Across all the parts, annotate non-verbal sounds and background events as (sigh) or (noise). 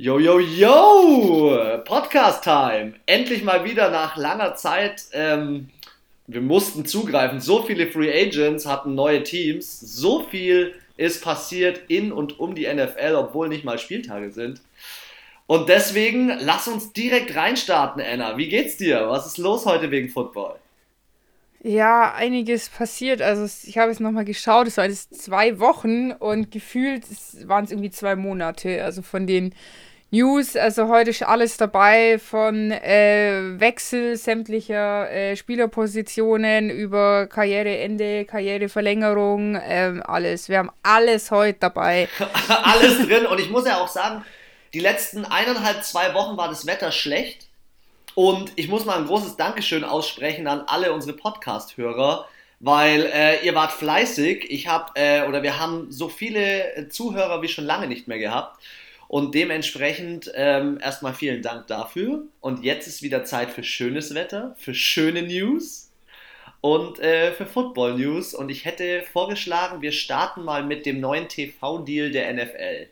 Yo, yo, yo! Podcast Time! Endlich mal wieder nach langer Zeit. Ähm, wir mussten zugreifen. So viele Free Agents hatten neue Teams. So viel ist passiert in und um die NFL, obwohl nicht mal Spieltage sind. Und deswegen lass uns direkt reinstarten, Anna. Wie geht's dir? Was ist los heute wegen Football? Ja, einiges passiert. Also ich habe es nochmal geschaut, es waren jetzt zwei Wochen und gefühlt waren es irgendwie zwei Monate. Also von den News, also heute ist alles dabei, von äh, Wechsel sämtlicher äh, Spielerpositionen über Karriereende, Karriereverlängerung, äh, alles. Wir haben alles heute dabei. (laughs) alles drin und ich muss ja auch sagen, die letzten eineinhalb, zwei Wochen war das Wetter schlecht und ich muss mal ein großes Dankeschön aussprechen an alle unsere Podcast-Hörer, weil äh, ihr wart fleißig. Ich habe, äh, oder wir haben so viele Zuhörer wie schon lange nicht mehr gehabt. Und dementsprechend ähm, erstmal vielen Dank dafür. Und jetzt ist wieder Zeit für schönes Wetter, für schöne News und äh, für Football News. Und ich hätte vorgeschlagen, wir starten mal mit dem neuen TV-Deal der NFL.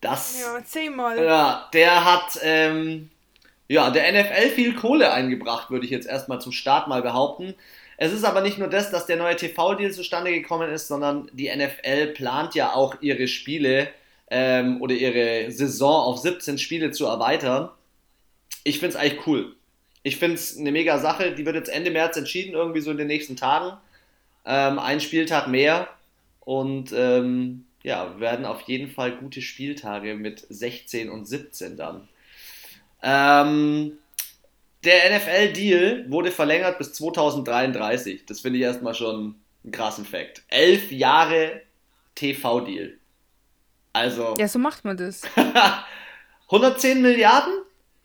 Das, ja, erzähl mal. Ja, der hat ähm, ja, der NFL viel Kohle eingebracht, würde ich jetzt erstmal zum Start mal behaupten. Es ist aber nicht nur das, dass der neue TV-Deal zustande gekommen ist, sondern die NFL plant ja auch ihre Spiele ähm, oder ihre Saison auf 17 Spiele zu erweitern. Ich finde es eigentlich cool. Ich finde es eine mega Sache. Die wird jetzt Ende März entschieden, irgendwie so in den nächsten Tagen. Ähm, ein Spieltag mehr. Und ähm, ja, werden auf jeden Fall gute Spieltage mit 16 und 17 dann. Ähm, der NFL-Deal wurde verlängert bis 2033. Das finde ich erstmal schon einen krassen Fakt. Elf Jahre TV-Deal. Also. Ja, so macht man das. (laughs) 110 Milliarden?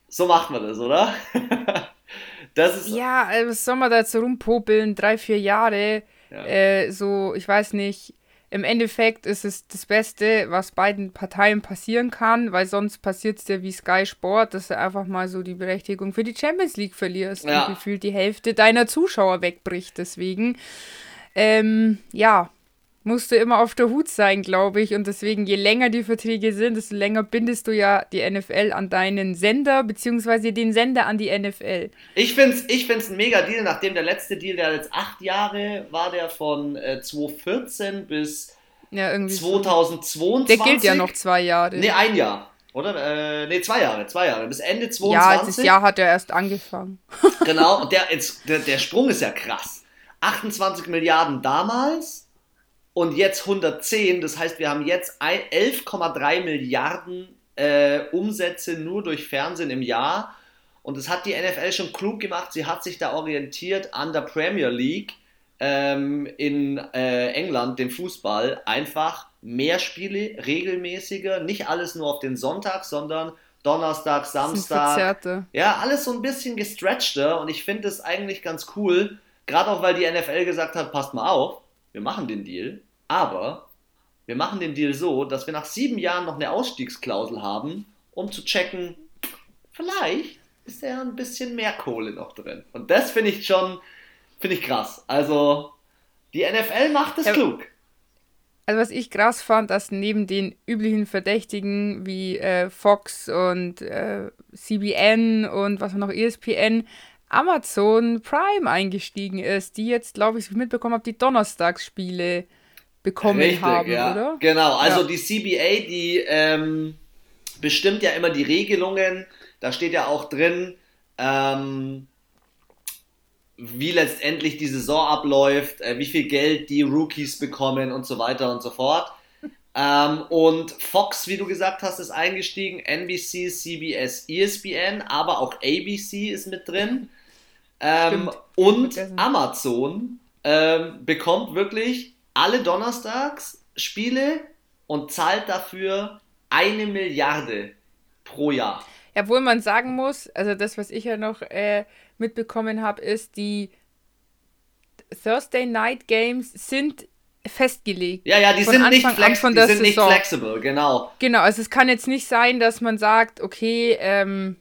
So macht man das, oder? (laughs) das ist. Ja, äh, was soll man da jetzt rumpopeln? Drei, vier Jahre. Ja. Äh, so, ich weiß nicht. Im Endeffekt ist es das Beste, was beiden Parteien passieren kann, weil sonst passiert es ja wie Sky Sport, dass du einfach mal so die Berechtigung für die Champions League verlierst ja. und gefühlt die Hälfte deiner Zuschauer wegbricht. Deswegen, ähm, ja, musst du immer auf der Hut sein, glaube ich. Und deswegen, je länger die Verträge sind, desto länger bindest du ja die NFL an deinen Sender, beziehungsweise den Sender an die NFL. Ich finde es ich find's ein mega Deal, nachdem der letzte Deal, der jetzt acht Jahre war, der von äh, 2014 bis ja, 2022. So. Der gilt ja noch zwei Jahre. Nee, ein Jahr. Oder? Äh, nee, zwei Jahre, zwei Jahre. Bis Ende 2022. Ja, das Jahr hat er erst angefangen. genau, und der, jetzt, der, der Sprung ist ja krass. 28 Milliarden damals, und jetzt 110. Das heißt, wir haben jetzt 11,3 Milliarden äh, Umsätze nur durch Fernsehen im Jahr. Und das hat die NFL schon klug gemacht. Sie hat sich da orientiert an der Premier League ähm, in äh, England, dem Fußball. Einfach mehr Spiele, regelmäßiger. Nicht alles nur auf den Sonntag, sondern Donnerstag, Samstag. Ja, alles so ein bisschen gestretchter. Und ich finde es eigentlich ganz cool. Gerade auch, weil die NFL gesagt hat, passt mal auf wir machen den Deal, aber wir machen den Deal so, dass wir nach sieben Jahren noch eine Ausstiegsklausel haben, um zu checken, vielleicht ist ja ein bisschen mehr Kohle noch drin. Und das finde ich schon, finde ich krass. Also, die NFL macht es ja, klug. Also, was ich krass fand, dass neben den üblichen Verdächtigen wie äh, Fox und äh, CBN und was noch ESPN Amazon Prime eingestiegen ist, die jetzt, glaube ich, mitbekommen habe, die Donnerstagsspiele bekommen Richtig, haben, ja. oder? Genau, also ja. die CBA, die ähm, bestimmt ja immer die Regelungen, da steht ja auch drin, ähm, wie letztendlich die Saison abläuft, äh, wie viel Geld die Rookies bekommen und so weiter und so fort. (laughs) Ähm, und Fox, wie du gesagt hast, ist eingestiegen, NBC, CBS, ESPN, aber auch ABC ist mit drin. Ähm, und Amazon ähm, bekommt wirklich alle Donnerstags Spiele und zahlt dafür eine Milliarde pro Jahr. Obwohl man sagen muss, also das, was ich ja noch äh, mitbekommen habe, ist, die Thursday Night Games sind festgelegt. Ja, ja, die sind, nicht, flex die sind nicht flexible, genau. Genau, also es kann jetzt nicht sein, dass man sagt, okay, ähm,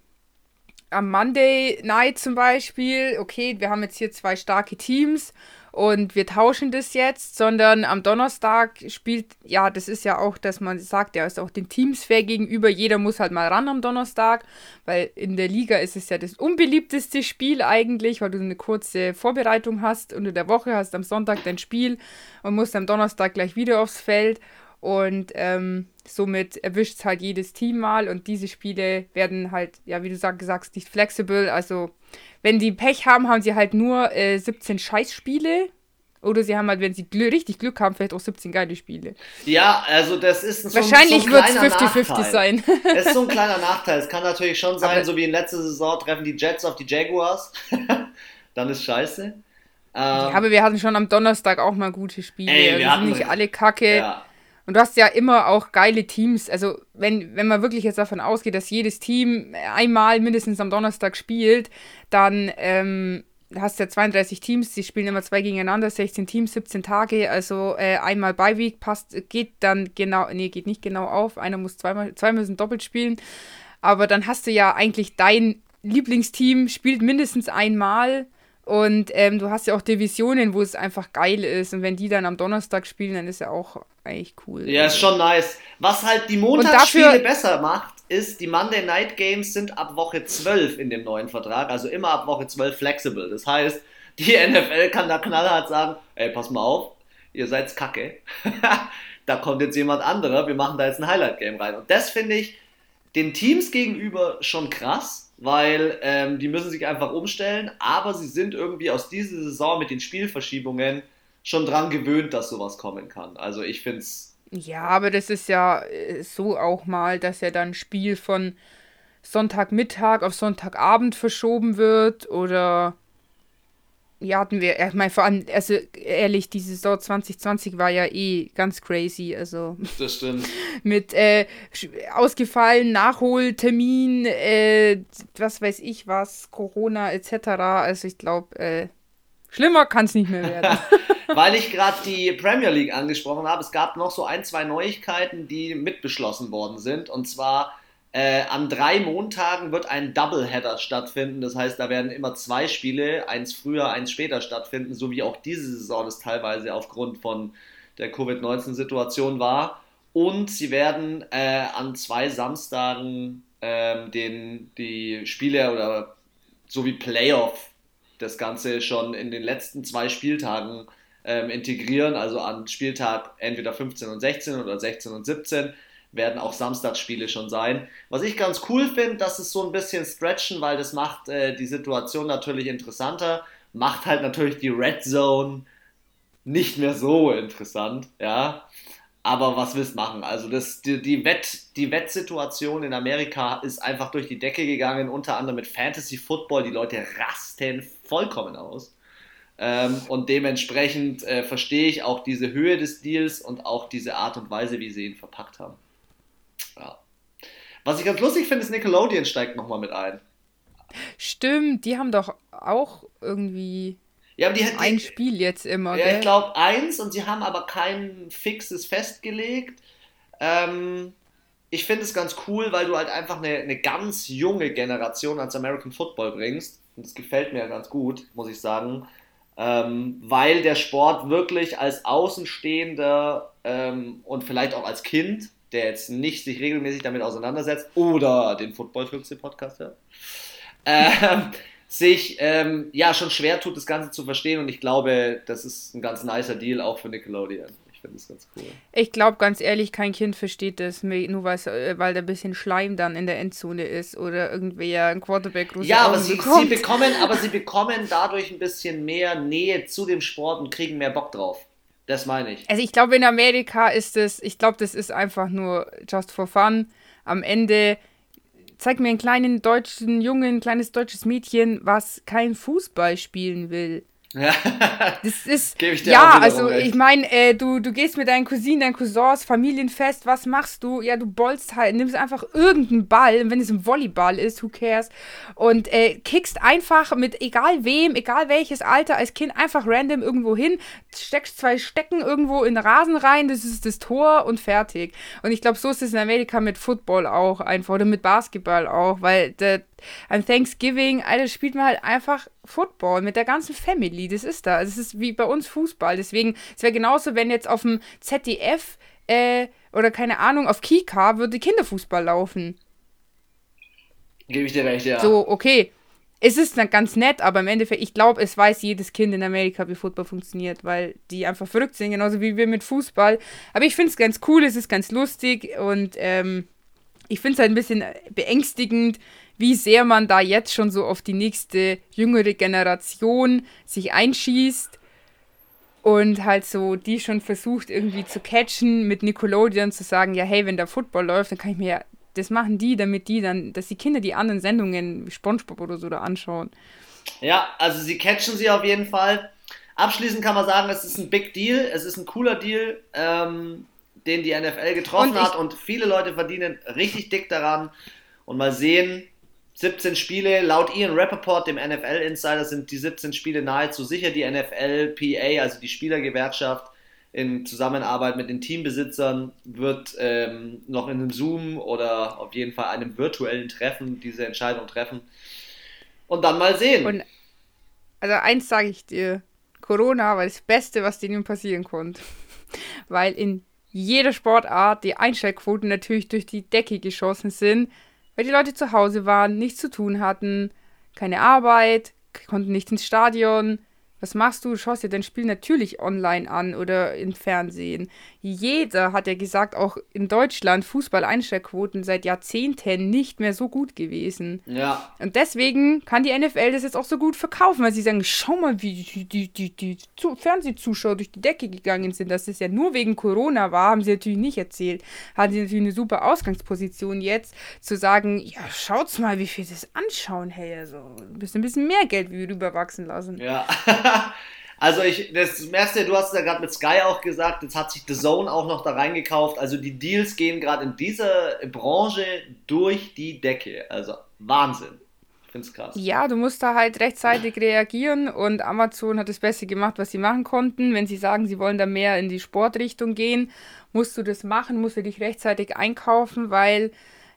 am Monday Night zum Beispiel, okay, wir haben jetzt hier zwei starke Teams und wir tauschen das jetzt, sondern am Donnerstag spielt, ja, das ist ja auch, dass man sagt, ja, ist auch den Teams fair gegenüber, jeder muss halt mal ran am Donnerstag, weil in der Liga ist es ja das unbeliebteste Spiel eigentlich, weil du eine kurze Vorbereitung hast, unter der Woche hast am Sonntag dein Spiel und musst am Donnerstag gleich wieder aufs Feld. Und ähm, somit erwischt es halt jedes Team mal und diese Spiele werden halt, ja, wie du sag, sagst, nicht flexibel. Also, wenn die Pech haben, haben sie halt nur äh, 17 Scheißspiele. Oder sie haben halt, wenn sie gl richtig Glück haben, vielleicht auch 17 geile Spiele. Ja, also das ist so Wahrscheinlich so wird es 50-50 sein. (laughs) Es ist so ein kleiner Nachteil. Es kann natürlich schon sein, Aber so wie in letzter Saison treffen die Jets auf die Jaguars. (laughs) Dann ist scheiße. Ähm, ja, aber wir hatten schon am Donnerstag auch mal gute Spiele. Ey, wir also sind nicht alle kacke. Ja. Und du hast ja immer auch geile Teams. Also, wenn, wenn man wirklich jetzt davon ausgeht, dass jedes Team einmal mindestens am Donnerstag spielt, dann ähm, hast du ja 32 Teams, die spielen immer zwei gegeneinander, 16 Teams, 17 Tage. Also äh, einmal bei Week passt, geht dann genau, nee, geht nicht genau auf. Einer muss zweimal, zwei müssen doppelt spielen. Aber dann hast du ja eigentlich dein Lieblingsteam, spielt mindestens einmal und ähm, du hast ja auch Divisionen, wo es einfach geil ist. Und wenn die dann am Donnerstag spielen, dann ist ja auch eigentlich cool. Ja, ist schon nice. Was halt die Montagsspiele dafür, besser macht, ist, die Monday Night Games sind ab Woche 12 in dem neuen Vertrag. Also immer ab Woche 12 flexible. Das heißt, die (laughs) NFL kann da knallhart sagen, ey, pass mal auf, ihr seid kacke. (laughs) da kommt jetzt jemand anderer, wir machen da jetzt ein Highlight-Game rein. Und das finde ich den Teams gegenüber schon krass weil ähm, die müssen sich einfach umstellen, aber sie sind irgendwie aus dieser Saison mit den Spielverschiebungen schon dran gewöhnt, dass sowas kommen kann. Also ich finde es. Ja, aber das ist ja äh, so auch mal, dass ja dann Spiel von Sonntagmittag auf Sonntagabend verschoben wird oder ja, hatten wir, ich meine, vor allem, also ehrlich, die Saison 2020 war ja eh ganz crazy. Also. Das stimmt. (laughs) mit äh, ausgefallen, Nachholtermin, äh, was weiß ich was, Corona etc. Also ich glaube, äh, schlimmer kann es nicht mehr werden. (laughs) Weil ich gerade die Premier League angesprochen habe, es gab noch so ein, zwei Neuigkeiten, die mitbeschlossen worden sind. Und zwar äh, an drei Montagen wird ein Doubleheader stattfinden. Das heißt, da werden immer zwei Spiele, eins früher, eins später stattfinden, so wie auch diese Saison das teilweise aufgrund von der Covid-19-Situation war. Und sie werden äh, an zwei Samstagen ähm, den, die Spiele oder so wie Playoff das Ganze schon in den letzten zwei Spieltagen ähm, integrieren. Also an Spieltag entweder 15 und 16 oder 16 und 17 werden auch Samstagsspiele schon sein. Was ich ganz cool finde, dass es so ein bisschen stretchen, weil das macht äh, die Situation natürlich interessanter, macht halt natürlich die Red Zone nicht mehr so interessant, ja. Aber was willst du machen? Also das, die, die, Wett, die Wettsituation in Amerika ist einfach durch die Decke gegangen, unter anderem mit Fantasy Football. Die Leute rasten vollkommen aus. Ähm, und dementsprechend äh, verstehe ich auch diese Höhe des Deals und auch diese Art und Weise, wie sie ihn verpackt haben. Was ich ganz lustig finde, ist Nickelodeon steigt nochmal mit ein. Stimmt, die haben doch auch irgendwie ja, aber die, die, ein Spiel jetzt immer. Ja, gell? ich glaube eins und sie haben aber kein fixes festgelegt. Ähm, ich finde es ganz cool, weil du halt einfach eine, eine ganz junge Generation als American Football bringst. Und das gefällt mir ganz gut, muss ich sagen. Ähm, weil der Sport wirklich als Außenstehender ähm, und vielleicht auch als Kind der jetzt nicht sich regelmäßig damit auseinandersetzt oder den Football Füchse Podcast hört, ähm, sich ähm, ja schon schwer tut, das Ganze zu verstehen und ich glaube, das ist ein ganz nicer Deal auch für Nickelodeon. Ich finde das ganz cool. Ich glaube ganz ehrlich, kein Kind versteht das, nur äh, weil da ein bisschen Schleim dann in der Endzone ist oder irgendwie ein Quarterback große Ja, aber sie, sie, bekommen, aber sie bekommen dadurch ein bisschen mehr Nähe zu dem Sport und kriegen mehr Bock drauf. Das meine ich. Also ich glaube, in Amerika ist es, ich glaube, das ist einfach nur just for fun. Am Ende zeig mir einen kleinen deutschen Jungen, ein kleines deutsches Mädchen, was kein Fußball spielen will. Ja, (laughs) das ist. Gebe ich dir ja, also recht. ich meine, äh, du, du gehst mit deinen Cousinen, deinen Cousins, Familienfest, was machst du? Ja, du bolst halt, nimmst einfach irgendeinen Ball, und wenn es ein Volleyball ist, who cares? Und äh, kickst einfach mit egal wem, egal welches Alter, als Kind einfach random irgendwo hin, steckst zwei Stecken irgendwo in den Rasen rein, das ist das Tor und fertig. Und ich glaube, so ist es in Amerika mit Football auch einfach oder mit Basketball auch, weil der, an Thanksgiving, Alter, spielt man halt einfach Football mit der ganzen Family. Das ist da. Es ist wie bei uns Fußball. Deswegen, es wäre genauso, wenn jetzt auf dem ZDF äh, oder keine Ahnung, auf Kika würde Kinderfußball laufen. Gebe ich dir recht, ja. So, okay. Es ist dann ganz nett, aber im Endeffekt, ich glaube, es weiß jedes Kind in Amerika, wie Football funktioniert, weil die einfach verrückt sind, genauso wie wir mit Fußball. Aber ich finde es ganz cool, es ist ganz lustig und ähm, ich finde es halt ein bisschen beängstigend, wie sehr man da jetzt schon so auf die nächste jüngere Generation sich einschießt und halt so die schon versucht irgendwie zu catchen mit Nickelodeon zu sagen, ja hey, wenn da Football läuft, dann kann ich mir ja, das machen die, damit die dann, dass die Kinder die anderen Sendungen wie SpongeBob oder so da anschauen. Ja, also sie catchen sie auf jeden Fall. Abschließend kann man sagen, es ist ein Big Deal, es ist ein cooler Deal, ähm, den die NFL getroffen und hat und viele Leute verdienen richtig dick daran. Und mal sehen, 17 Spiele, laut Ian Rappaport, dem NFL-Insider, sind die 17 Spiele nahezu sicher. Die NFL-PA, also die Spielergewerkschaft, in Zusammenarbeit mit den Teambesitzern, wird ähm, noch in einem Zoom oder auf jeden Fall einem virtuellen Treffen diese Entscheidung treffen. Und dann mal sehen. Und also eins sage ich dir, Corona war das Beste, was denen passieren konnte. (laughs) Weil in jeder Sportart die Einschaltquoten natürlich durch die Decke geschossen sind weil die Leute zu Hause waren, nichts zu tun hatten, keine Arbeit, konnten nicht ins Stadion, was machst du? Schaust dir dein Spiel natürlich online an oder im Fernsehen. Jeder hat ja gesagt, auch in Deutschland Fußball-Einstellquoten seit Jahrzehnten nicht mehr so gut gewesen. Ja. Und deswegen kann die NFL das jetzt auch so gut verkaufen, weil sie sagen, schau mal, wie die, die, die, die Fernsehzuschauer durch die Decke gegangen sind. Dass es ja nur wegen Corona war, haben sie natürlich nicht erzählt. Haben sie natürlich eine super Ausgangsposition jetzt, zu sagen, ja, schaut's mal, wie viel das anschauen, hey, also ein bisschen, ein bisschen mehr Geld, wie wir rüberwachsen lassen. Ja. (laughs) (laughs) also ich, das merkst du, du hast ja gerade mit Sky auch gesagt, jetzt hat sich The Zone auch noch da reingekauft. Also die Deals gehen gerade in dieser Branche durch die Decke. Also Wahnsinn. Ich finde es krass. Ja, du musst da halt rechtzeitig reagieren und Amazon hat das Beste gemacht, was sie machen konnten. Wenn sie sagen, sie wollen da mehr in die Sportrichtung gehen, musst du das machen, musst du dich rechtzeitig einkaufen, weil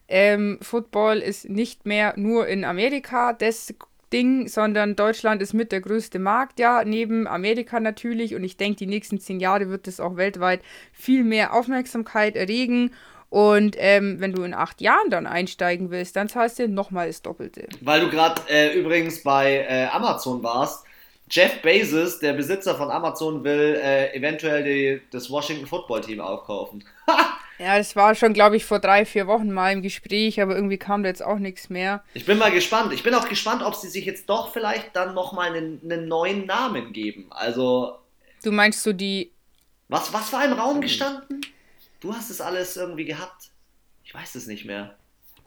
ähm, Football ist nicht mehr nur in Amerika das Ding, sondern Deutschland ist mit der größte Markt, ja, neben Amerika natürlich. Und ich denke, die nächsten zehn Jahre wird es auch weltweit viel mehr Aufmerksamkeit erregen. Und ähm, wenn du in acht Jahren dann einsteigen willst, dann zahlst du nochmal das Doppelte. Weil du gerade äh, übrigens bei äh, Amazon warst. Jeff Bezos, der Besitzer von Amazon, will äh, eventuell die, das Washington Football Team aufkaufen. (laughs) Ja, das war schon, glaube ich, vor drei, vier Wochen mal im Gespräch, aber irgendwie kam da jetzt auch nichts mehr. Ich bin mal gespannt. Ich bin auch gespannt, ob sie sich jetzt doch vielleicht dann nochmal einen, einen neuen Namen geben. Also. Du meinst so die. Was, was war im Raum gestanden? Du hast es alles irgendwie gehabt. Ich weiß es nicht mehr.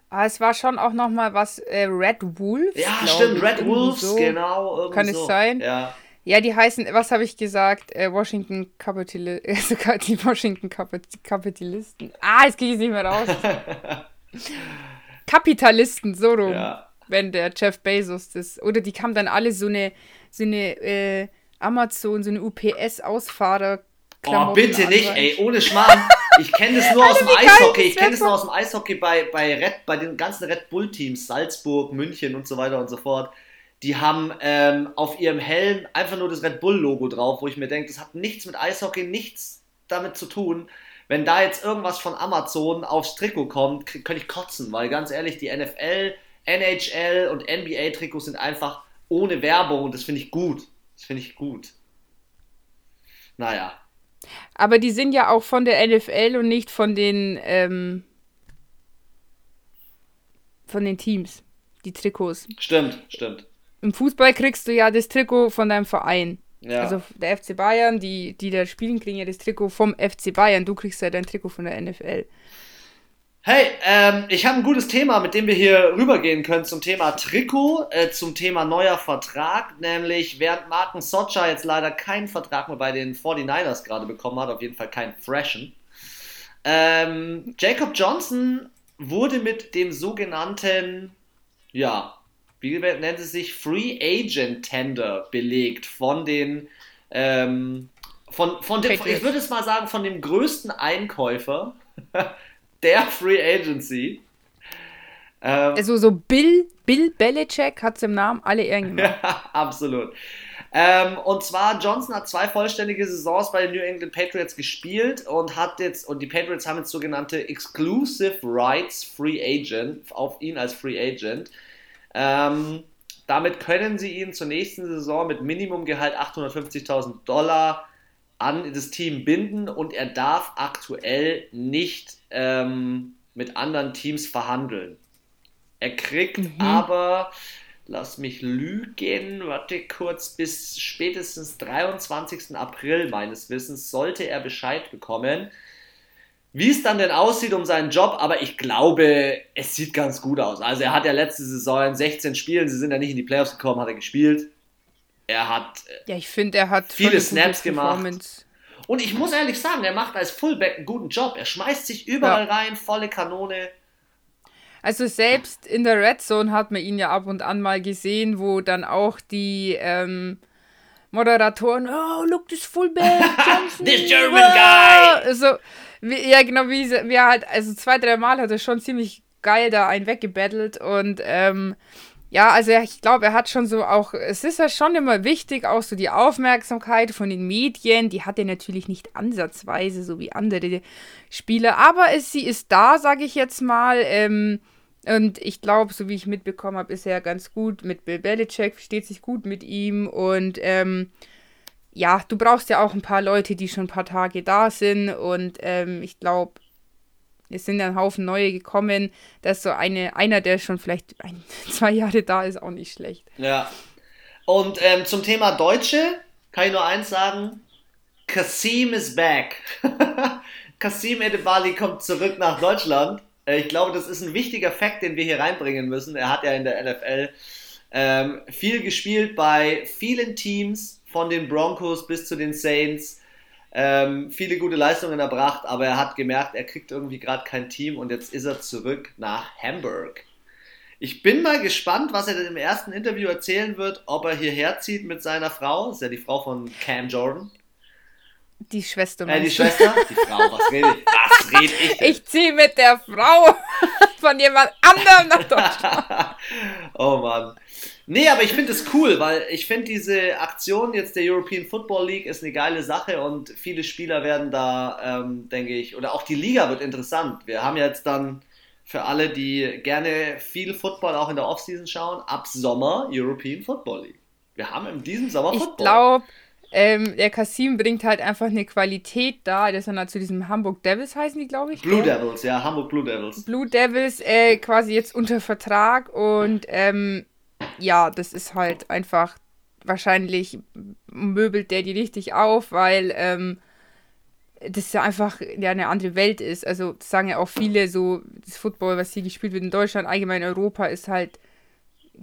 Ah, es war schon auch nochmal was äh, Red Wolves. Ja, stimmt, Red Wolves, so. genau. Kann es sein? Ja. Ja, die heißen, was habe ich gesagt? Äh, Washington Capitalisten. (laughs) Äh, die Washington Kapitalisten. Ah, jetzt kriege ich es nicht mehr raus. (laughs) Kapitalisten, so rum. Ja. Wenn der Jeff Bezos das. Oder die kamen dann alle so eine, so eine äh, Amazon, so eine UPS-Ausfahrer. Oh, bitte nicht, ey, ohne Schmarrn. Ich kenne (laughs) das nur aus dem Eishockey. Ich kenne das nur aus dem Eishockey bei, bei, Red, bei den ganzen Red Bull-Teams, Salzburg, München und so weiter und so fort die haben ähm, auf ihrem Helm einfach nur das Red Bull-Logo drauf, wo ich mir denke, das hat nichts mit Eishockey, nichts damit zu tun. Wenn da jetzt irgendwas von Amazon aufs Trikot kommt, könnte ich kotzen, weil ganz ehrlich, die NFL, NHL und NBA-Trikots sind einfach ohne Werbung und das finde ich gut. Das finde ich gut. Naja. Aber die sind ja auch von der NFL und nicht von den, ähm, von den Teams, die Trikots. Stimmt, stimmt im Fußball kriegst du ja das Trikot von deinem Verein. Ja. Also der FC Bayern, die, die da spielen, kriegen ja das Trikot vom FC Bayern. Du kriegst ja dein Trikot von der NFL. Hey, ähm, ich habe ein gutes Thema, mit dem wir hier rübergehen können zum Thema Trikot, äh, zum Thema neuer Vertrag, nämlich während Marken Socha jetzt leider keinen Vertrag mehr bei den 49ers gerade bekommen hat, auf jeden Fall keinen freshen. Ähm, Jacob Johnson wurde mit dem sogenannten, ja, wie nennt es sich, Free Agent Tender belegt von den, ähm, von, von dem, ich würde es mal sagen, von dem größten Einkäufer (laughs) der Free Agency. Ähm, also so Bill, Bill Belichick hat es im Namen alle Ehren (laughs) gemacht. absolut. Ähm, und zwar, Johnson hat zwei vollständige Saisons bei den New England Patriots gespielt und hat jetzt, und die Patriots haben jetzt sogenannte Exclusive Rights Free Agent auf ihn als Free Agent. Ähm, damit können sie ihn zur nächsten Saison mit Minimumgehalt 850.000 Dollar an das Team binden und er darf aktuell nicht ähm, mit anderen Teams verhandeln. Er kriegt mhm. aber, lass mich lügen, warte kurz, bis spätestens 23. April meines Wissens sollte er Bescheid bekommen. Wie es dann denn aussieht um seinen Job, aber ich glaube, es sieht ganz gut aus. Also er hat ja letzte Saison in 16 Spielen, sie sind ja nicht in die Playoffs gekommen, hat er gespielt. Er hat äh, ja, ich finde, er hat viele Snaps gemacht. Und ich muss ehrlich sagen, er macht als Fullback einen guten Job. Er schmeißt sich überall ja. rein, volle Kanone. Also selbst in der Red Zone hat man ihn ja ab und an mal gesehen, wo dann auch die ähm, Moderatoren, oh, look this Fullback, (laughs) Johnson, this German guy. Also, wie, ja, genau, wie, er halt, also zwei, drei Mal hat er schon ziemlich geil da einen weggebettelt und ähm, ja, also ich glaube, er hat schon so auch, es ist ja schon immer wichtig, auch so die Aufmerksamkeit von den Medien, die hat er natürlich nicht ansatzweise, so wie andere Spieler, aber es, sie ist da, sage ich jetzt mal, ähm, und ich glaube, so wie ich mitbekommen habe, ist er ganz gut mit Bill Belichick, versteht sich gut mit ihm und ähm, ja, du brauchst ja auch ein paar Leute, die schon ein paar Tage da sind und ähm, ich glaube, es sind ein Haufen neue gekommen, dass so eine, einer, der schon vielleicht ein, (laughs) zwei Jahre da ist, auch nicht schlecht. Ja. Und ähm, zum Thema Deutsche kann ich nur eins sagen: Kasim is back. (laughs) Kasim Edebali kommt zurück nach Deutschland. Äh, ich glaube, das ist ein wichtiger Fakt, den wir hier reinbringen müssen. Er hat ja in der NFL ähm, viel gespielt bei vielen Teams, von den Broncos bis zu den Saints ähm, viele gute Leistungen erbracht, aber er hat gemerkt, er kriegt irgendwie gerade kein Team und jetzt ist er zurück nach Hamburg. Ich bin mal gespannt, was er denn im ersten Interview erzählen wird, ob er hierher zieht mit seiner Frau. Das ist ja die Frau von Cam Jordan. Die Schwester. Äh, die Schwester? Die Frau, was rede ich? Was rede ich denn? Ich ziehe mit der Frau (laughs) von jemand anderem nach Deutschland. (laughs) oh Mann. Nee, aber ich finde es cool, weil ich finde diese Aktion jetzt der European Football League ist eine geile Sache und viele Spieler werden da, ähm, denke ich, oder auch die Liga wird interessant. Wir haben jetzt dann für alle, die gerne viel Football auch in der Offseason schauen, ab Sommer European Football League. Wir haben in diesem Sommer Football. Ich glaube, ähm, der Kasim bringt halt einfach eine Qualität da. Das sind halt zu diesem Hamburg Devils heißen die, glaube ich. Blue ja? Devils, ja, Hamburg Blue Devils. Blue Devils äh, quasi jetzt unter Vertrag und ähm, ja, das ist halt einfach wahrscheinlich möbelt der die richtig auf, weil ähm, das ja einfach ja, eine andere Welt ist. Also das sagen ja auch viele so, das Football, was hier gespielt wird in Deutschland, allgemein in Europa, ist halt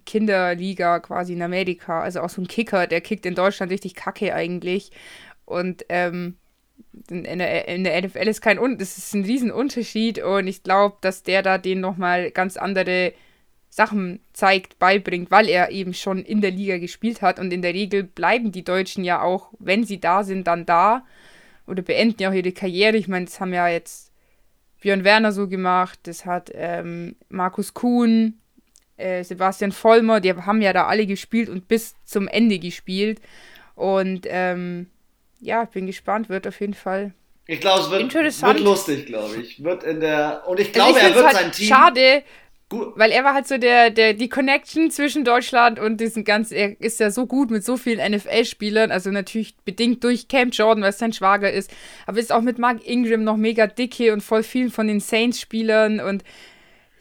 Kinderliga quasi in Amerika. Also auch so ein Kicker, der kickt in Deutschland richtig kacke eigentlich. Und ähm, in, der, in der NFL ist kein Un das ist ein Riesenunterschied und ich glaube, dass der da den nochmal ganz andere Sachen zeigt, beibringt, weil er eben schon in der Liga gespielt hat. Und in der Regel bleiben die Deutschen ja auch, wenn sie da sind, dann da. Oder beenden ja auch ihre Karriere. Ich meine, das haben ja jetzt Björn Werner so gemacht, das hat ähm, Markus Kuhn, äh, Sebastian Vollmer, die haben ja da alle gespielt und bis zum Ende gespielt. Und ähm, ja, ich bin gespannt, wird auf jeden Fall. Ich glaube, es wird, wird lustig, glaube ich. Wird in der und ich also glaube, also ich er wird halt sein Team. Schade, Gut. Weil er war halt so der, der, die Connection zwischen Deutschland und diesen ganzen, er ist ja so gut mit so vielen NFL-Spielern, also natürlich bedingt durch Camp Jordan, weil es sein Schwager ist, aber ist auch mit Mark Ingram noch mega dicke und voll vielen von den Saints-Spielern und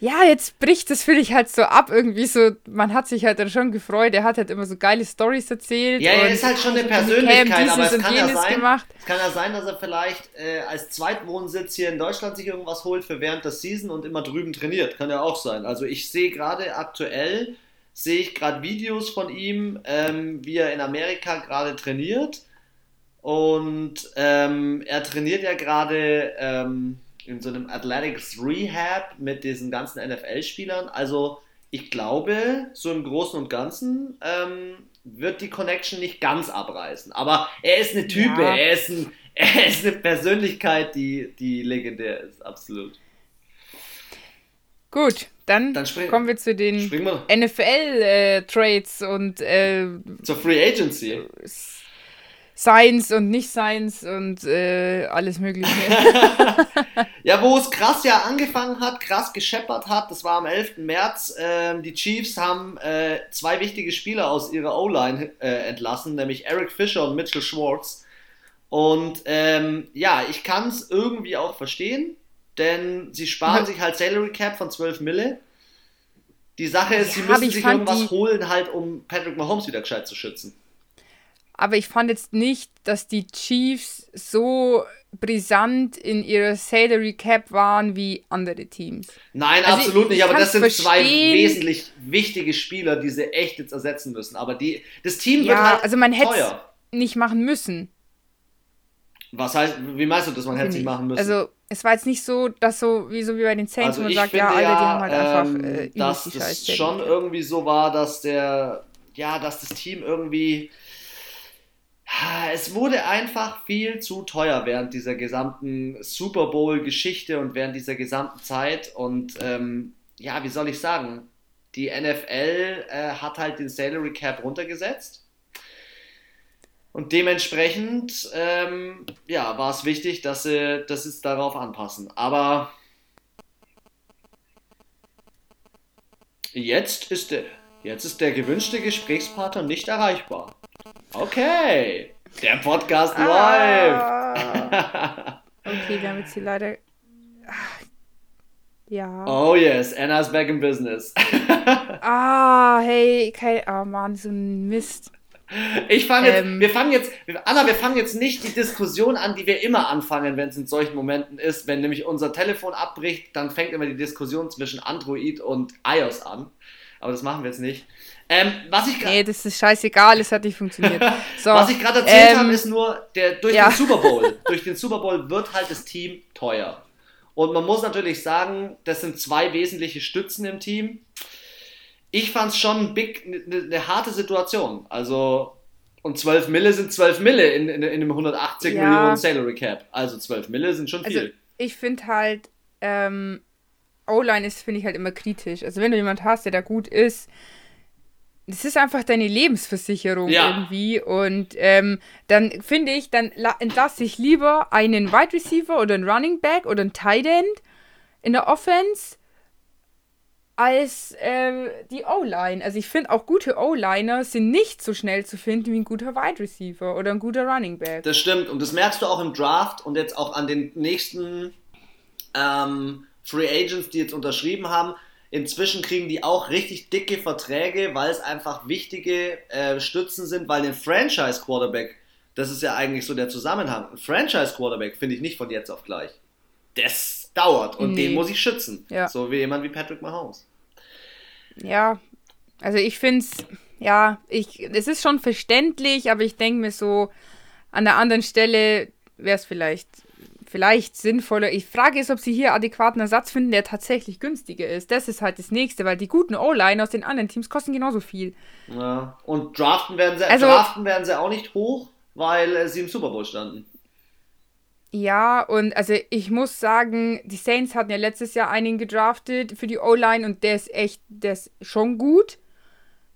ja, jetzt bricht das, finde ich, halt so ab irgendwie so, man hat sich halt dann schon gefreut, er hat halt immer so geile Stories erzählt. Ja, er ist halt schon eine Persönlichkeit, aber es kann, ja sein, gemacht. es kann ja sein, dass er vielleicht äh, als Zweitwohnsitz hier in Deutschland sich irgendwas holt für während der Season und immer drüben trainiert, kann ja auch sein. Also ich sehe gerade aktuell, sehe ich gerade Videos von ihm, ähm, wie er in Amerika gerade trainiert und ähm, er trainiert ja gerade... Ähm, in so einem Athletics Rehab mit diesen ganzen NFL-Spielern. Also ich glaube, so im Großen und Ganzen ähm, wird die Connection nicht ganz abreißen. Aber er ist eine Type, ja. er, ist ein, (laughs) er ist eine Persönlichkeit, die, die legendär ist, absolut. Gut, dann, dann spring, kommen wir zu den NFL-Trades äh, und äh, zur Free Agency. Science und nicht Science und äh, alles Mögliche. (laughs) ja, wo es krass ja angefangen hat, krass gescheppert hat, das war am 11. März. Ähm, die Chiefs haben äh, zwei wichtige Spieler aus ihrer O-Line äh, entlassen, nämlich Eric Fischer und Mitchell Schwartz. Und ähm, ja, ich kann es irgendwie auch verstehen, denn sie sparen (laughs) sich halt Salary Cap von 12 Mille. Die Sache ist, ja, sie müssen sich irgendwas holen, halt, um Patrick Mahomes wieder gescheit zu schützen. Aber ich fand jetzt nicht, dass die Chiefs so brisant in ihrer Salary Cap waren wie andere Teams. Nein, also absolut ich, nicht, aber das sind verstehen. zwei wesentlich wichtige Spieler, die sie echt jetzt ersetzen müssen. Aber die, das Team ja, wird halt also man hätte es nicht machen müssen. Was heißt, wie meinst du das, man hätte es nicht machen müssen? Also, es war jetzt nicht so, dass so, wie so wie bei den Saints, also man sagt, ja, alle, die haben halt einfach ähm, äh, dass es schon irgendwie so war, dass der, ja, dass das Team irgendwie es wurde einfach viel zu teuer während dieser gesamten Super Bowl-Geschichte und während dieser gesamten Zeit. Und ähm, ja, wie soll ich sagen? Die NFL äh, hat halt den Salary Cap runtergesetzt. Und dementsprechend ähm, ja, war es wichtig, dass sie, dass sie es darauf anpassen. Aber jetzt ist der, jetzt ist der gewünschte Gesprächspartner nicht erreichbar. Okay, der Podcast ah. (laughs) okay, wir haben jetzt hier leider. Ja. Oh yes, Anna's back in business. (laughs) ah, hey, kein, oh Mann, so ein Mist. Ich fange jetzt, ähm, wir fangen jetzt, Anna, wir fangen jetzt nicht die Diskussion an, die wir immer anfangen, wenn es in solchen Momenten ist. Wenn nämlich unser Telefon abbricht, dann fängt immer die Diskussion zwischen Android und iOS an. Aber das machen wir jetzt nicht. Ähm, was ich nee, das ist scheißegal, es hat nicht funktioniert. (laughs) So, was ich gerade erzählt ähm, habe, ist nur, der, durch ja. den Super Bowl, (laughs) durch den Super Bowl wird halt das Team teuer. Und man muss natürlich sagen, das sind zwei wesentliche Stützen im Team. Ich fand es schon eine ne, ne harte Situation. Also, und 12 Mille sind 12 Mille in, in, in einem 180 ja. Millionen Salary Cap. Also 12 Mille sind schon also, viel. Also, ich finde halt, ähm, O-Line ist, finde ich halt immer kritisch. Also wenn du jemand hast, der da gut ist, das ist einfach deine Lebensversicherung ja. irgendwie. Und ähm, dann finde ich, dann entlasse ich lieber einen Wide Receiver oder einen Running Back oder einen Tight End in der Offense als äh, die O-Line. Also ich finde auch gute O-Liner sind nicht so schnell zu finden wie ein guter Wide Receiver oder ein guter Running Back. Das stimmt und das merkst du auch im Draft und jetzt auch an den nächsten ähm, Free Agents, die jetzt unterschrieben haben Inzwischen kriegen die auch richtig dicke Verträge, weil es einfach wichtige äh, Stützen sind, weil ein Franchise-Quarterback, das ist ja eigentlich so der Zusammenhang, ein Franchise-Quarterback finde ich nicht von jetzt auf gleich. Das dauert und nee. den muss ich schützen. Ja. So wie jemand wie Patrick Mahomes. Ja, also ich finde es, ja, ich, es ist schon verständlich, aber ich denke mir so, an der anderen Stelle wäre es vielleicht vielleicht sinnvoller. Ich frage ist, ob sie hier adäquaten Ersatz finden, der tatsächlich günstiger ist. Das ist halt das Nächste, weil die guten O-Line aus den anderen Teams kosten genauso viel. Ja, und draften werden sie, also, draften werden sie auch nicht hoch, weil äh, sie im Super Bowl standen. Ja, und also ich muss sagen, die Saints hatten ja letztes Jahr einen gedraftet für die O-Line und der ist echt, der ist schon gut.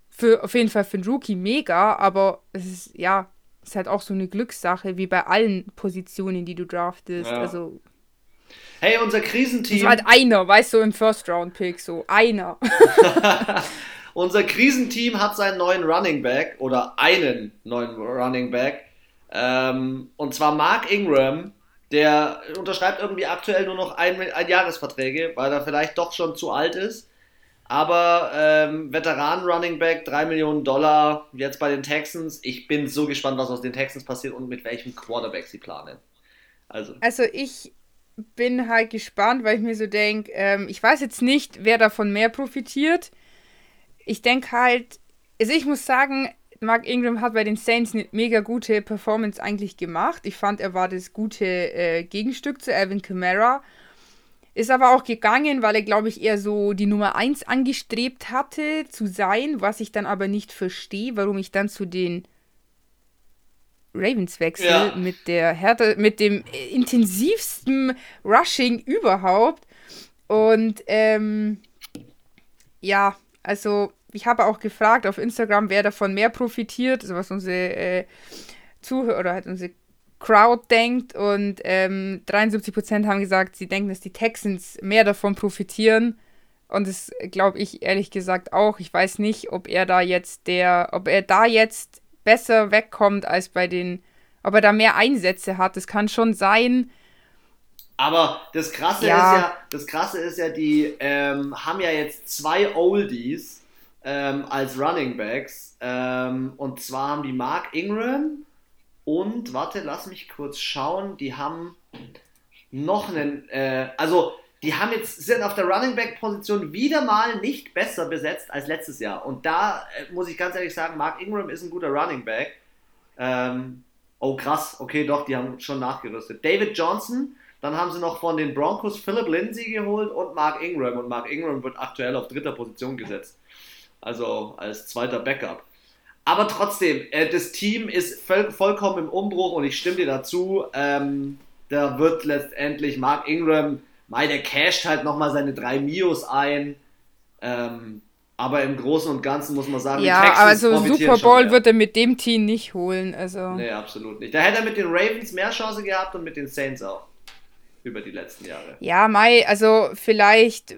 Für, auf jeden Fall für einen Rookie mega, aber es ist, ja, ist halt auch so eine Glückssache, wie bei allen Positionen, die du draftest. Ja. Also. Hey, unser Krisenteam. Das halt einer, weißt du, im First-Round-Pick, so einer. (laughs) unser Krisenteam hat seinen neuen Running Back oder einen neuen Running Back. Ähm, und zwar Mark Ingram, der unterschreibt irgendwie aktuell nur noch ein, ein Jahresverträge, weil er vielleicht doch schon zu alt ist. Aber ähm, Veteran Running Back, 3 Millionen Dollar, jetzt bei den Texans. Ich bin so gespannt, was aus den Texans passiert und mit welchem Quarterback sie planen. Also, also ich bin halt gespannt, weil ich mir so denke, ähm, ich weiß jetzt nicht, wer davon mehr profitiert. Ich denke halt, also ich muss sagen, Mark Ingram hat bei den Saints eine mega gute Performance eigentlich gemacht. Ich fand, er war das gute äh, Gegenstück zu Alvin Kamara. Ist aber auch gegangen, weil er, glaube ich, eher so die Nummer 1 angestrebt hatte zu sein, was ich dann aber nicht verstehe, warum ich dann zu den Ravens wechsle ja. mit der Härte, mit dem intensivsten Rushing überhaupt. Und ähm, ja, also ich habe auch gefragt auf Instagram, wer davon mehr profitiert, also was unsere äh, Zuhörer oder halt unsere Crowd denkt und ähm, 73% haben gesagt, sie denken, dass die Texans mehr davon profitieren. Und das glaube ich ehrlich gesagt auch. Ich weiß nicht, ob er da jetzt der, ob er da jetzt besser wegkommt als bei den, ob er da mehr Einsätze hat. Das kann schon sein. Aber das Krasse ja. ist ja, das Krasse ist ja, die ähm, haben ja jetzt zwei Oldies ähm, als Running Backs. Ähm, und zwar haben die Mark Ingram und, warte, lass mich kurz schauen, die haben noch einen, äh, also die haben jetzt, sind auf der Running Back Position wieder mal nicht besser besetzt als letztes Jahr. Und da äh, muss ich ganz ehrlich sagen, Mark Ingram ist ein guter Running Back. Ähm, oh krass, okay, doch, die haben schon nachgerüstet. David Johnson, dann haben sie noch von den Broncos Philip Lindsay geholt und Mark Ingram. Und Mark Ingram wird aktuell auf dritter Position gesetzt. Also als zweiter Backup. Aber trotzdem, äh, das Team ist voll, vollkommen im Umbruch und ich stimme dir dazu. Ähm, da wird letztendlich Mark Ingram, mei, der casht halt nochmal seine drei Mios ein. Ähm, aber im Großen und Ganzen muss man sagen, ja, also Super Bowl wird er mit dem Team nicht holen. Also. Nee, absolut nicht. Da hätte er mit den Ravens mehr Chance gehabt und mit den Saints auch. Über die letzten Jahre. Ja, Mai, also vielleicht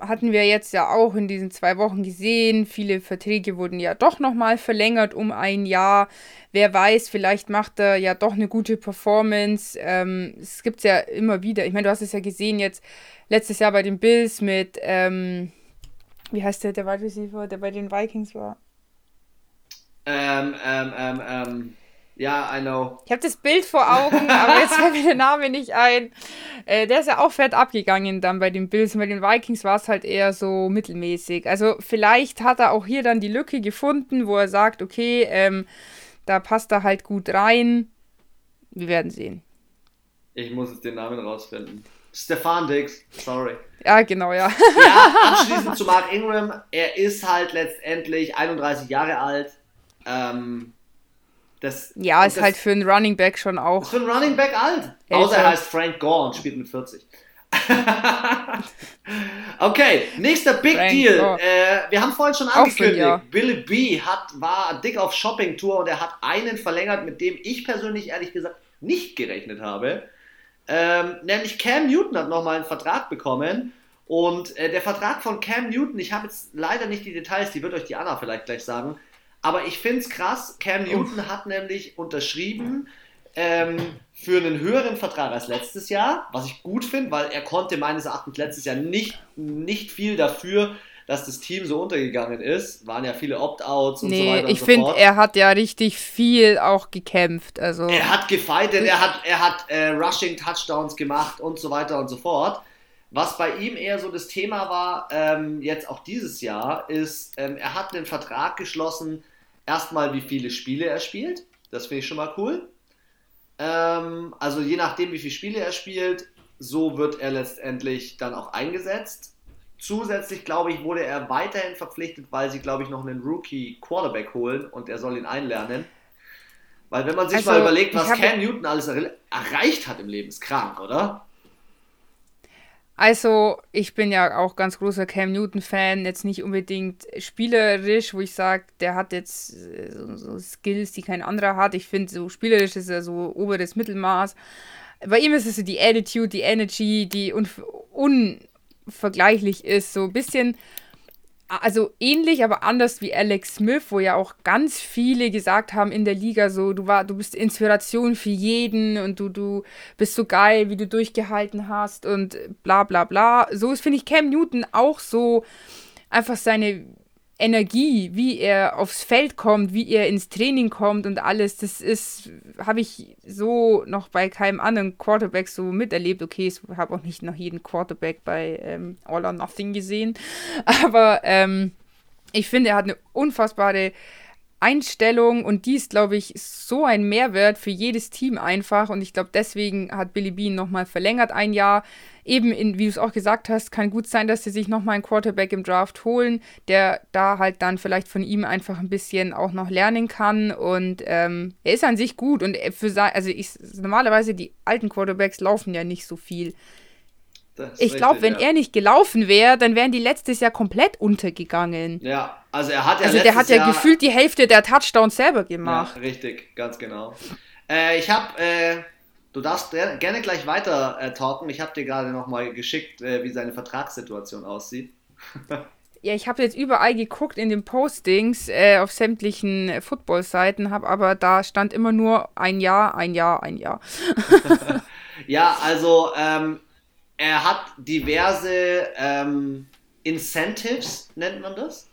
hatten wir jetzt ja auch in diesen zwei Wochen gesehen. Viele Verträge wurden ja doch nochmal verlängert um ein Jahr. Wer weiß, vielleicht macht er ja doch eine gute Performance. Ähm, es gibt es ja immer wieder. Ich meine, du hast es ja gesehen jetzt letztes Jahr bei den Bills mit, ähm, wie heißt der, der Wide Receiver, der bei den Vikings war? Ähm, ähm, ähm, ähm. Ja, I know. Ich habe das Bild vor Augen, (laughs) aber jetzt fällt mir der Name nicht ein. Äh, der ist ja auch fett abgegangen dann bei den Bills. Und bei den Vikings war es halt eher so mittelmäßig. Also vielleicht hat er auch hier dann die Lücke gefunden, wo er sagt, okay, ähm, da passt er halt gut rein. Wir werden sehen. Ich muss jetzt den Namen rausfinden. Stefan Dix, sorry. Ja, genau, ja. ja, (laughs) abschließend zu Mark Ingram. Er ist halt letztendlich 31 Jahre alt. Ähm, das, ja, ist das, halt für einen Running Back schon auch. Ist für einen Running Back alt. Älter. Außer er heißt Frank Gore und spielt mit 40. (laughs) okay, nächster Big Frank Deal. Äh, wir haben vorhin schon angekündigt. Billy B hat, war dick auf Shopping-Tour und er hat einen verlängert, mit dem ich persönlich ehrlich gesagt nicht gerechnet habe. Ähm, nämlich Cam Newton hat nochmal einen Vertrag bekommen. Und äh, der Vertrag von Cam Newton, ich habe jetzt leider nicht die Details, die wird euch die Anna vielleicht gleich sagen, aber ich finde es krass, Cam Newton Uff. hat nämlich unterschrieben ähm, für einen höheren Vertrag als letztes Jahr, was ich gut finde, weil er konnte meines Erachtens letztes Jahr nicht, nicht viel dafür, dass das Team so untergegangen ist. Waren ja viele Opt-outs und nee, so weiter. Ich so finde, er hat ja richtig viel auch gekämpft. Also er hat gefightet, er hat, er hat äh, Rushing-Touchdowns gemacht und so weiter und so fort. Was bei ihm eher so das Thema war, ähm, jetzt auch dieses Jahr, ist, ähm, er hat einen Vertrag geschlossen erstmal, wie viele Spiele er spielt. Das finde ich schon mal cool. Ähm, also je nachdem, wie viele Spiele er spielt, so wird er letztendlich dann auch eingesetzt. Zusätzlich, glaube ich, wurde er weiterhin verpflichtet, weil sie, glaube ich, noch einen Rookie-Quarterback holen und er soll ihn einlernen. Weil wenn man sich also, mal überlegt, was Cam Newton alles erreicht hat im Leben, ist krank, oder? Also, ich bin ja auch ganz großer Cam Newton-Fan, jetzt nicht unbedingt spielerisch, wo ich sage, der hat jetzt äh, so, so, Skills, die kein anderer hat. Ich finde, so spielerisch ist er so oberes Mittelmaß. Bei ihm ist es so die Attitude, die Energy, die unvergleichlich ist. So ein bisschen also ähnlich, aber anders wie Alex Smith, wo ja auch ganz viele gesagt haben in der Liga so, du war, du bist Inspiration für jeden und du, du bist so geil, wie du durchgehalten hast und bla bla bla. So ist, finde ich, Cam Newton auch so einfach seine Energie, wie er aufs Feld kommt, wie er ins Training kommt und alles, das ist, habe ich so noch bei keinem anderen Quarterback so miterlebt. Okay, ich habe auch nicht noch jeden Quarterback bei ähm, All or Nothing gesehen, (laughs) aber ähm, ich finde, er hat eine unfassbare Einstellung und die ist, glaube ich, so ein Mehrwert für jedes Team einfach und ich glaube, deswegen hat Billy Bean nochmal verlängert ein Jahr eben, in, wie du es auch gesagt hast, kann gut sein, dass sie sich nochmal einen Quarterback im Draft holen, der da halt dann vielleicht von ihm einfach ein bisschen auch noch lernen kann. Und ähm, er ist an sich gut und für also ich, normalerweise die alten Quarterbacks laufen ja nicht so viel. Ich glaube, wenn ja. er nicht gelaufen wäre, dann wären die letztes Jahr komplett untergegangen. Ja, also er hat ja Also der hat ja Jahr gefühlt die Hälfte der Touchdowns selber gemacht. Ja, richtig, ganz genau. Äh, ich habe, äh, du darfst gerne gleich weiter äh, talken. Ich habe dir gerade nochmal geschickt, äh, wie seine Vertragssituation aussieht. (laughs) Ja, ich habe jetzt überall geguckt in den Postings äh, auf sämtlichen Football-Seiten, habe aber da stand immer nur ein Jahr, ein Jahr, ein Jahr. (laughs) ja, also ähm, er hat diverse ähm, Incentives, nennt man das.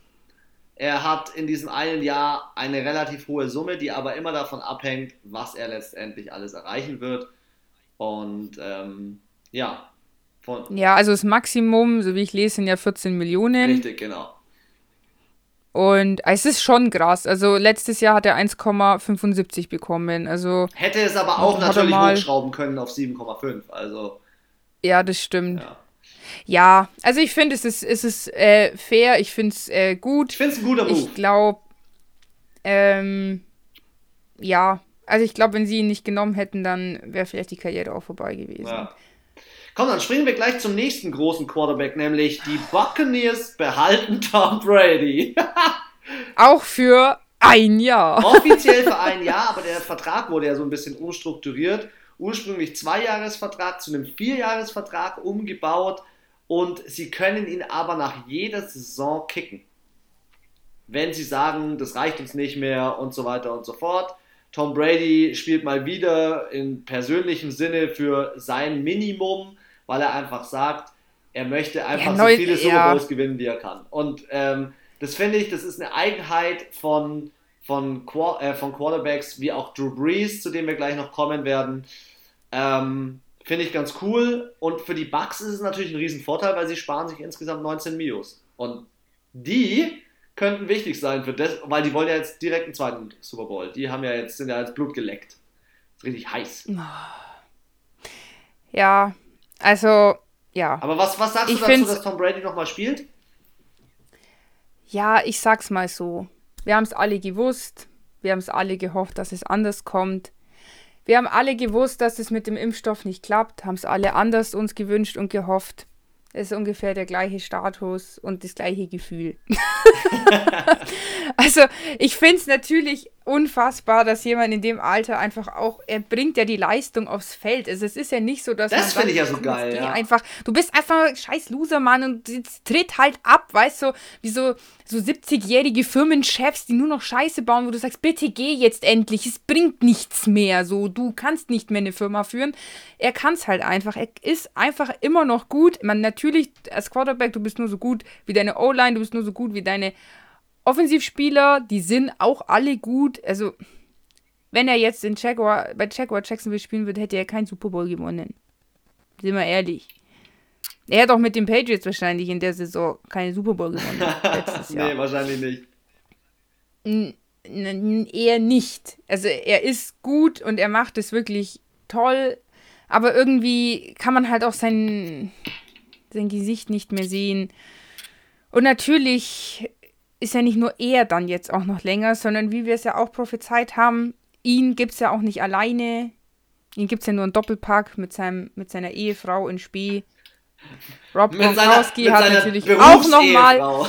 Er hat in diesem einen Jahr eine relativ hohe Summe, die aber immer davon abhängt, was er letztendlich alles erreichen wird. Und ähm, ja, von ja, also das Maximum, so wie ich lese, sind ja 14 Millionen. Richtig, genau. Und es ist schon krass. Also letztes Jahr hat er 1,75 bekommen. Also hätte es aber auch natürlich hochschrauben können auf 7,5. Also ja, das stimmt. Ja. Ja, also ich finde, es ist, es ist äh, fair, ich finde es äh, gut. Ich finde es ein guter Move. Ich glaube, ähm, ja, also ich glaube, wenn sie ihn nicht genommen hätten, dann wäre vielleicht die Karriere auch vorbei gewesen. Ja. Komm, dann springen wir gleich zum nächsten großen Quarterback, nämlich die Buccaneers behalten Tom Brady. (laughs) Auch für ein Jahr. Offiziell für ein (laughs) Jahr, aber der Vertrag wurde ja so ein bisschen umstrukturiert. Ursprünglich Zweijahresvertrag zu einem Vierjahresvertrag umgebaut und sie können ihn aber nach jeder Saison kicken. Wenn sie sagen, das reicht uns nicht mehr und so weiter und so fort. Tom Brady spielt mal wieder in persönlichem Sinne für sein Minimum weil er einfach sagt, er möchte einfach ja, neu, so viele Super Bowls ja. gewinnen, wie er kann. Und ähm, das finde ich, das ist eine Eigenheit von, von, äh, von Quarterbacks wie auch Drew Brees, zu dem wir gleich noch kommen werden. Ähm, finde ich ganz cool. Und für die Bucks ist es natürlich ein Riesenvorteil, weil sie sparen sich insgesamt 19 Mios. Und die könnten wichtig sein für das, weil die wollen ja jetzt direkt einen zweiten Super Bowl. Die haben ja jetzt, sind ja als Blut geleckt. Ist richtig heiß. Ja, also, ja. Aber was, was sagst ich du dazu, dass Tom Brady nochmal spielt? Ja, ich sag's mal so. Wir haben es alle gewusst. Wir haben es alle gehofft, dass es anders kommt. Wir haben alle gewusst, dass es mit dem Impfstoff nicht klappt, haben es alle anders uns gewünscht und gehofft. Es ist ungefähr der gleiche Status und das gleiche Gefühl. (laughs) (laughs) also, ich finde es natürlich unfassbar, dass jemand in dem Alter einfach auch, er bringt ja die Leistung aufs Feld. Also es ist ja nicht so, dass das finde ich ja so geil. Ja. Einfach, du bist einfach ein scheiß Losermann und jetzt tritt halt ab, weißt du, wie so, so 70-jährige Firmenchefs, die nur noch Scheiße bauen, wo du sagst, bitte geh jetzt endlich, es bringt nichts mehr, so, du kannst nicht mehr eine Firma führen. Er kann es halt einfach, er ist einfach immer noch gut. Man natürlich als Quarterback, du bist nur so gut wie deine O-Line, du bist nur so gut wie deine Offensivspieler, die sind auch alle gut. Also, wenn er jetzt in Jaguar, bei Jaguar Jacksonville spielen würde, hätte er keinen Super Bowl gewonnen. Sind wir ehrlich. Er hat auch mit den Patriots wahrscheinlich in der Saison keine Super Bowl gewonnen. (laughs) letztes Jahr. nee, wahrscheinlich nicht. N eher nicht. Also er ist gut und er macht es wirklich toll, aber irgendwie kann man halt auch sein, sein Gesicht nicht mehr sehen. Und natürlich ist ja nicht nur er dann jetzt auch noch länger, sondern wie wir es ja auch prophezeit haben, ihn gibt es ja auch nicht alleine. Ihn gibt es ja nur einen Doppelpack mit, seinem, mit seiner Ehefrau in Spee. Rob Gronkowski hat natürlich auch nochmal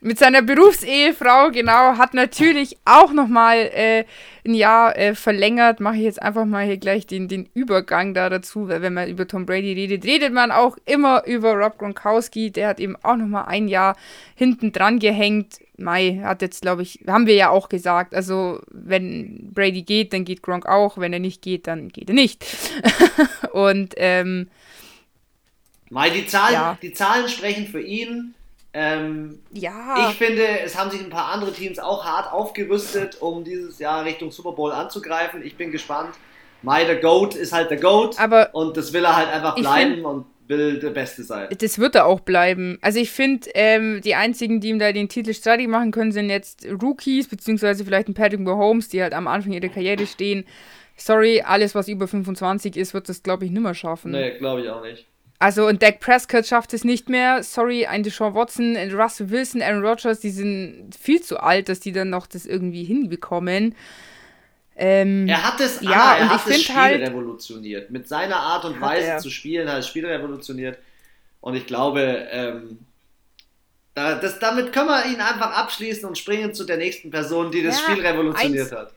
mit seiner Berufsehefrau, genau, hat natürlich auch nochmal äh, ein Jahr äh, verlängert. Mache ich jetzt einfach mal hier gleich den, den Übergang da dazu, weil wenn man über Tom Brady redet, redet man auch immer über Rob Gronkowski. Der hat eben auch nochmal ein Jahr hinten dran gehängt. Mai hat jetzt, glaube ich, haben wir ja auch gesagt, also wenn Brady geht, dann geht Gronk auch. Wenn er nicht geht, dann geht er nicht. (laughs) Und ähm, Mai, die Zahlen, ja. die Zahlen sprechen für ihn. Ähm, ja. Ich finde, es haben sich ein paar andere Teams auch hart aufgerüstet, um dieses Jahr Richtung Super Bowl anzugreifen. Ich bin gespannt. Mai, der Goat ist halt der Goat. Aber und das will er halt einfach bleiben und will der Beste sein. Das wird er auch bleiben. Also ich finde, ähm, die einzigen, die ihm da den Titel streitig machen können, sind jetzt Rookies, beziehungsweise vielleicht ein Patrick Mahomes, die halt am Anfang ihrer Karriere stehen. Sorry, alles, was über 25 ist, wird das, glaube ich, nimmer schaffen. Nee, glaube ich auch nicht. Also, und Dak Prescott schafft es nicht mehr. Sorry, ein Deshaun Watson, ein Russell Wilson, Aaron Rodgers, die sind viel zu alt, dass die dann noch das irgendwie hinbekommen. Ähm, er hat es, ja, Anna, er hat das Spiel halt, revolutioniert. Mit seiner Art und Weise er. zu spielen hat das Spiel revolutioniert. Und ich glaube, ähm, da, das, damit können wir ihn einfach abschließen und springen zu der nächsten Person, die das ja, Spiel revolutioniert eins, hat.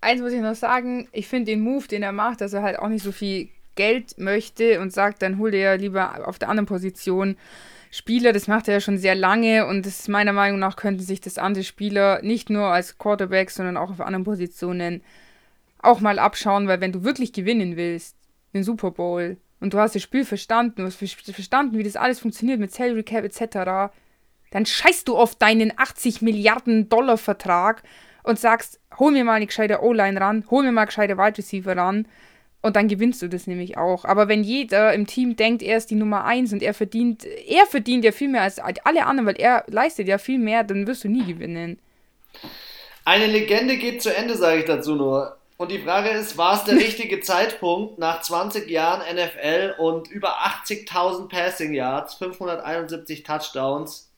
Eins muss ich noch sagen, ich finde den Move, den er macht, dass er halt auch nicht so viel Geld möchte und sagt, dann hol dir ja lieber auf der anderen Position Spieler, das macht er ja schon sehr lange und das meiner Meinung nach könnten sich das andere Spieler nicht nur als Quarterback, sondern auch auf anderen Positionen auch mal abschauen, weil wenn du wirklich gewinnen willst, den Super Bowl, und du hast das Spiel verstanden, du hast verstanden, wie das alles funktioniert mit Salary Cap etc., dann scheißt du auf deinen 80 Milliarden Dollar Vertrag und sagst, hol mir mal eine gescheite O-Line ran, hol mir mal gescheite Wide Receiver ran und dann gewinnst du das nämlich auch. Aber wenn jeder im Team denkt, er ist die Nummer 1 und er verdient, er verdient ja viel mehr als alle anderen, weil er leistet ja viel mehr, dann wirst du nie gewinnen. Eine Legende geht zu Ende, sage ich dazu nur. Und die Frage ist, war es der (laughs) richtige Zeitpunkt nach 20 Jahren NFL und über 80.000 Passing Yards, 571 Touchdowns,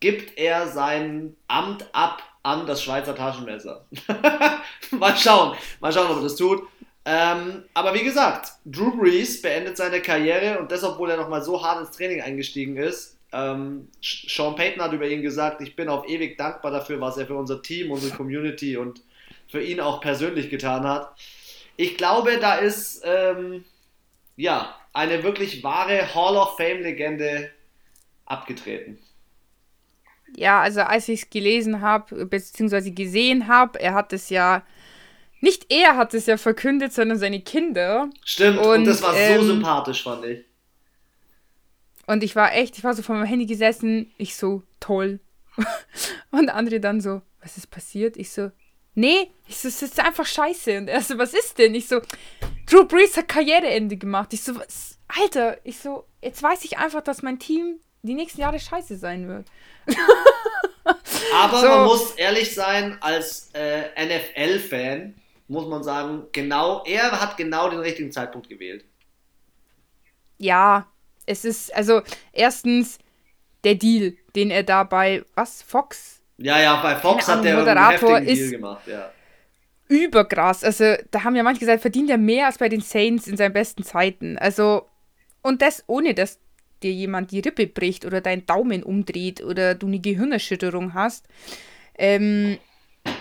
gibt er sein Amt ab an das Schweizer Taschenmesser? (laughs) mal schauen, mal schauen, ob er das tut. Ähm, aber wie gesagt, Drew Brees beendet seine Karriere und das, obwohl er nochmal so hart ins Training eingestiegen ist. Ähm, Sean Payton hat über ihn gesagt, ich bin auf ewig dankbar dafür, was er für unser Team, unsere Community und für ihn auch persönlich getan hat. Ich glaube, da ist ähm, ja eine wirklich wahre Hall of Fame-Legende abgetreten. Ja, also als ich es gelesen habe, beziehungsweise gesehen habe, er hat es ja, nicht er hat es ja verkündet, sondern seine Kinder. Stimmt, und, und das war ähm, so sympathisch, fand ich. Und ich war echt, ich war so vor meinem Handy gesessen, ich so, toll. (laughs) und andere dann so, was ist passiert? Ich so, nee, ich so, es ist einfach scheiße. Und er so, was ist denn? Ich so, Drew Brees hat Karriereende gemacht. Ich so, was? Alter, ich so, jetzt weiß ich einfach, dass mein Team die nächsten Jahre scheiße sein wird. Aber (laughs) so. man muss ehrlich sein, als äh, NFL-Fan muss man sagen, genau, er hat genau den richtigen Zeitpunkt gewählt. Ja, es ist, also erstens der Deal, den er da bei, was, Fox? Ja, ja, bei Fox hat der Moderator einen Deal gemacht, ja. Überkrass. Also, da haben ja manche gesagt, verdient er mehr als bei den Saints in seinen besten Zeiten. Also, und das ohne, dass dir jemand die Rippe bricht oder deinen Daumen umdreht oder du eine Gehirnerschütterung hast. Ähm,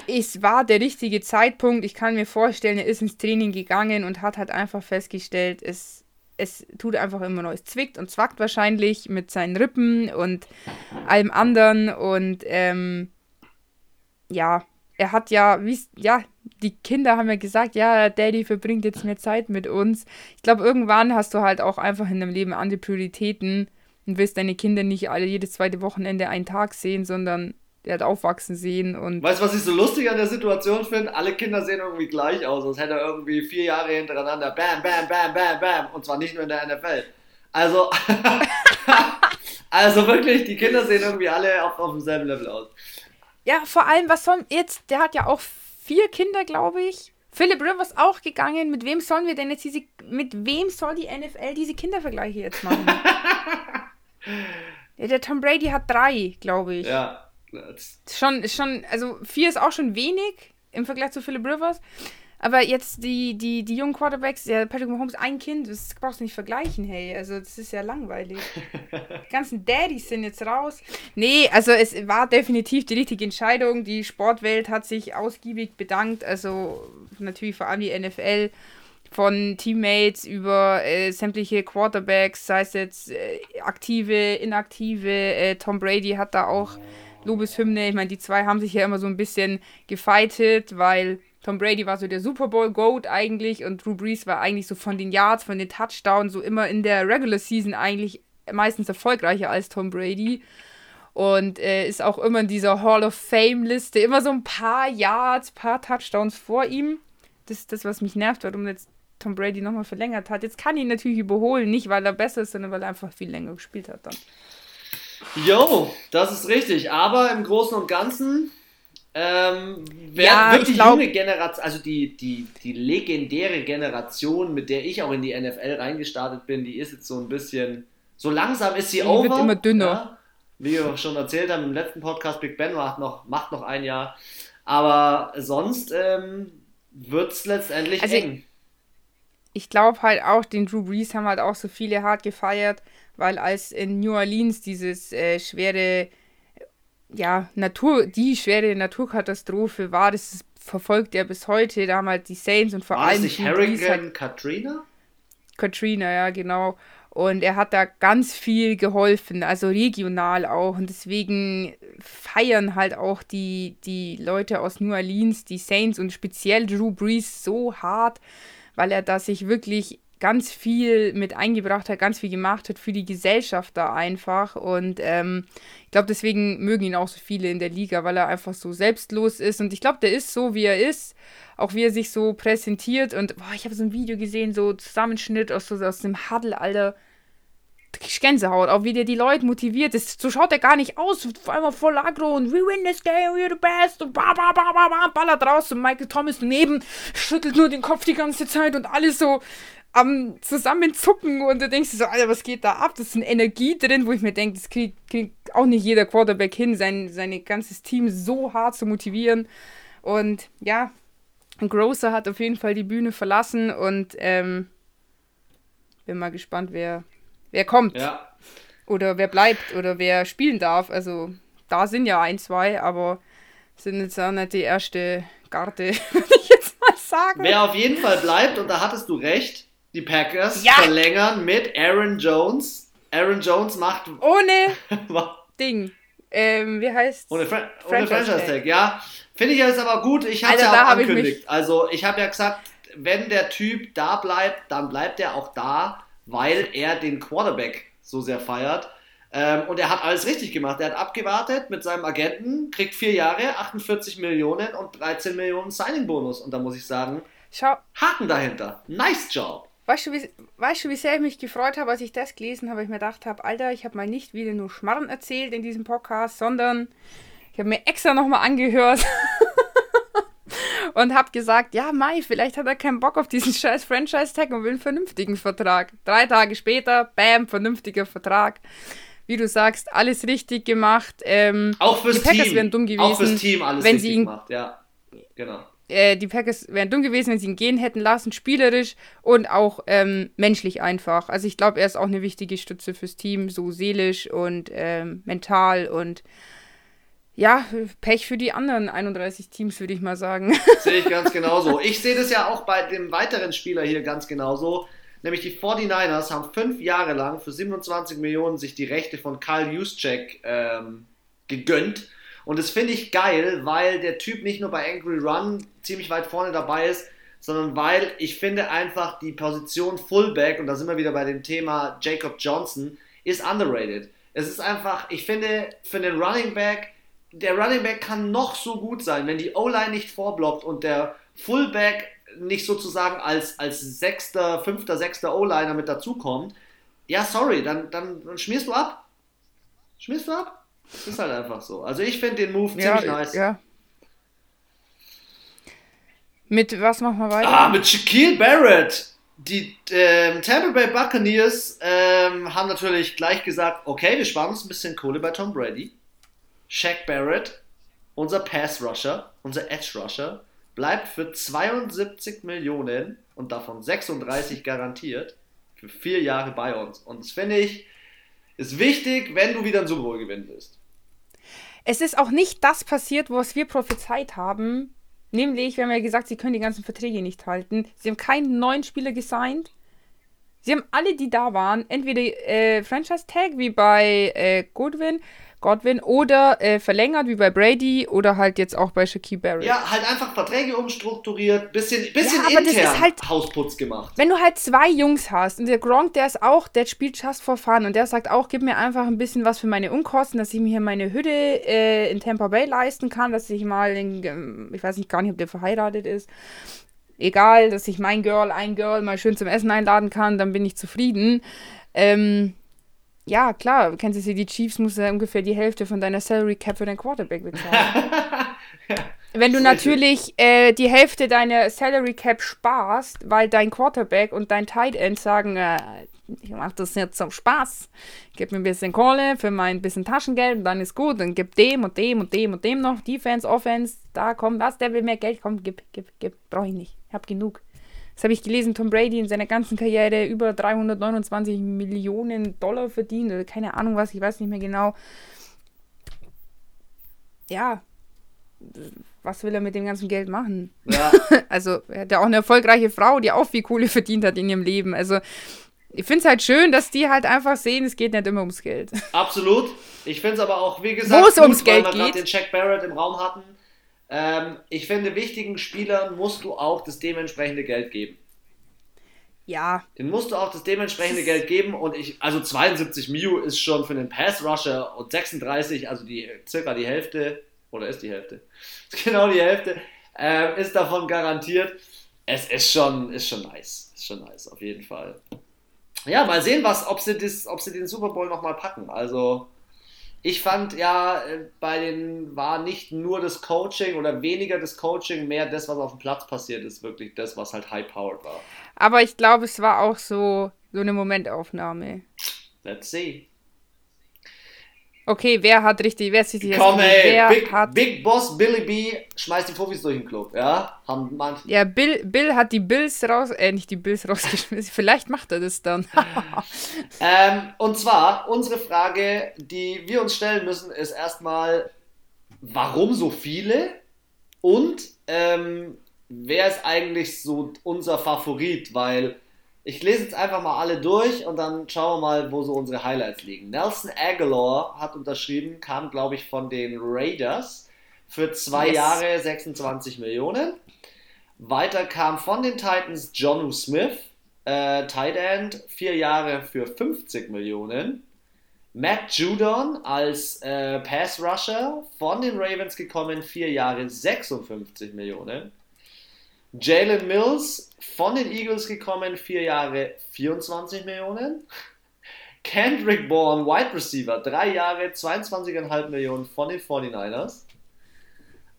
es war der richtige Zeitpunkt. Ich kann mir vorstellen, er ist ins Training gegangen und hat halt einfach festgestellt, es, es tut einfach immer noch. Es zwickt und zwackt wahrscheinlich mit seinen Rippen und allem anderen. Und ähm, ja, er hat ja, wie ja, die Kinder haben ja gesagt, ja, Daddy verbringt jetzt mehr Zeit mit uns. Ich glaube, irgendwann hast du halt auch einfach in deinem Leben andere Prioritäten und willst deine Kinder nicht alle jedes zweite Wochenende einen Tag sehen, sondern der hat aufwachsen sehen und. Weißt du, was ich so lustig an der Situation finde? Alle Kinder sehen irgendwie gleich aus, als hätte er irgendwie vier Jahre hintereinander Bam, Bam, Bam, Bam, Bam und zwar nicht nur in der NFL. Also, (laughs) also wirklich, die Kinder sehen irgendwie alle auf, auf demselben Level aus. Ja, vor allem, was soll jetzt, der hat ja auch vier Kinder, glaube ich. Philip Rivers auch gegangen. Mit wem sollen wir denn jetzt diese, mit wem soll die NFL diese Kindervergleiche jetzt machen? (laughs) ja, der Tom Brady hat drei, glaube ich. Ja. Schon, schon, also vier ist auch schon wenig im Vergleich zu Philip Rivers. Aber jetzt die, die, die jungen Quarterbacks, der Patrick Mahomes ein Kind, das brauchst du nicht vergleichen, hey. Also das ist ja langweilig. (laughs) die ganzen Daddys sind jetzt raus. Nee, also es war definitiv die richtige Entscheidung. Die Sportwelt hat sich ausgiebig bedankt. Also natürlich vor allem die NFL von Teammates über äh, sämtliche Quarterbacks, sei es jetzt äh, aktive, inaktive. Äh, Tom Brady hat da auch Lobeshymne. Ich meine, die zwei haben sich ja immer so ein bisschen gefightet, weil Tom Brady war so der Super Bowl Goat eigentlich und Drew Brees war eigentlich so von den Yards, von den Touchdowns so immer in der Regular Season eigentlich meistens erfolgreicher als Tom Brady und äh, ist auch immer in dieser Hall of Fame Liste immer so ein paar Yards, paar Touchdowns vor ihm. Das ist das, was mich nervt, warum jetzt Tom Brady nochmal verlängert hat. Jetzt kann ihn natürlich überholen, nicht weil er besser ist, sondern weil er einfach viel länger gespielt hat dann. Jo, das ist richtig. Aber im Großen und Ganzen ähm, wer ja, wirklich glaub, junge Generation, also die, die, die legendäre Generation, mit der ich auch in die NFL reingestartet bin, die ist jetzt so ein bisschen, so langsam ist sie die over. wird immer dünner. Ja, wie wir schon erzählt haben im letzten Podcast, Big Ben macht noch, macht noch ein Jahr. Aber sonst ähm, wird es letztendlich also eng. Ich, ich glaube halt auch, den Drew Brees haben halt auch so viele hart gefeiert, weil als in New Orleans dieses äh, schwere, ja, Natur, die schwere Naturkatastrophe war, das verfolgt er bis heute, damals die Saints und vor war allem. Nicht Hurricane halt, Katrina? Katrina, ja, genau. Und er hat da ganz viel geholfen, also regional auch. Und deswegen feiern halt auch die, die Leute aus New Orleans, die Saints und speziell Drew Brees so hart, weil er da sich wirklich ganz viel mit eingebracht hat, ganz viel gemacht hat für die Gesellschaft da einfach. Und ähm, ich glaube, deswegen mögen ihn auch so viele in der Liga, weil er einfach so selbstlos ist. Und ich glaube, der ist so, wie er ist. Auch wie er sich so präsentiert. Und boah, ich habe so ein Video gesehen, so Zusammenschnitt aus, so, aus dem Huddle, Alter. Gänsehaut, auch wie der die Leute motiviert ist. So schaut er gar nicht aus. Vor allem voll aggro und we win this game, we're the best und ba, ba, ba, ba, ba, ballert raus und Michael Thomas daneben schüttelt nur den Kopf die ganze Zeit und alles so am Zusammenzucken und du denkst so, Alter, was geht da ab? Das ist eine Energie drin, wo ich mir denke, das kriegt, kriegt auch nicht jeder Quarterback hin, sein, sein ganzes Team so hart zu motivieren. Und ja, Grocer hat auf jeden Fall die Bühne verlassen und ähm, bin mal gespannt, wer, wer kommt. Ja. Oder wer bleibt oder wer spielen darf. Also da sind ja ein, zwei, aber sind jetzt auch nicht die erste Karte, (laughs) würde ich jetzt mal sagen. Wer auf jeden Fall bleibt, und da hattest du recht, die Packers ja. verlängern mit Aaron Jones. Aaron Jones macht. (laughs) Ohne (laughs) Ding. Ähm, wie heißt Ohne, Fra Franchise, Franchise Tag, ja. Finde ich jetzt aber gut. Ich habe es ja auch angekündigt. Ich also, ich habe ja gesagt, wenn der Typ da bleibt, dann bleibt er auch da, weil er den Quarterback so sehr feiert. Ähm, und er hat alles richtig gemacht. Er hat abgewartet mit seinem Agenten, kriegt vier Jahre, 48 Millionen und 13 Millionen Signing-Bonus. Und da muss ich sagen, Schau. Haken dahinter. Nice Job. Weißt du, wie, weißt du, wie sehr ich mich gefreut habe, als ich das gelesen habe? Ich mir gedacht habe, Alter, ich habe mal nicht wieder nur Schmarren erzählt in diesem Podcast, sondern ich habe mir extra nochmal angehört (laughs) und habe gesagt, ja, Mai, vielleicht hat er keinen Bock auf diesen scheiß Franchise-Tag und will einen vernünftigen Vertrag. Drei Tage später, bam, vernünftiger Vertrag. Wie du sagst, alles richtig gemacht. Ähm, auch fürs die Packers Team. wären dumm gewesen, auch fürs Team alles wenn richtig sie ihn, gemacht, ja. Genau äh, die Packers wären dumm gewesen, wenn sie ihn gehen hätten lassen, spielerisch und auch ähm, menschlich einfach. Also ich glaube, er ist auch eine wichtige Stütze fürs Team, so seelisch und ähm, mental und ja, Pech für die anderen 31 Teams, würde ich mal sagen. (laughs) Sehe ich ganz genauso. Ich sehe das ja auch bei dem weiteren Spieler hier ganz genauso. Nämlich die 49ers haben fünf Jahre lang für 27 Millionen sich die Rechte von Karl Juszczyk ähm, gegönnt und das finde ich geil, weil der Typ nicht nur bei Angry Run ziemlich weit vorne dabei ist, sondern weil ich finde einfach die Position Fullback, und da sind wir wieder bei dem Thema Jacob Johnson, ist underrated. Es ist einfach, ich finde, für den Running Back, der Running Back kann noch so gut sein, wenn die O-Line nicht vorblockt und der Fullback nicht sozusagen als, als sechster, fünfter, sechster O-Liner mit dazukommt. Ja, sorry, dann, dann, dann schmierst du ab. Schmierst du ab? Ist halt einfach so. Also ich finde den Move ja, ziemlich nice. Ja. Mit was machen wir weiter? Ah, mit Shaquille Barrett. Die ähm, Tampa Bay Buccaneers ähm, haben natürlich gleich gesagt, okay, wir sparen uns ein bisschen Kohle bei Tom Brady. Shaq Barrett, unser Pass Rusher, unser Edge Rusher, bleibt für 72 Millionen und davon 36 garantiert für vier Jahre bei uns. Und das finde ich, ist wichtig, wenn du wieder einen Super Bowl gewinnen willst. Es ist auch nicht das passiert, was wir prophezeit haben. Nämlich, wir haben ja gesagt, sie können die ganzen Verträge nicht halten. Sie haben keinen neuen Spieler gesigned. Sie haben alle, die da waren, entweder äh, Franchise Tag wie bei äh, Goodwin Godwin oder äh, verlängert wie bei Brady oder halt jetzt auch bei Shaquille Barrett. Ja, halt einfach Verträge umstrukturiert, bisschen, bisschen ja, intern halt, Hausputz gemacht. Wenn du halt zwei Jungs hast und der Gronk, der ist auch, der spielt just for fun und der sagt auch, gib mir einfach ein bisschen was für meine Unkosten, dass ich mir hier meine Hütte äh, in Tampa Bay leisten kann, dass ich mal, in, ich weiß nicht gar nicht, ob der verheiratet ist, egal, dass ich mein Girl, ein Girl mal schön zum Essen einladen kann, dann bin ich zufrieden. Ähm, ja, klar, kennst du sie, die Chiefs musst du ungefähr die Hälfte von deiner Salary Cap für deinen Quarterback bezahlen. (laughs) Wenn du natürlich äh, die Hälfte deiner Salary Cap sparst, weil dein Quarterback und dein Tight End sagen, äh, ich mache das jetzt zum Spaß, gib mir ein bisschen Kohle für mein bisschen Taschengeld und dann ist gut, dann gib dem und dem und dem und dem noch, Defense, Offense, da komm, was, der will mehr Geld, komm, gib, gib, gib, brauche ich nicht, ich hab genug. Das habe ich gelesen, Tom Brady in seiner ganzen Karriere über 329 Millionen Dollar verdient oder keine Ahnung was, ich weiß nicht mehr genau. Ja, was will er mit dem ganzen Geld machen? Ja. (laughs) also, er hat ja auch eine erfolgreiche Frau, die auch viel Kohle verdient hat in ihrem Leben. Also, ich finde es halt schön, dass die halt einfach sehen, es geht nicht immer ums Geld. Absolut. Ich finde es aber auch, wie gesagt, Wo es ums Geld weil wir geht. den Jack Barrett im Raum hatten. Ähm, ich finde, wichtigen Spielern musst du auch das dementsprechende Geld geben. Ja. Den musst du auch das dementsprechende Geld geben und ich, also 72 Mio ist schon für einen Pass-Rusher und 36, also die circa die Hälfte, oder ist die Hälfte? (laughs) genau die Hälfte, äh, ist davon garantiert. Es ist schon, ist schon nice. Ist schon nice, auf jeden Fall. Ja, mal sehen, was, ob sie, das, ob sie den Super Bowl nochmal packen. Also, ich fand ja, äh, bei den war nicht nur das Coaching oder weniger das Coaching, mehr das, was auf dem Platz passiert ist, wirklich das, was halt high-powered war. Aber ich glaube, es war auch so, so eine Momentaufnahme. Let's see. Okay, wer hat richtig, wer ist richtig Komm, ey, Big, hat Big Boss Billy B schmeißt die Profis durch den Club, ja? Haben manche. Ja, Bill, Bill hat die Bills raus, äh, nicht die Bills (laughs) rausgeschmissen, vielleicht macht er das dann. (laughs) ähm, und zwar, unsere Frage, die wir uns stellen müssen, ist erstmal, warum so viele? Und ähm, wer ist eigentlich so unser Favorit? Weil ich lese jetzt einfach mal alle durch und dann schauen wir mal, wo so unsere Highlights liegen. Nelson Aguilar hat unterschrieben, kam, glaube ich, von den Raiders für zwei yes. Jahre 26 Millionen. Weiter kam von den Titans Jonu Smith, äh, Tight End, vier Jahre für 50 Millionen. Matt Judon als äh, Pass Rusher von den Ravens gekommen, vier Jahre 56 Millionen. Jalen Mills von den Eagles gekommen, vier Jahre 24 Millionen. Kendrick Bourne, Wide Receiver, drei Jahre 22,5 Millionen von den 49ers.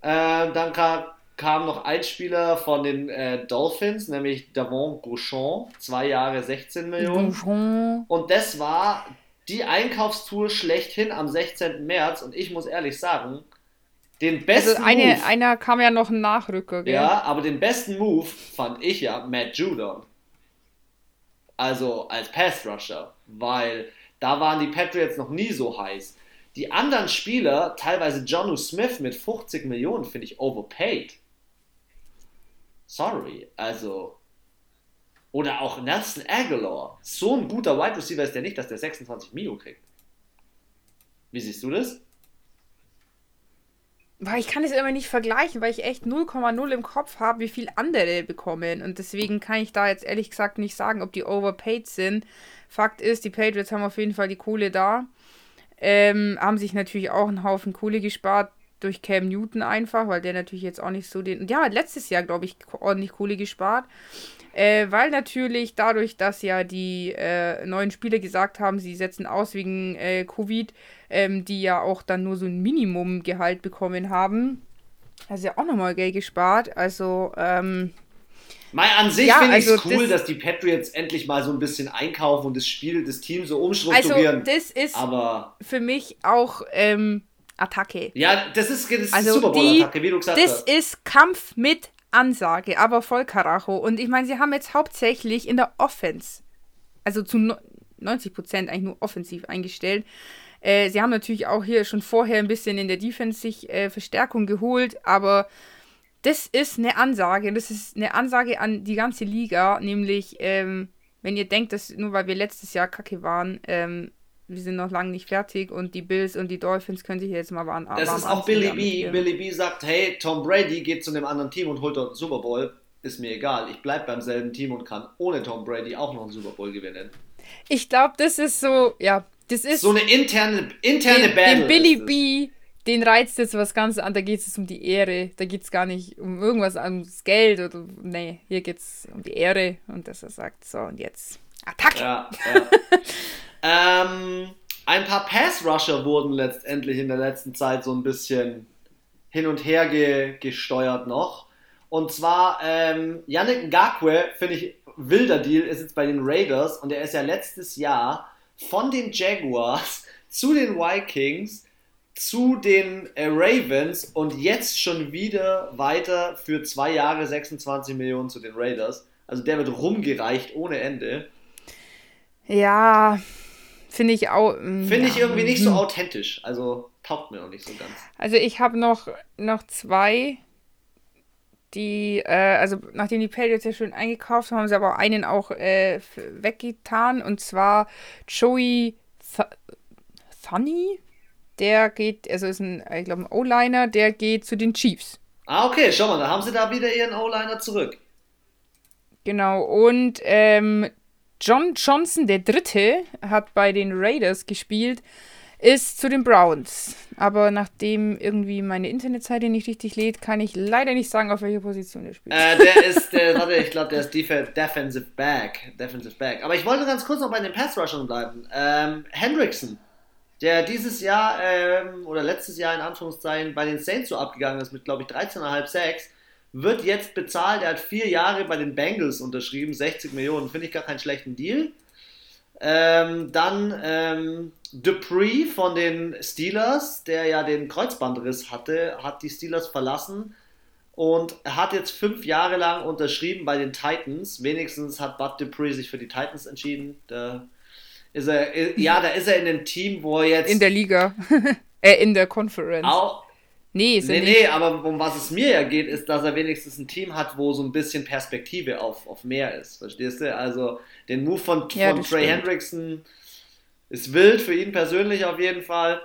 Äh, dann kam, kam, noch ein Spieler von den äh, Dolphins, nämlich Davon Gauchon, zwei Jahre 16 Millionen. Gauchon. Und das war die Einkaufstour schlechthin am 16. März. Und ich muss ehrlich sagen, den also besten also eine, Move, einer kam ja noch ein Nachrücker, gell? Ja, aber den besten Move fand ich ja Matt Judon. Also als Pass Rusher, weil da waren die Patriots noch nie so heiß. Die anderen Spieler, teilweise Jonu Smith mit 50 Millionen, finde ich overpaid. Sorry, also. Oder auch Nelson Aguilar. So ein guter Wide Receiver ist der nicht, dass der 26 Mio kriegt. Wie siehst du das? Ich kann es immer nicht vergleichen, weil ich echt 0,0 im Kopf habe, wie viel andere bekommen. Und deswegen kann ich da jetzt ehrlich gesagt nicht sagen, ob die overpaid sind. Fakt ist, die Patriots haben auf jeden Fall die Kohle da. Ähm, haben sich natürlich auch einen Haufen Kohle gespart durch Cam Newton einfach, weil der natürlich jetzt auch nicht so den. Ja, letztes Jahr, glaube ich, ordentlich Kohle gespart. Äh, weil natürlich dadurch, dass ja die äh, neuen Spieler gesagt haben, sie setzen aus wegen äh, Covid, ähm, die ja auch dann nur so ein Minimumgehalt bekommen haben. Also ja auch nochmal Geld gespart. Also, ähm, Mal an sich ja, finde ich es also cool, das, dass die Patriots endlich mal so ein bisschen einkaufen und das Spiel, das Team so umstrukturieren. Also das ist aber für mich auch ähm, Attacke. Ja, das ist, das ist also Super Bowl-Attacke, wie du gesagt das hast. Das ist Kampf mit Ansage, aber voll Karacho. Und ich meine, sie haben jetzt hauptsächlich in der Offense, also zu 90 Prozent eigentlich nur offensiv eingestellt. Äh, sie haben natürlich auch hier schon vorher ein bisschen in der Defense sich äh, Verstärkung geholt, aber das ist eine Ansage. Das ist eine Ansage an die ganze Liga, nämlich, ähm, wenn ihr denkt, dass nur weil wir letztes Jahr kacke waren, ähm, wir sind noch lange nicht fertig und die Bills und die Dolphins können sich jetzt mal warm Das ist auch Billy B. Billy B sagt, hey, Tom Brady geht zu einem anderen Team und holt dort einen Super Bowl. Ist mir egal. Ich bleibe beim selben Team und kann ohne Tom Brady auch noch einen Super Bowl gewinnen. Ich glaube, das ist so, ja, das ist. So eine interne, interne den, Battle. Den Billy B, den reizt jetzt was ganz anderes. Da geht es um die Ehre. Da geht es gar nicht um irgendwas, ums Geld oder. Nee, hier geht es um die Ehre. Und dass er sagt, so, und jetzt Attacke. Ja, ja. (laughs) ähm, ein paar Pass-Rusher wurden letztendlich in der letzten Zeit so ein bisschen hin und her ge gesteuert noch. Und zwar ähm, Yannick Ngakwe, finde ich, wilder Deal, ist jetzt bei den Raiders und er ist ja letztes Jahr von den Jaguars (laughs) zu den Vikings zu den äh, Ravens und jetzt schon wieder weiter für zwei Jahre 26 Millionen zu den Raiders. Also der wird rumgereicht ohne Ende. Ja, finde ich auch. Mm, finde ja. ich irgendwie nicht so hm. authentisch. Also taugt mir auch nicht so ganz. Also ich habe noch, noch zwei, die, äh, also nachdem die Patriots ja schön eingekauft haben, haben sie aber einen auch äh, weggetan. Und zwar Joey Th Thunny. Der geht, also ist ein, ich glaube, ein O-Liner, der geht zu den Chiefs. Ah, okay, schau mal, da haben sie da wieder ihren O-Liner zurück. Genau, und ähm, John Johnson, der Dritte, hat bei den Raiders gespielt, ist zu den Browns. Aber nachdem irgendwie meine Internetseite nicht richtig lädt, kann ich leider nicht sagen, auf welcher Position er spielt. Äh, der ist, der, warte, ich glaube, der ist Def Defensive Back. Defensive Back. Aber ich wollte ganz kurz noch bei den Pass Rushern bleiben. Ähm, Hendrickson, der dieses Jahr ähm, oder letztes Jahr in Anführungszeichen bei den Saints so abgegangen ist mit, glaube ich, 13,5 Sacks wird jetzt bezahlt. Er hat vier Jahre bei den Bengals unterschrieben, 60 Millionen. Finde ich gar keinen schlechten Deal. Ähm, dann ähm, Dupree von den Steelers, der ja den Kreuzbandriss hatte, hat die Steelers verlassen und hat jetzt fünf Jahre lang unterschrieben bei den Titans. Wenigstens hat Bud Dupree sich für die Titans entschieden. Da ist er, ja, da ist er in dem Team, wo er jetzt. In der Liga. (laughs) äh, in der Conference. Auch, Nee, nee, nicht. nee, aber um was es mir ja geht, ist, dass er wenigstens ein Team hat, wo so ein bisschen Perspektive auf, auf mehr ist. Verstehst du? Also den Move von, ja, von Trey stimmt. Hendrickson ist wild für ihn persönlich auf jeden Fall.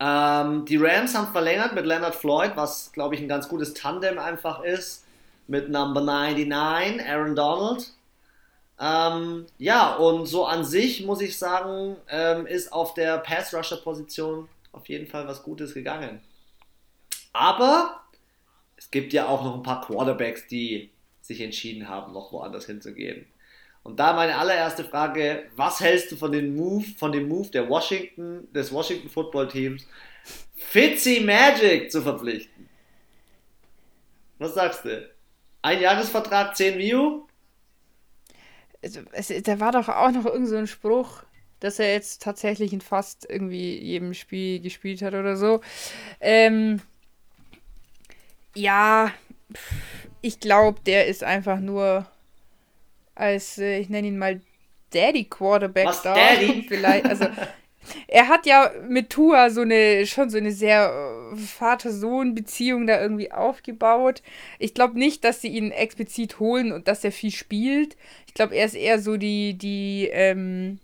Ähm, die Rams haben verlängert mit Leonard Floyd, was glaube ich ein ganz gutes Tandem einfach ist. Mit Number 99, Aaron Donald. Ähm, ja, und so an sich muss ich sagen, ähm, ist auf der Pass-Rusher-Position auf jeden Fall was Gutes gegangen. Aber es gibt ja auch noch ein paar Quarterbacks, die sich entschieden haben, noch woanders hinzugehen. Und da meine allererste Frage, was hältst du von dem Move, von dem Move der Washington, des Washington Football Teams, Fitzy Magic zu verpflichten? Was sagst du? Ein Jahresvertrag, 10 Mio? Also, da war doch auch noch irgend so Spruch, dass er jetzt tatsächlich in fast irgendwie jedem Spiel gespielt hat oder so. Ähm, ja, ich glaube, der ist einfach nur als, äh, ich nenne ihn mal Daddy Quarterback Was, da. Daddy? (laughs) Vielleicht, also er hat ja mit Tua so eine schon so eine sehr äh, Vater-Sohn-Beziehung da irgendwie aufgebaut. Ich glaube nicht, dass sie ihn explizit holen und dass er viel spielt. Ich glaube, er ist eher so die, die, ähm,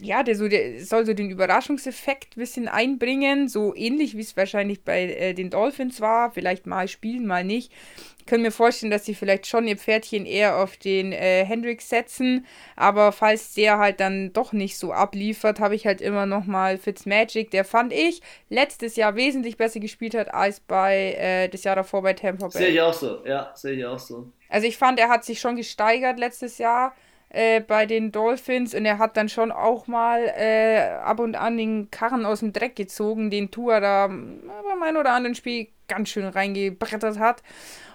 ja, der, so, der soll so den Überraschungseffekt ein bisschen einbringen, so ähnlich wie es wahrscheinlich bei äh, den Dolphins war. Vielleicht mal spielen, mal nicht. Ich kann mir vorstellen, dass sie vielleicht schon ihr Pferdchen eher auf den äh, Hendrix setzen, aber falls der halt dann doch nicht so abliefert, habe ich halt immer noch mal Fitzmagic, der fand ich letztes Jahr wesentlich besser gespielt hat als bei äh, das Jahr davor bei Tampa Bay. Sehe ich auch so, ja, sehe ich auch so. Also ich fand, er hat sich schon gesteigert letztes Jahr äh, bei den Dolphins und er hat dann schon auch mal äh, ab und an den Karren aus dem Dreck gezogen, den Tour da beim ein oder anderen Spiel ganz schön reingebrettert hat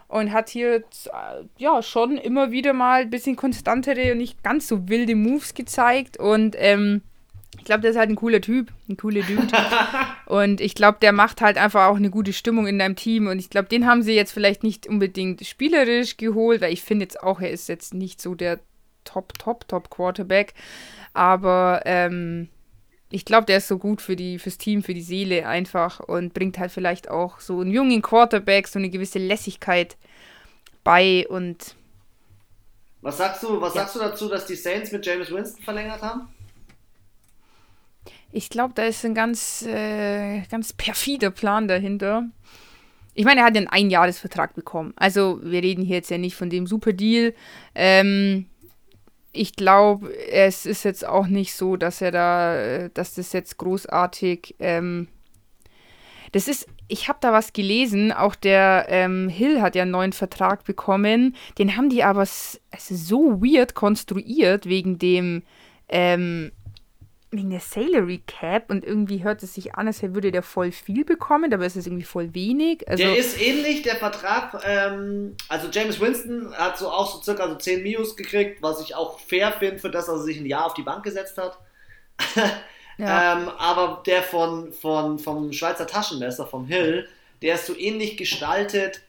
und hat hier äh, ja schon immer wieder mal ein bisschen konstantere und nicht ganz so wilde Moves gezeigt und ähm, ich glaube, der ist halt ein cooler Typ, ein cooler Dude. (laughs) und ich glaube, der macht halt einfach auch eine gute Stimmung in deinem Team. Und ich glaube, den haben sie jetzt vielleicht nicht unbedingt spielerisch geholt, weil ich finde jetzt auch, er ist jetzt nicht so der Top, Top, Top Quarterback. Aber ähm, ich glaube, der ist so gut für die, fürs Team, für die Seele einfach und bringt halt vielleicht auch so einen jungen Quarterback so eine gewisse Lässigkeit bei und was sagst du, was ja. sagst du dazu, dass die Saints mit James Winston verlängert haben? Ich glaube, da ist ein ganz, äh, ganz perfider Plan dahinter. Ich meine, er hat einen Einjahresvertrag bekommen. Also, wir reden hier jetzt ja nicht von dem Super Deal. Ähm, ich glaube, es ist jetzt auch nicht so, dass er da, dass das jetzt großartig. Ähm, das ist, ich habe da was gelesen, auch der ähm, Hill hat ja einen neuen Vertrag bekommen. Den haben die aber also so weird konstruiert wegen dem, ähm, wegen der Salary Cap und irgendwie hört es sich an, als würde der voll viel bekommen, aber es ist irgendwie voll wenig. Also der ist ähnlich, der Vertrag, ähm, also James Winston hat so auch so circa so 10 Mios gekriegt, was ich auch fair finde für das, dass er sich ein Jahr auf die Bank gesetzt hat. (laughs) ja. ähm, aber der von, von, vom Schweizer Taschenmesser, vom Hill, der ist so ähnlich gestaltet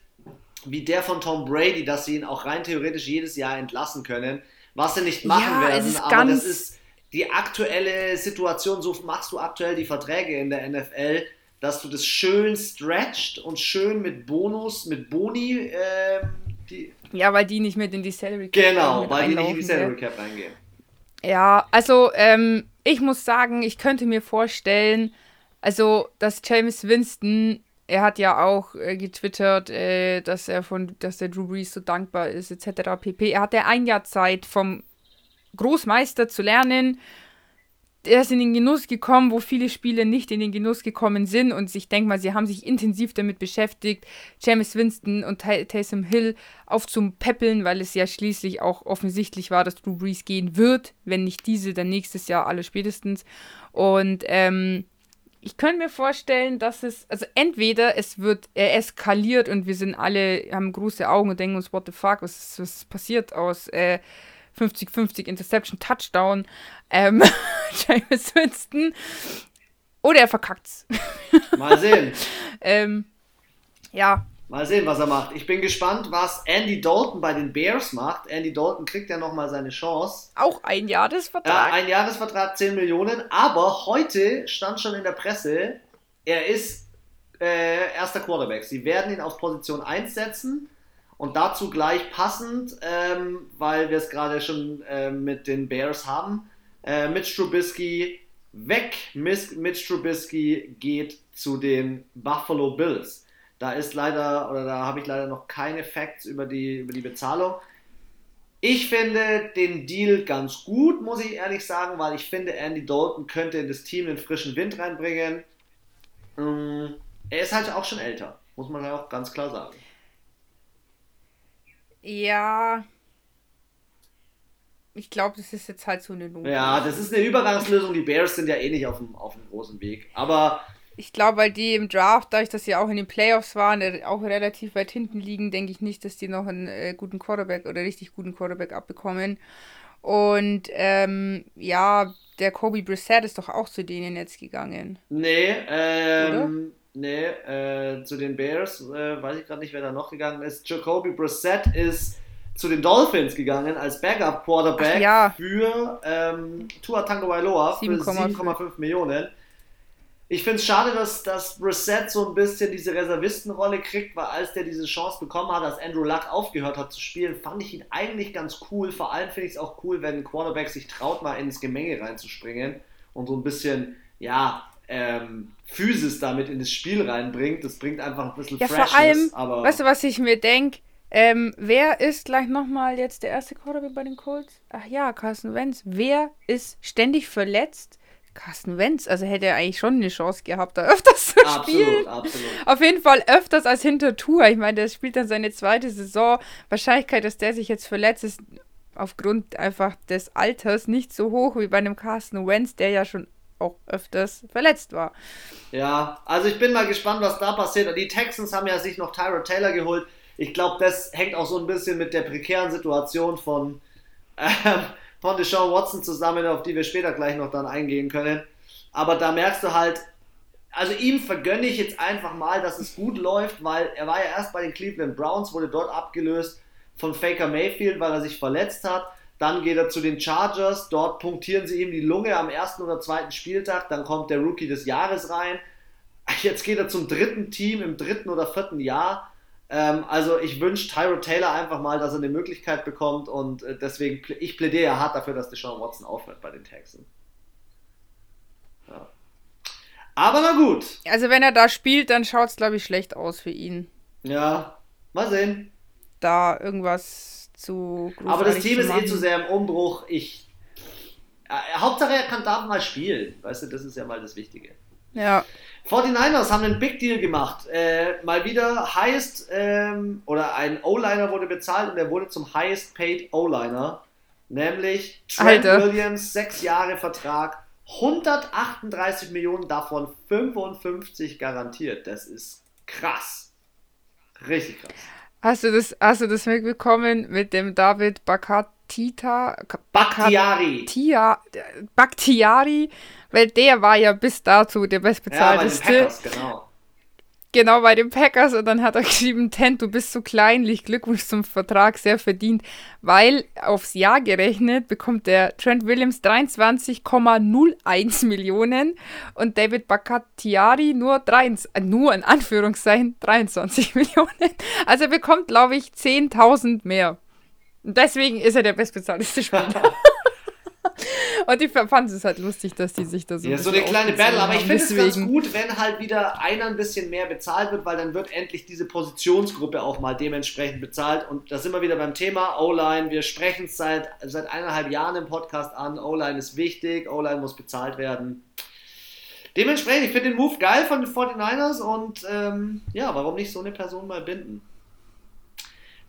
wie der von Tom Brady, dass sie ihn auch rein theoretisch jedes Jahr entlassen können, was sie nicht machen ja, werden, aber das ist die aktuelle Situation, so machst du aktuell die Verträge in der NFL, dass du das schön stretcht und schön mit Bonus, mit Boni, äh, die ja, weil die nicht mit in die Salary Cap Genau, weil die nicht in die Salary Cap reingehen. Ja, also ähm, ich muss sagen, ich könnte mir vorstellen, also dass James Winston er hat ja auch äh, getwittert, äh, dass er von, dass der Drew Brees so dankbar ist, etc. pp. Er hatte ein Jahr Zeit vom Großmeister zu lernen. Er ist in den Genuss gekommen, wo viele Spieler nicht in den Genuss gekommen sind. Und ich denke mal, sie haben sich intensiv damit beschäftigt, James Winston und Taysom Hill aufzupäppeln, weil es ja schließlich auch offensichtlich war, dass Drew Brees gehen wird. Wenn nicht diese, dann nächstes Jahr alle spätestens. Und ähm, ich könnte mir vorstellen, dass es, also entweder es wird, er eskaliert und wir sind alle, haben große Augen und denken uns, what the fuck, was, was passiert aus äh, 50-50 Interception Touchdown, ähm, (laughs) James Winston. Oder er verkackt's. (laughs) Mal sehen. ähm, ja, Mal sehen, was er macht. Ich bin gespannt, was Andy Dalton bei den Bears macht. Andy Dalton kriegt ja nochmal seine Chance. Auch ein Jahresvertrag. Ja, ein Jahresvertrag, 10 Millionen. Aber heute stand schon in der Presse, er ist äh, erster Quarterback. Sie werden ihn auf Position 1 setzen. Und dazu gleich passend, ähm, weil wir es gerade schon äh, mit den Bears haben. Äh, Mitch Trubisky weg. Mitch Trubisky geht zu den Buffalo Bills. Da ist leider, oder da habe ich leider noch keine Facts über die, über die Bezahlung. Ich finde den Deal ganz gut, muss ich ehrlich sagen, weil ich finde, Andy Dalton könnte in das Team den frischen Wind reinbringen. Mm, er ist halt auch schon älter, muss man ja auch ganz klar sagen. Ja. Ich glaube, das ist jetzt halt so eine Nummer. Ja, das ist eine Übergangslösung. Die Bears sind ja eh nicht auf dem, auf dem großen Weg. Aber ich glaube, weil die im Draft, dadurch, dass sie auch in den Playoffs waren, auch relativ weit hinten liegen, denke ich nicht, dass die noch einen äh, guten Quarterback oder richtig guten Quarterback abbekommen. Und ähm, ja, der Kobe Brissett ist doch auch zu denen jetzt gegangen. Nee, ähm, nee, äh, zu den Bears, äh, weiß ich gerade nicht, wer da noch gegangen ist. Jacoby Brissett ist zu den Dolphins gegangen als Backup-Quarterback ja. für ähm, Tua Tagovailoa für 7,5 Millionen. Ich finde es schade, dass, dass Brissett so ein bisschen diese Reservistenrolle kriegt, weil als der diese Chance bekommen hat, als Andrew Luck aufgehört hat zu spielen, fand ich ihn eigentlich ganz cool. Vor allem finde ich es auch cool, wenn ein Quarterback sich traut, mal ins Gemenge reinzuspringen und so ein bisschen, ja, ähm, Physis damit in das Spiel reinbringt. Das bringt einfach ein bisschen ja, Freshness. Vor allem, aber weißt du, was ich mir denke? Ähm, wer ist gleich nochmal jetzt der erste Quarterback bei den Colts? Ach ja, Carson Wentz. Wer ist ständig verletzt? Carsten Wentz, also hätte er eigentlich schon eine Chance gehabt, da (laughs) öfters zu absolut, spielen. Absolut. Auf jeden Fall öfters als hinter Tour. Ich meine, der spielt dann seine zweite Saison. Wahrscheinlichkeit, dass der sich jetzt verletzt, ist aufgrund einfach des Alters nicht so hoch wie bei einem Carsten Wentz, der ja schon auch öfters verletzt war. Ja, also ich bin mal gespannt, was da passiert. Die Texans haben ja sich noch Tyra Taylor geholt. Ich glaube, das hängt auch so ein bisschen mit der prekären Situation von äh, von Deshaun Watson zusammen, auf die wir später gleich noch dann eingehen können. Aber da merkst du halt, also ihm vergönne ich jetzt einfach mal, dass es gut läuft, weil er war ja erst bei den Cleveland Browns, wurde dort abgelöst von Faker Mayfield, weil er sich verletzt hat. Dann geht er zu den Chargers, dort punktieren sie ihm die Lunge am ersten oder zweiten Spieltag, dann kommt der Rookie des Jahres rein. Jetzt geht er zum dritten Team im dritten oder vierten Jahr ähm, also ich wünsche Tyro Taylor einfach mal, dass er eine Möglichkeit bekommt und äh, deswegen, ich plädiere ja hart dafür, dass Deshaun Watson aufhört bei den Texans. Ja. Aber na gut. Also wenn er da spielt, dann schaut es, glaube ich, schlecht aus für ihn. Ja, mal sehen. Da irgendwas zu Aber das Team ist eh zu sehr im Umbruch. Ich. Äh, Hauptsache er kann da mal spielen. Weißt du, das ist ja mal das Wichtige. Ja. 49ers haben einen Big Deal gemacht. Äh, mal wieder highest, ähm, oder ein O-Liner wurde bezahlt und er wurde zum highest paid O-Liner. Nämlich Trent Alter. Williams, sechs Jahre Vertrag, 138 Millionen, davon 55 garantiert. Das ist krass. Richtig krass. Hast du das, hast du das mitbekommen mit dem David Bakatita? Bakhtiari. Bakhtiari, weil der war ja bis dazu der bestbezahlteste. Ja, bei den Packers, genau. Genau, bei den Packers. Und dann hat er (laughs) geschrieben, Tent, du bist so kleinlich, Glückwunsch zum Vertrag, sehr verdient. Weil aufs Jahr gerechnet bekommt der Trent Williams 23,01 (laughs) Millionen und David Bakatiari nur, 23, äh, nur in Anführungszeichen 23 (laughs) Millionen. Also er bekommt, glaube ich, 10.000 mehr. Deswegen ist er der bestbezahlteste Spieler. (laughs) Und die fanden es halt lustig, dass die sich da so. Ja, so eine kleine Battle, aber ich finde es ganz gut, wenn halt wieder einer ein bisschen mehr bezahlt wird, weil dann wird endlich diese Positionsgruppe auch mal dementsprechend bezahlt. Und da sind wir wieder beim Thema O-Line. Wir sprechen es seit, seit eineinhalb Jahren im Podcast an. O-Line ist wichtig, O-Line muss bezahlt werden. Dementsprechend, ich finde den Move geil von den 49ers und ähm, ja, warum nicht so eine Person mal binden?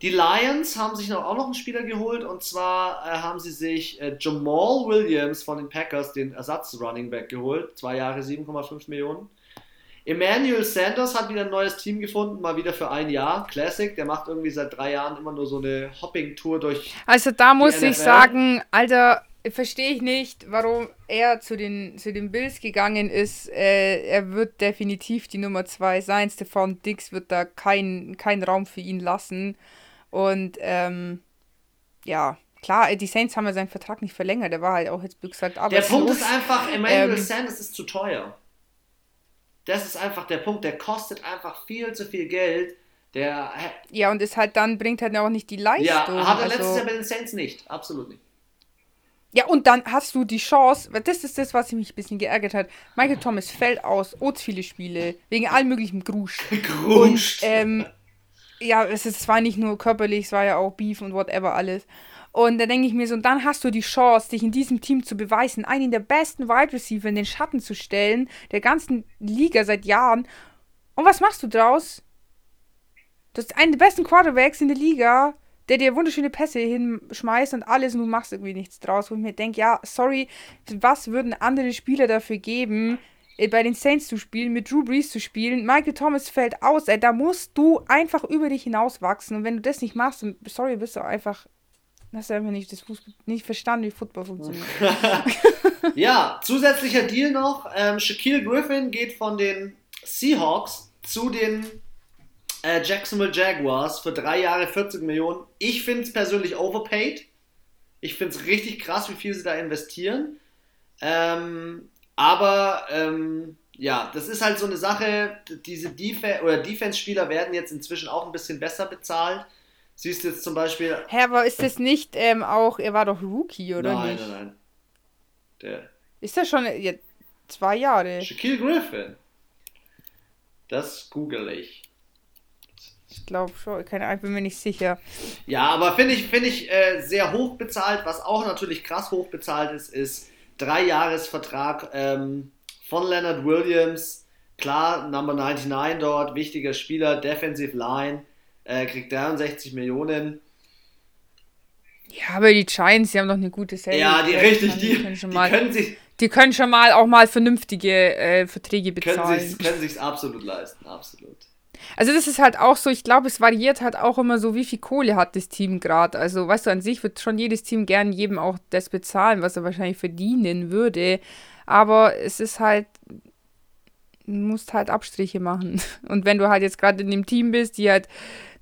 Die Lions haben sich noch, auch noch einen Spieler geholt und zwar äh, haben sie sich äh, Jamal Williams von den Packers, den Ersatz-Running Back, geholt. Zwei Jahre 7,5 Millionen. Emmanuel Sanders hat wieder ein neues Team gefunden, mal wieder für ein Jahr. Classic, der macht irgendwie seit drei Jahren immer nur so eine Hopping-Tour durch. Also da muss ich sagen, Alter, verstehe ich nicht, warum er zu den, zu den Bills gegangen ist. Äh, er wird definitiv die Nummer zwei sein. Stefan Dix wird da keinen kein Raum für ihn lassen. Und ähm, ja, klar, die Saints haben ja seinen Vertrag nicht verlängert. Der war halt auch jetzt, wie gesagt, aber. Der Punkt ist einfach, Emmanuel ähm, Sanders ist zu teuer. Das ist einfach der Punkt. Der kostet einfach viel zu viel Geld. Der. Ja, und ist halt dann, bringt halt auch nicht die Leistung. Ja, hat er also, letztes Jahr bei den Saints nicht. Absolut nicht. Ja, und dann hast du die Chance, weil das ist das, was mich ein bisschen geärgert hat. Michael Thomas fällt aus, Oats viele Spiele, wegen allem möglichen Grusch. (laughs) Grusch. Und, ähm, ja, es, ist, es war nicht nur körperlich, es war ja auch Beef und whatever alles. Und da denke ich mir so, und dann hast du die Chance, dich in diesem Team zu beweisen, einen der besten Wide Receiver in den Schatten zu stellen, der ganzen Liga seit Jahren. Und was machst du draus? Du hast einen der besten Quarterbacks in der Liga, der dir wunderschöne Pässe hinschmeißt und alles und du machst irgendwie nichts draus. Wo ich mir denke, ja, sorry, was würden andere Spieler dafür geben, bei den Saints zu spielen, mit Drew Brees zu spielen. Michael Thomas fällt aus, ey, da musst du einfach über dich hinauswachsen. Und wenn du das nicht machst, dann, sorry, bist du einfach, hast du einfach nicht, das Fußball, nicht verstanden, wie Football funktioniert. (laughs) ja, zusätzlicher Deal noch, ähm, Shaquille Griffin geht von den Seahawks zu den äh, Jacksonville Jaguars für drei Jahre 40 Millionen. Ich finde es persönlich overpaid. Ich finde es richtig krass, wie viel sie da investieren. Ähm, aber ähm, ja, das ist halt so eine Sache, diese Def oder Defense-Spieler werden jetzt inzwischen auch ein bisschen besser bezahlt. Siehst du jetzt zum Beispiel. Hä, aber ist das nicht ähm, auch, er war doch Rookie, oder nein, nicht? Nein, nein, nein. Der. Ist er schon ja, zwei Jahre? Shaquille Griffin. Das google ich. Ich glaube schon, keine Ahnung, bin mir nicht sicher. Ja, aber finde ich, find ich äh, sehr hoch bezahlt. Was auch natürlich krass hoch bezahlt ist, ist Dreijahresvertrag ähm, von Leonard Williams. Klar, Number 99 dort, wichtiger Spieler, Defensive Line, äh, kriegt 63 Millionen. Ja, aber die Giants, die haben doch eine gute Serie. Ja, die richtig, die, die, können, die mal, können sich. Die können schon mal auch mal vernünftige äh, Verträge bezahlen. Können sich, können sich's absolut leisten, absolut. Also das ist halt auch so, ich glaube, es variiert halt auch immer so, wie viel Kohle hat das Team gerade. Also, weißt du, an sich wird schon jedes Team gern jedem auch das bezahlen, was er wahrscheinlich verdienen würde. Aber es ist halt, du musst halt Abstriche machen. (laughs) Und wenn du halt jetzt gerade in dem Team bist, die halt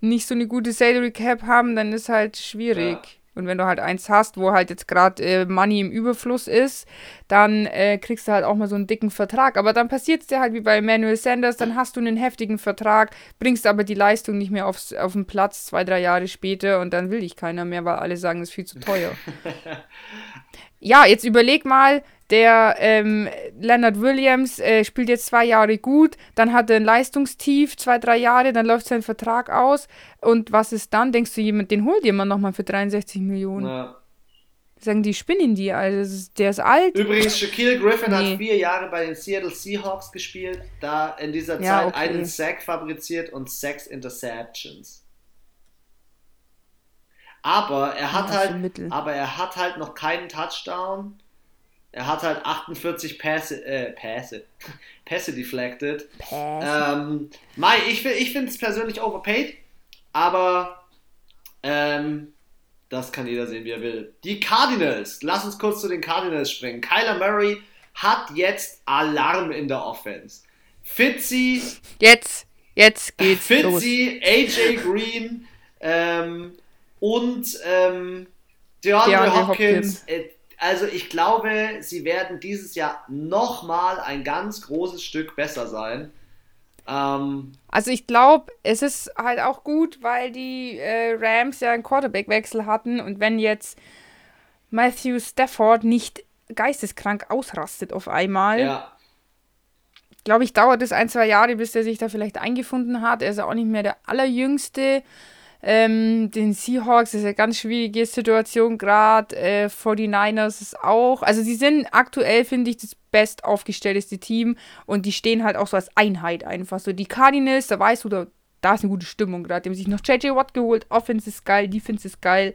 nicht so eine gute Salary Cap haben, dann ist halt schwierig. Ja. Und wenn du halt eins hast, wo halt jetzt gerade äh, Money im Überfluss ist, dann äh, kriegst du halt auch mal so einen dicken Vertrag. Aber dann passiert es dir halt wie bei Emmanuel Sanders, dann hast du einen heftigen Vertrag, bringst aber die Leistung nicht mehr aufs, auf den Platz zwei, drei Jahre später und dann will dich keiner mehr, weil alle sagen, es ist viel zu teuer. (laughs) ja, jetzt überleg mal, der ähm, Leonard Williams äh, spielt jetzt zwei Jahre gut, dann hat er ein Leistungstief, zwei, drei Jahre, dann läuft sein Vertrag aus. Und was ist dann? Denkst du, jemand, den holt jemand nochmal für 63 Millionen? Ja. Sagen die, spinnen die, also der ist alt. Übrigens, Shaquille Griffin nee. hat vier Jahre bei den Seattle Seahawks gespielt, da in dieser ja, Zeit okay. einen Sack fabriziert und sechs Interceptions. Aber er hat ja, halt, aber er hat halt noch keinen Touchdown er hat halt 48 Pässe, äh, Pässe, (laughs) Pässe deflected. Ähm, Mai, ich, ich finde es persönlich overpaid, aber ähm, das kann jeder sehen, wie er will. Die Cardinals, lass uns kurz zu den Cardinals springen. Kyler Murray hat jetzt Alarm in der Offense. Fitzy. Jetzt, Jetzt geht's Fitzy, los. AJ Green ähm, und ähm, DeAndre, DeAndre Hopkins. Hopkins. Äh, also ich glaube, sie werden dieses Jahr nochmal ein ganz großes Stück besser sein. Ähm, also ich glaube, es ist halt auch gut, weil die äh, Rams ja einen Quarterback-Wechsel hatten und wenn jetzt Matthew Stafford nicht geisteskrank ausrastet auf einmal, ja. glaube ich, dauert es ein, zwei Jahre, bis er sich da vielleicht eingefunden hat. Er ist ja auch nicht mehr der allerjüngste. Ähm, den Seahawks ist eine ganz schwierige Situation gerade. Äh, 49ers ist auch. Also, sie sind aktuell, finde ich, das best aufgestellteste Team und die stehen halt auch so als Einheit einfach. So, die Cardinals, da weißt du, da, da ist eine gute Stimmung gerade. Die haben sich noch JJ Watt geholt. Offense ist geil, Defense ist geil.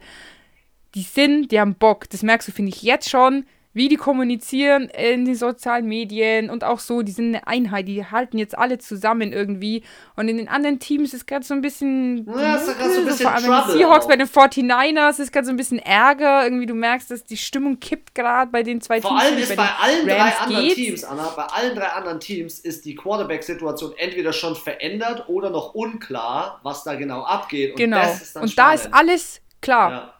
Die sind, die haben Bock. Das merkst du, finde ich, jetzt schon wie die kommunizieren in den sozialen Medien und auch so, die sind eine Einheit, die halten jetzt alle zusammen irgendwie. Und in den anderen Teams ist gerade so ein bisschen. Ja, ist gerade so ein bisschen so, vor allem Seahawks auch. bei den 49ers ist gerade so ein bisschen Ärger. Irgendwie, du merkst, dass die Stimmung kippt gerade bei den zwei vor Teams. Vor allem ist bei, bei allen Rams drei anderen geht. Teams, Anna, bei allen drei anderen Teams ist die Quarterback-Situation entweder schon verändert oder noch unklar, was da genau abgeht. Und genau. und da ist alles klar. Ja.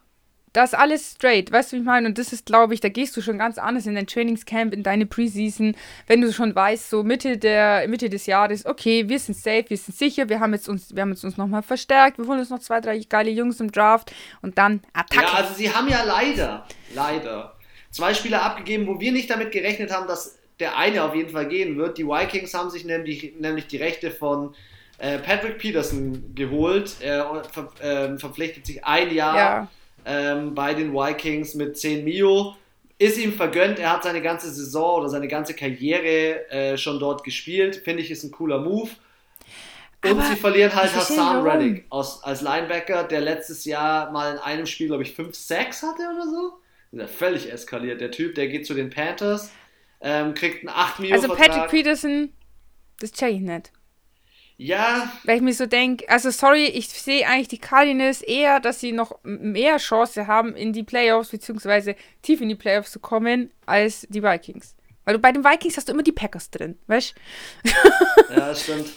Das ist alles straight, weißt du, wie ich meine? Und das ist, glaube ich, da gehst du schon ganz anders in dein Trainingscamp, in deine Preseason, wenn du schon weißt, so Mitte, der, Mitte des Jahres, okay, wir sind safe, wir sind sicher, wir haben jetzt uns, wir haben jetzt uns nochmal verstärkt, wir holen uns noch zwei, drei geile Jungs im Draft und dann Attacke. Ja, also sie haben ja leider, leider, zwei Spieler abgegeben, wo wir nicht damit gerechnet haben, dass der eine auf jeden Fall gehen wird. Die Vikings haben sich nämlich, nämlich die Rechte von äh, Patrick Peterson geholt. Er ver, äh, verpflichtet sich ein Jahr. Ja ähm, bei den Vikings mit 10 Mio. Ist ihm vergönnt, er hat seine ganze Saison oder seine ganze Karriere äh, schon dort gespielt. Finde ich, ist ein cooler Move. Und Aber sie verlieren halt Hassan Reddick aus, als Linebacker, der letztes Jahr mal in einem Spiel, glaube ich, 5 Sacks hatte oder so. Ist ja völlig eskaliert. Der Typ, der geht zu den Panthers, ähm, kriegt einen 8 Mio Also Patrick Peterson, das check ich nicht. Ja. Weil ich mir so denke, also sorry, ich sehe eigentlich die Cardinals eher, dass sie noch mehr Chance haben, in die Playoffs, beziehungsweise tief in die Playoffs zu kommen, als die Vikings. Weil du bei den Vikings hast du immer die Packers drin, weißt du? Ja, das (laughs) stimmt.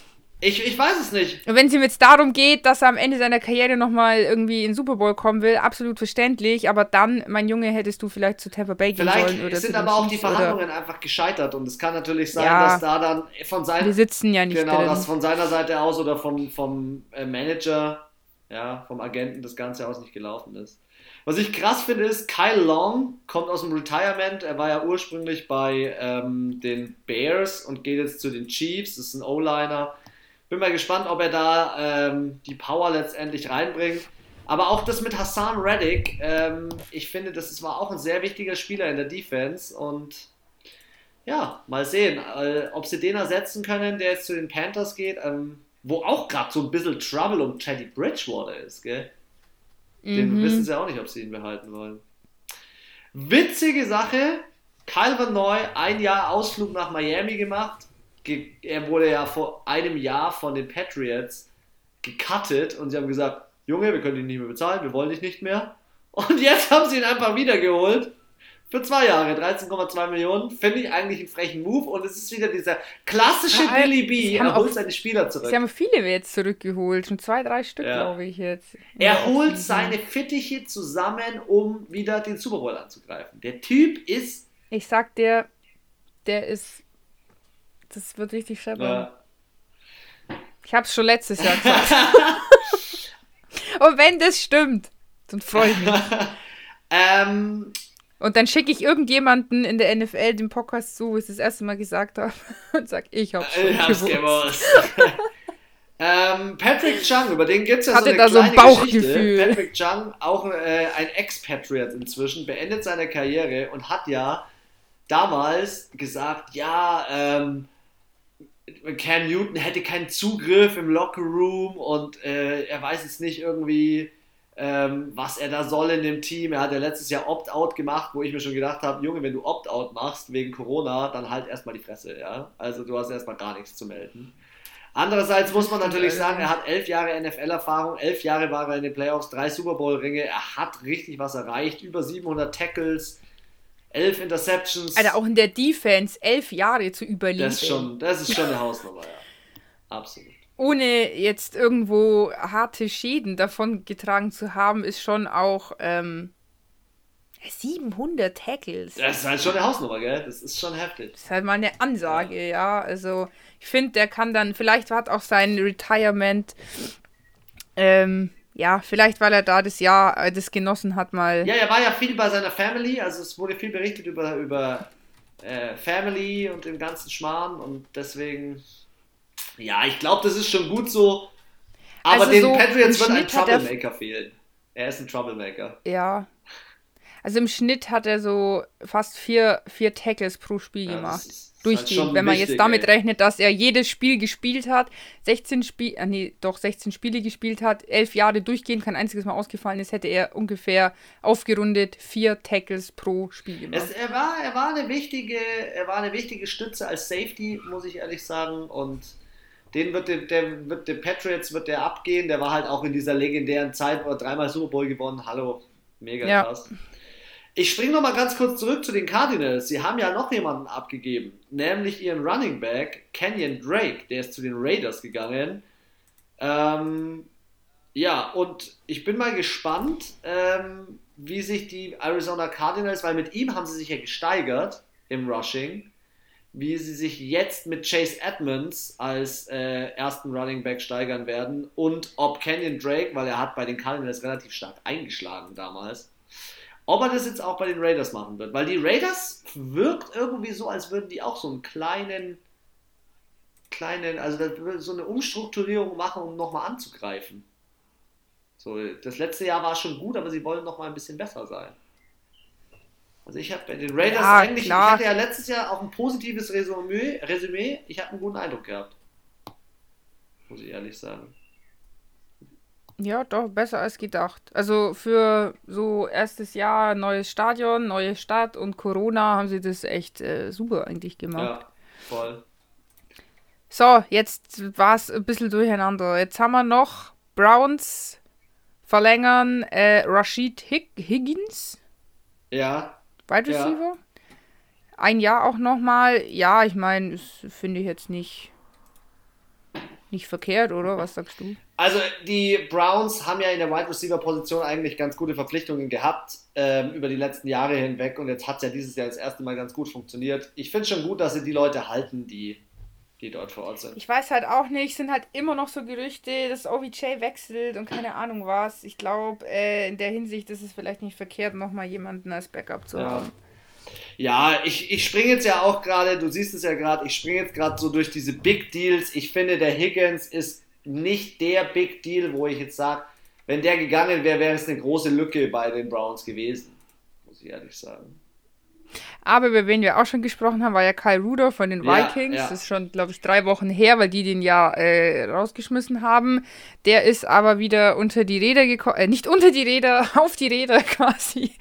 Ich, ich weiß es nicht. Und wenn es ihm jetzt darum geht, dass er am Ende seiner Karriere nochmal irgendwie in den Super Bowl kommen will, absolut verständlich. Aber dann, mein Junge, hättest du vielleicht zu Tampa Bay gehen vielleicht sollen. Vielleicht sind aber auch die Verhandlungen oder? einfach gescheitert. Und es kann natürlich sein, ja, dass da dann von seiner... Wir sitzen ja nicht Genau, drin. dass von seiner Seite aus oder vom, vom äh, Manager, ja, vom Agenten das Ganze aus nicht gelaufen ist. Was ich krass finde, ist, Kyle Long kommt aus dem Retirement. Er war ja ursprünglich bei ähm, den Bears und geht jetzt zu den Chiefs. Das ist ein O-Liner bin mal gespannt, ob er da ähm, die Power letztendlich reinbringt. Aber auch das mit Hassan Reddick, ähm, ich finde, das war auch ein sehr wichtiger Spieler in der Defense und ja, mal sehen, äh, ob sie den ersetzen können, der jetzt zu den Panthers geht, ähm, wo auch gerade so ein bisschen Trouble um Teddy Bridgewater ist, gell? Den mhm. wissen sie auch nicht, ob sie ihn behalten wollen. Witzige Sache, Calvin Neu, ein Jahr Ausflug nach Miami gemacht, er wurde ja vor einem Jahr von den Patriots gecuttet und sie haben gesagt, Junge, wir können dich nicht mehr bezahlen, wir wollen dich nicht mehr. Und jetzt haben sie ihn einfach wiedergeholt. Für zwei Jahre, 13,2 Millionen. Finde ich eigentlich einen frechen Move. Und es ist wieder dieser klassische ja, Billy B. Er holt seine Spieler zurück. Sie haben viele jetzt zurückgeholt. Schon zwei, drei Stück, ja. glaube ich jetzt. Er holt seine Fittiche zusammen, um wieder den Super Bowl anzugreifen. Der Typ ist. Ich sag dir, der ist das wird richtig scheppern. Ja. Ich hab's schon letztes Jahr (laughs) gesagt. Und wenn das stimmt, dann freue ich mich. (laughs) ähm, und dann schicke ich irgendjemanden in der NFL den Podcast zu, wo ich es das erste Mal gesagt habe (laughs) und sag, ich hab's schon ich hab's gewusst. ähm, Patrick Chung, über den gibt es ja Hatte so eine da so ein Bauchgefühl. Geschichte. Patrick Chung, auch äh, ein Expatriate inzwischen, beendet seine Karriere und hat ja damals gesagt, ja, ähm, Cam Newton hätte keinen Zugriff im Locker Room und äh, er weiß jetzt nicht irgendwie, ähm, was er da soll in dem Team. Er hat ja letztes Jahr Opt-out gemacht, wo ich mir schon gedacht habe, Junge, wenn du Opt-out machst wegen Corona, dann halt erstmal die Fresse, ja. Also du hast erstmal gar nichts zu melden. Andererseits muss man natürlich sagen, er hat elf Jahre NFL-Erfahrung, elf Jahre war er in den Playoffs, drei Super Bowl-Ringe, er hat richtig was erreicht, über 700 Tackles, elf Interceptions. Alter, auch in der Defense elf Jahre zu überleben. Das ist schon, das ist schon eine (laughs) Hausnummer, ja. Absolut. ohne jetzt irgendwo harte Schäden davon getragen zu haben, ist schon auch ähm, 700 Tackles. Das ist halt schon eine Hausnummer, gell? Das ist schon heftig. Das ist halt mal eine Ansage, ja. ja. Also ich finde, der kann dann, vielleicht hat auch sein Retirement, ähm, ja, vielleicht weil er da das Jahr, äh, das genossen hat, mal. Ja, er war ja viel bei seiner Family, also es wurde viel berichtet über, über äh, Family und den ganzen Schmarrn und deswegen, ja, ich glaube, das ist schon gut so. Aber also den so Patriots wird ein Troublemaker fehlen. Er ist ein Troublemaker. Ja. Also im Schnitt hat er so fast vier, vier Tackles pro Spiel ja, gemacht. Durchgehend. Halt wenn man wichtig, jetzt damit ey. rechnet, dass er jedes Spiel gespielt hat, 16 Spiele, äh, nee, doch 16 Spiele gespielt hat, elf Jahre durchgehend, kein einziges Mal ausgefallen ist, hätte er ungefähr aufgerundet vier Tackles pro Spiel gemacht. Es, er, war, er, war eine wichtige, er war eine wichtige Stütze als Safety, muss ich ehrlich sagen. Und den wird der, der wird der Patriots wird der abgehen. Der war halt auch in dieser legendären Zeit, wo er dreimal Super Bowl gewonnen. Hallo, mega ja. krass. Ich springe noch mal ganz kurz zurück zu den Cardinals. Sie haben ja noch jemanden abgegeben, nämlich ihren Running Back Kenyon Drake. Der ist zu den Raiders gegangen. Ähm, ja, und ich bin mal gespannt, ähm, wie sich die Arizona Cardinals, weil mit ihm haben sie sich ja gesteigert im Rushing, wie sie sich jetzt mit Chase Edmonds als äh, ersten Running Back steigern werden und ob Kenyon Drake, weil er hat bei den Cardinals relativ stark eingeschlagen damals, ob er das jetzt auch bei den Raiders machen wird. Weil die Raiders wirkt irgendwie so, als würden die auch so einen kleinen, kleinen, also so eine Umstrukturierung machen, um nochmal anzugreifen. So, das letzte Jahr war schon gut, aber sie wollen nochmal ein bisschen besser sein. Also ich habe bei den Raiders ja, eigentlich, klar. ich hatte ja letztes Jahr auch ein positives Resümee, Resümee. ich habe einen guten Eindruck gehabt. Muss ich ehrlich sagen. Ja, doch, besser als gedacht. Also für so erstes Jahr, neues Stadion, neue Stadt und Corona haben sie das echt äh, super eigentlich gemacht. Ja, voll. So, jetzt war es ein bisschen durcheinander. Jetzt haben wir noch Browns verlängern äh, Rashid Hig Higgins. Ja. Wide Receiver. Ja. Ein Jahr auch nochmal. Ja, ich meine, das finde ich jetzt nicht nicht verkehrt, oder? Was sagst du? Also die Browns haben ja in der Wide Receiver Position eigentlich ganz gute Verpflichtungen gehabt ähm, über die letzten Jahre hinweg und jetzt hat es ja dieses Jahr das erste Mal ganz gut funktioniert. Ich finde schon gut, dass sie die Leute halten, die, die dort vor Ort sind. Ich weiß halt auch nicht, sind halt immer noch so Gerüchte, dass OVJ wechselt und keine Ahnung was. Ich glaube, äh, in der Hinsicht ist es vielleicht nicht verkehrt, nochmal jemanden als Backup zu ja. haben. Ja, ich, ich springe jetzt ja auch gerade, du siehst es ja gerade, ich springe jetzt gerade so durch diese Big Deals. Ich finde, der Higgins ist nicht der Big Deal, wo ich jetzt sage, wenn der gegangen wäre, wäre es eine große Lücke bei den Browns gewesen. Muss ich ehrlich sagen. Aber über wen wir auch schon gesprochen haben, war ja Kyle Ruder von den Vikings. Ja, ja. Das ist schon, glaube ich, drei Wochen her, weil die den ja äh, rausgeschmissen haben. Der ist aber wieder unter die Räder gekommen, äh, nicht unter die Räder, (laughs) auf die Räder (laughs) quasi.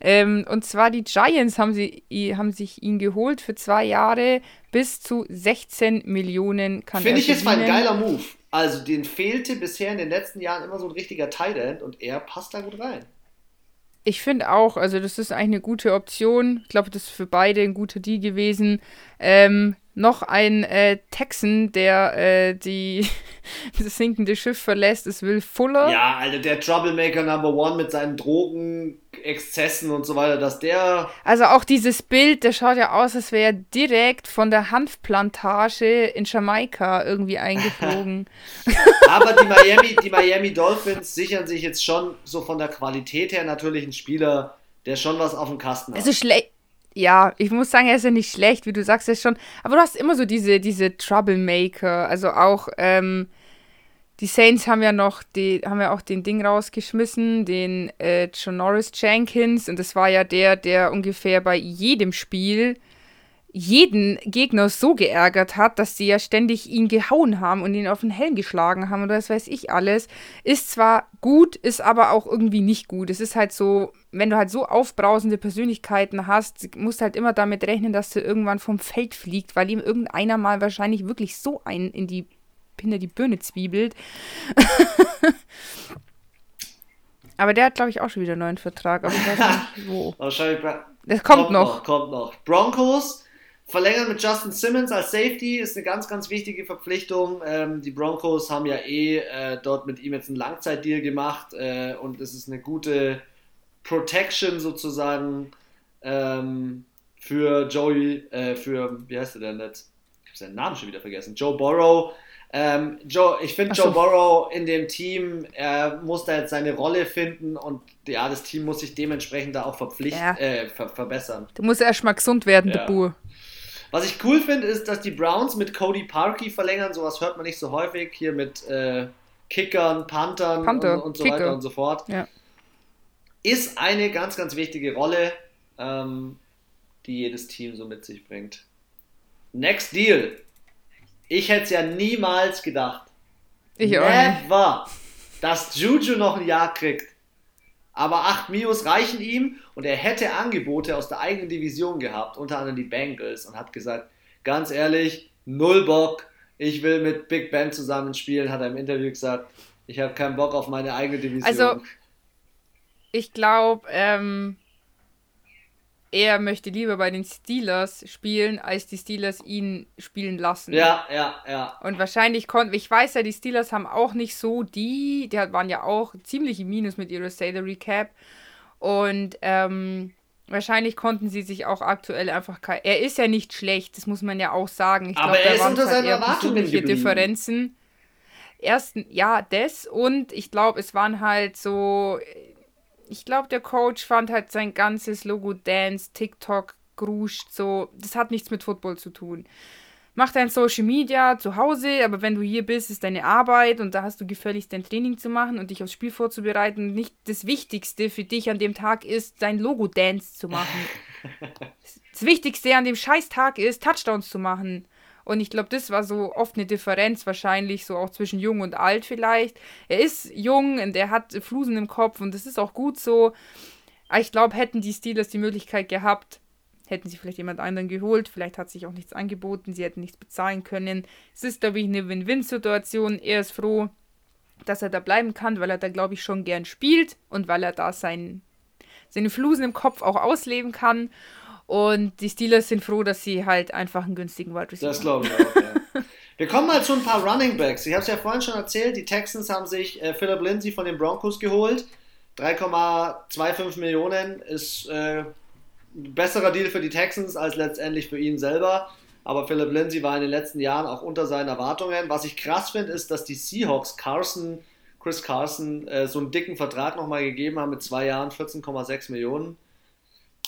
Ähm, und zwar die Giants haben, sie, haben sich ihn geholt für zwei Jahre bis zu 16 Millionen Finde ich jetzt mal ein geiler Move. Also den fehlte bisher in den letzten Jahren immer so ein richtiger Tight End und er passt da gut rein. Ich finde auch, also das ist eigentlich eine gute Option. Ich glaube, das ist für beide ein guter Deal gewesen. Ähm, noch ein äh, Texan, der äh, die, (laughs) das sinkende Schiff verlässt, ist Will Fuller. Ja, also der Troublemaker Number One mit seinen Drogenexzessen und so weiter, dass der. Also auch dieses Bild, der schaut ja aus, als wäre er direkt von der Hanfplantage in Jamaika irgendwie eingeflogen. (laughs) (laughs) Aber die Miami, die Miami Dolphins sichern sich jetzt schon so von der Qualität her natürlich einen Spieler, der schon was auf dem Kasten hat. Also schlecht ja, ich muss sagen, er ist ja nicht schlecht, wie du sagst ja schon. Aber du hast immer so diese, diese Troublemaker. Also auch, ähm, die Saints haben ja noch, die, haben ja auch den Ding rausgeschmissen, den äh, John Norris Jenkins. Und das war ja der, der ungefähr bei jedem Spiel jeden Gegner so geärgert hat, dass sie ja ständig ihn gehauen haben und ihn auf den Helm geschlagen haben oder das weiß ich alles, ist zwar gut, ist aber auch irgendwie nicht gut. Es ist halt so, wenn du halt so aufbrausende Persönlichkeiten hast, musst du halt immer damit rechnen, dass du irgendwann vom Feld fliegt, weil ihm irgendeiner mal wahrscheinlich wirklich so einen in die hinter die Birne zwiebelt. (laughs) aber der hat, glaube ich, auch schon wieder einen neuen Vertrag, aber ich weiß nicht (laughs) wo. Wahrscheinlich. Das kommt, kommt noch. noch. Kommt noch. Broncos Verlängern mit Justin Simmons als Safety ist eine ganz, ganz wichtige Verpflichtung. Ähm, die Broncos haben ja eh äh, dort mit ihm jetzt einen Langzeitdeal gemacht äh, und es ist eine gute Protection sozusagen ähm, für Joey, äh, für, wie heißt der denn jetzt? Ich habe seinen Namen schon wieder vergessen. Joe Burrow. Ähm, Joe, ich finde Joe Burrow in dem Team, er muss da jetzt seine Rolle finden und ja, das Team muss sich dementsprechend da auch verpflichten, ja. äh, ver verbessern. Du musst erstmal gesund werden, ja. der Bur. Was ich cool finde, ist, dass die Browns mit Cody Parkey verlängern. Sowas hört man nicht so häufig. Hier mit äh, Kickern, Panthern Panther, und, und, so Kicker. weiter und so fort. Ja. Ist eine ganz, ganz wichtige Rolle, ähm, die jedes Team so mit sich bringt. Next Deal. Ich hätte es ja niemals gedacht. Ich Never, dass Juju noch ein Jahr kriegt. Aber 8 Mios reichen ihm und er hätte Angebote aus der eigenen Division gehabt, unter anderem die Bengals, und hat gesagt, ganz ehrlich, null Bock, ich will mit Big Ben zusammenspielen, hat er im Interview gesagt, ich habe keinen Bock auf meine eigene Division. Also, ich glaube, ähm, er möchte lieber bei den Steelers spielen, als die Steelers ihn spielen lassen. Ja, ja, ja. Und wahrscheinlich konnten, ich weiß ja, die Steelers haben auch nicht so die, die waren ja auch ziemlich im Minus mit ihrer Salary Cap. Und ähm, wahrscheinlich konnten sie sich auch aktuell einfach. Er ist ja nicht schlecht, das muss man ja auch sagen. Ich Aber glaub, er ist unter seinen Erwartungen geblieben. Differenzen. Ersten, ja, das und ich glaube, es waren halt so ich glaube, der Coach fand halt sein ganzes Logo Dance, TikTok, Gruscht, so, das hat nichts mit Football zu tun. Mach dein Social Media zu Hause, aber wenn du hier bist, ist deine Arbeit und da hast du gefälligst dein Training zu machen und dich aufs Spiel vorzubereiten. Nicht das Wichtigste für dich an dem Tag ist, dein Logo-Dance zu machen. (laughs) das Wichtigste an dem Scheiß-Tag ist, Touchdowns zu machen. Und ich glaube, das war so oft eine Differenz wahrscheinlich, so auch zwischen jung und alt vielleicht. Er ist jung und er hat Flusen im Kopf und das ist auch gut so. Aber ich glaube, hätten die Steelers die Möglichkeit gehabt, hätten sie vielleicht jemand anderen geholt. Vielleicht hat sich auch nichts angeboten, sie hätten nichts bezahlen können. Es ist, glaube ich, eine Win-Win-Situation. Er ist froh, dass er da bleiben kann, weil er da, glaube ich, schon gern spielt und weil er da sein, seine Flusen im Kopf auch ausleben kann. Und die Steelers sind froh, dass sie halt einfach einen günstigen Wide Receiver Das glaube ich auch, ja. Wir kommen mal zu ein paar Running Backs. Ich habe es ja vorhin schon erzählt, die Texans haben sich äh, Philip Lindsay von den Broncos geholt. 3,25 Millionen ist äh, ein besserer Deal für die Texans als letztendlich für ihn selber. Aber Philip Lindsay war in den letzten Jahren auch unter seinen Erwartungen. Was ich krass finde, ist, dass die Seahawks Carson, Chris Carson, äh, so einen dicken Vertrag nochmal gegeben haben mit zwei Jahren, 14,6 Millionen.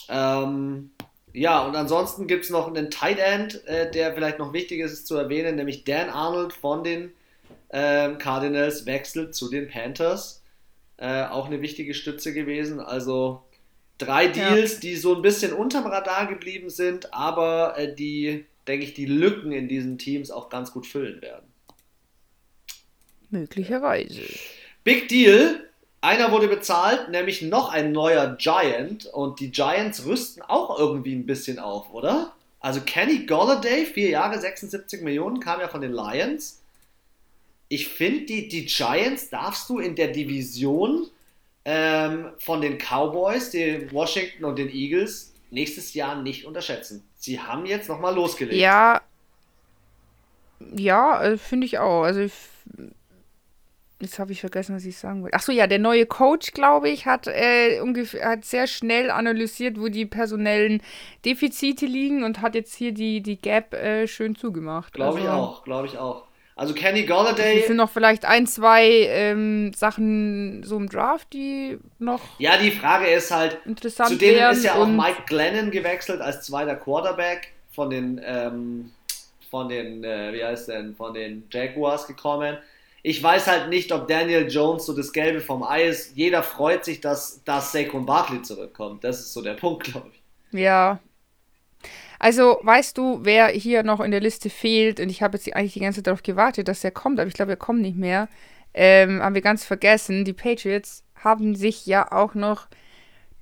Ähm, ja, und ansonsten gibt es noch einen Tight End, äh, der vielleicht noch wichtig ist zu erwähnen, nämlich Dan Arnold von den äh, Cardinals wechselt zu den Panthers. Äh, auch eine wichtige Stütze gewesen. Also drei Deals, ja. die so ein bisschen unterm Radar geblieben sind, aber äh, die, denke ich, die Lücken in diesen Teams auch ganz gut füllen werden. Möglicherweise. Big Deal einer wurde bezahlt, nämlich noch ein neuer Giant. Und die Giants rüsten auch irgendwie ein bisschen auf, oder? Also Kenny Golladay, vier Jahre, 76 Millionen, kam ja von den Lions. Ich finde, die, die Giants darfst du in der Division ähm, von den Cowboys, den Washington und den Eagles nächstes Jahr nicht unterschätzen. Sie haben jetzt nochmal losgelegt. Ja, ja, äh, finde ich auch. Also ich Jetzt habe ich vergessen, was ich sagen wollte. Achso, ja, der neue Coach, glaube ich, hat, äh, ungefähr, hat sehr schnell analysiert, wo die personellen Defizite liegen und hat jetzt hier die, die Gap äh, schön zugemacht. Glaube also, ich auch, glaube ich auch. Also Kenny Galladay. Es sind noch vielleicht ein, zwei ähm, Sachen so im Draft, die noch. Ja, die Frage ist halt. Interessant zudem ist ja auch Mike Glennon gewechselt als zweiter Quarterback von den, ähm, von den, äh, wie heißt denn, von den Jaguars gekommen. Ich weiß halt nicht, ob Daniel Jones so das Gelbe vom Ei ist. Jeder freut sich, dass, dass Saquon Barkley zurückkommt. Das ist so der (laughs) Punkt, glaube ich. Ja. Also, weißt du, wer hier noch in der Liste fehlt? Und ich habe jetzt eigentlich die ganze Zeit darauf gewartet, dass er kommt, aber ich glaube, er kommt nicht mehr. Ähm, haben wir ganz vergessen. Die Patriots haben sich ja auch noch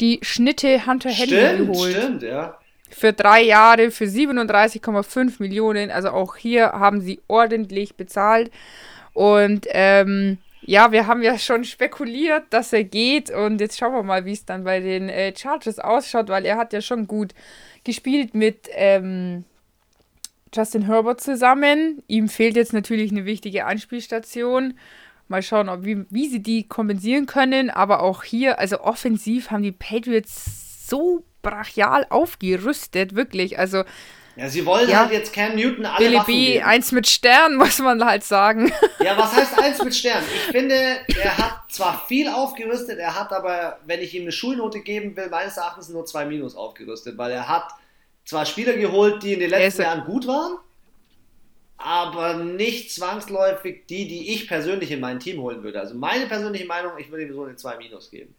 die Schnitte Hunter Henry geholt. Stimmt, ja. Für drei Jahre, für 37,5 Millionen. Also auch hier haben sie ordentlich bezahlt. Und ähm, ja, wir haben ja schon spekuliert, dass er geht. Und jetzt schauen wir mal, wie es dann bei den äh, Chargers ausschaut, weil er hat ja schon gut gespielt mit, ähm, Justin Herbert zusammen. Ihm fehlt jetzt natürlich eine wichtige Anspielstation. Mal schauen, ob, wie, wie sie die kompensieren können. Aber auch hier, also offensiv haben die Patriots so brachial aufgerüstet, wirklich. Also. Ja, sie wollen ja, halt jetzt Cam Newton alle Billy Waffen B, geben. eins mit Stern, (laughs) muss man halt sagen. Ja, was heißt eins mit Stern? Ich finde, er hat zwar viel aufgerüstet, er hat aber, wenn ich ihm eine Schulnote geben will, meines Erachtens nur zwei Minus aufgerüstet, weil er hat zwar Spieler geholt, die in den letzten Jahren gut waren, aber nicht zwangsläufig die, die ich persönlich in mein Team holen würde. Also meine persönliche Meinung, ich würde ihm so eine 2 Minus geben.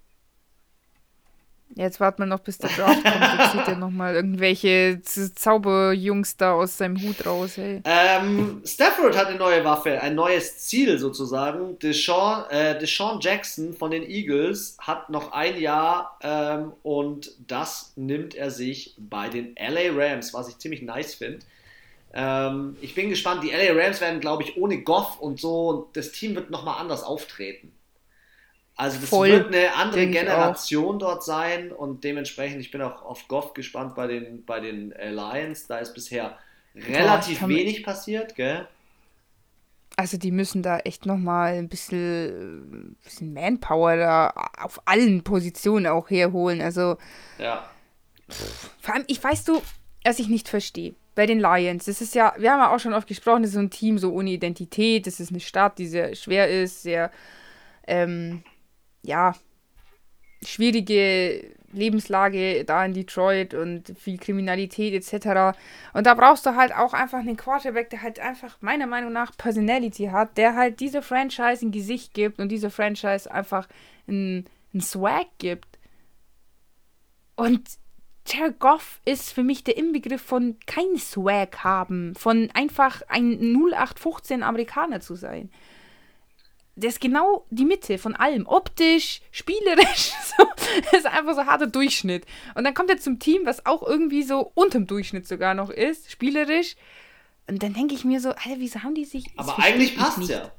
Jetzt warten wir noch, bis der Draft kommt. Jetzt zieht er nochmal irgendwelche Zauberjungs da aus seinem Hut raus, ey. Ähm, Stafford hat eine neue Waffe, ein neues Ziel sozusagen. Deshaun, äh, Deshaun Jackson von den Eagles hat noch ein Jahr ähm, und das nimmt er sich bei den LA Rams, was ich ziemlich nice finde. Ähm, ich bin gespannt. Die LA Rams werden, glaube ich, ohne Goff und so, das Team wird nochmal anders auftreten. Also das Voll, wird eine andere Generation dort sein und dementsprechend, ich bin auch auf Goff gespannt bei den, bei den Lions. Da ist bisher relativ Boah, wenig passiert, gell? Also die müssen da echt nochmal ein bisschen, bisschen Manpower da auf allen Positionen auch herholen. Also ja. vor allem, ich weiß du, was ich nicht verstehe bei den Lions. Das ist ja, wir haben ja auch schon oft gesprochen, das ist so ein Team so ohne Identität. Das ist eine Stadt, die sehr schwer ist, sehr ähm, ja, schwierige Lebenslage da in Detroit und viel Kriminalität etc. Und da brauchst du halt auch einfach einen Quarterback, der halt einfach meiner Meinung nach Personality hat, der halt diese Franchise ein Gesicht gibt und diese Franchise einfach einen, Swag gibt. Und Jared Goff ist für mich der Inbegriff von kein Swag haben, von einfach ein 0815 Amerikaner zu sein der ist genau die Mitte von allem. Optisch, spielerisch. (laughs) So, das ist einfach so harter Durchschnitt. Und dann kommt er zum Team, was auch irgendwie so unterm Durchschnitt sogar noch ist, spielerisch. Und dann denke ich mir so, Alter, wieso haben die sich. Aber eigentlich passt ja.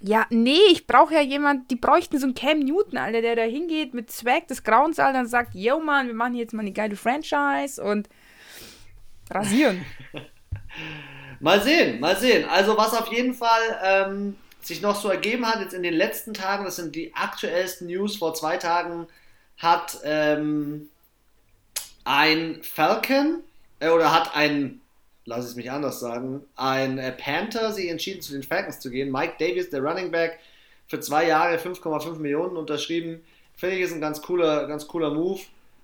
ja, nee, ich brauche ja jemanden, die bräuchten so einen Cam Newton, Alter, der da hingeht mit Swag des Grauens, Alter, und sagt, yo, Mann, wir machen jetzt mal eine geile Franchise und rasieren. (laughs) Mal sehen, mal sehen. Also was auf jeden Fall ähm, sich noch so ergeben hat jetzt in den letzten Tagen, das sind die aktuellsten News. Vor zwei Tagen hat ähm, ein Falcon äh, oder hat ein, lass es mich anders sagen, ein äh, Panther sich entschieden zu den Falcons zu gehen. Mike Davis, der Running Back, für zwei Jahre 5,5 Millionen unterschrieben. Finde ich ist ein ganz cooler, ganz cooler Move.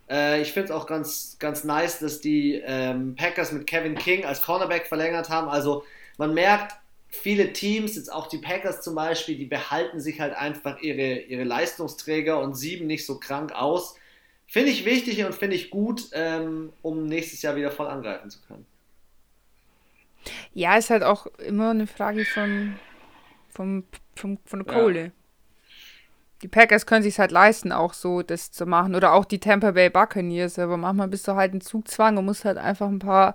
Äh, ich finde es auch ganz, ganz nice, dass die ähm, Packers mit Kevin King als Cornerback verlängert haben. Also man merkt, viele Teams, jetzt auch die Packers zum Beispiel, die behalten sich halt einfach ihre, ihre Leistungsträger und sieben nicht so krank aus. Finde ich wichtig und finde ich gut, ähm, um nächstes Jahr wieder voll angreifen zu können. Ja, ist halt auch immer eine Frage von, von, von, von der Kohle. Ja die Packers können sich halt leisten, auch so das zu machen. Oder auch die Tampa Bay Buccaneers. Aber manchmal bist du halt in Zugzwang und musst halt einfach ein paar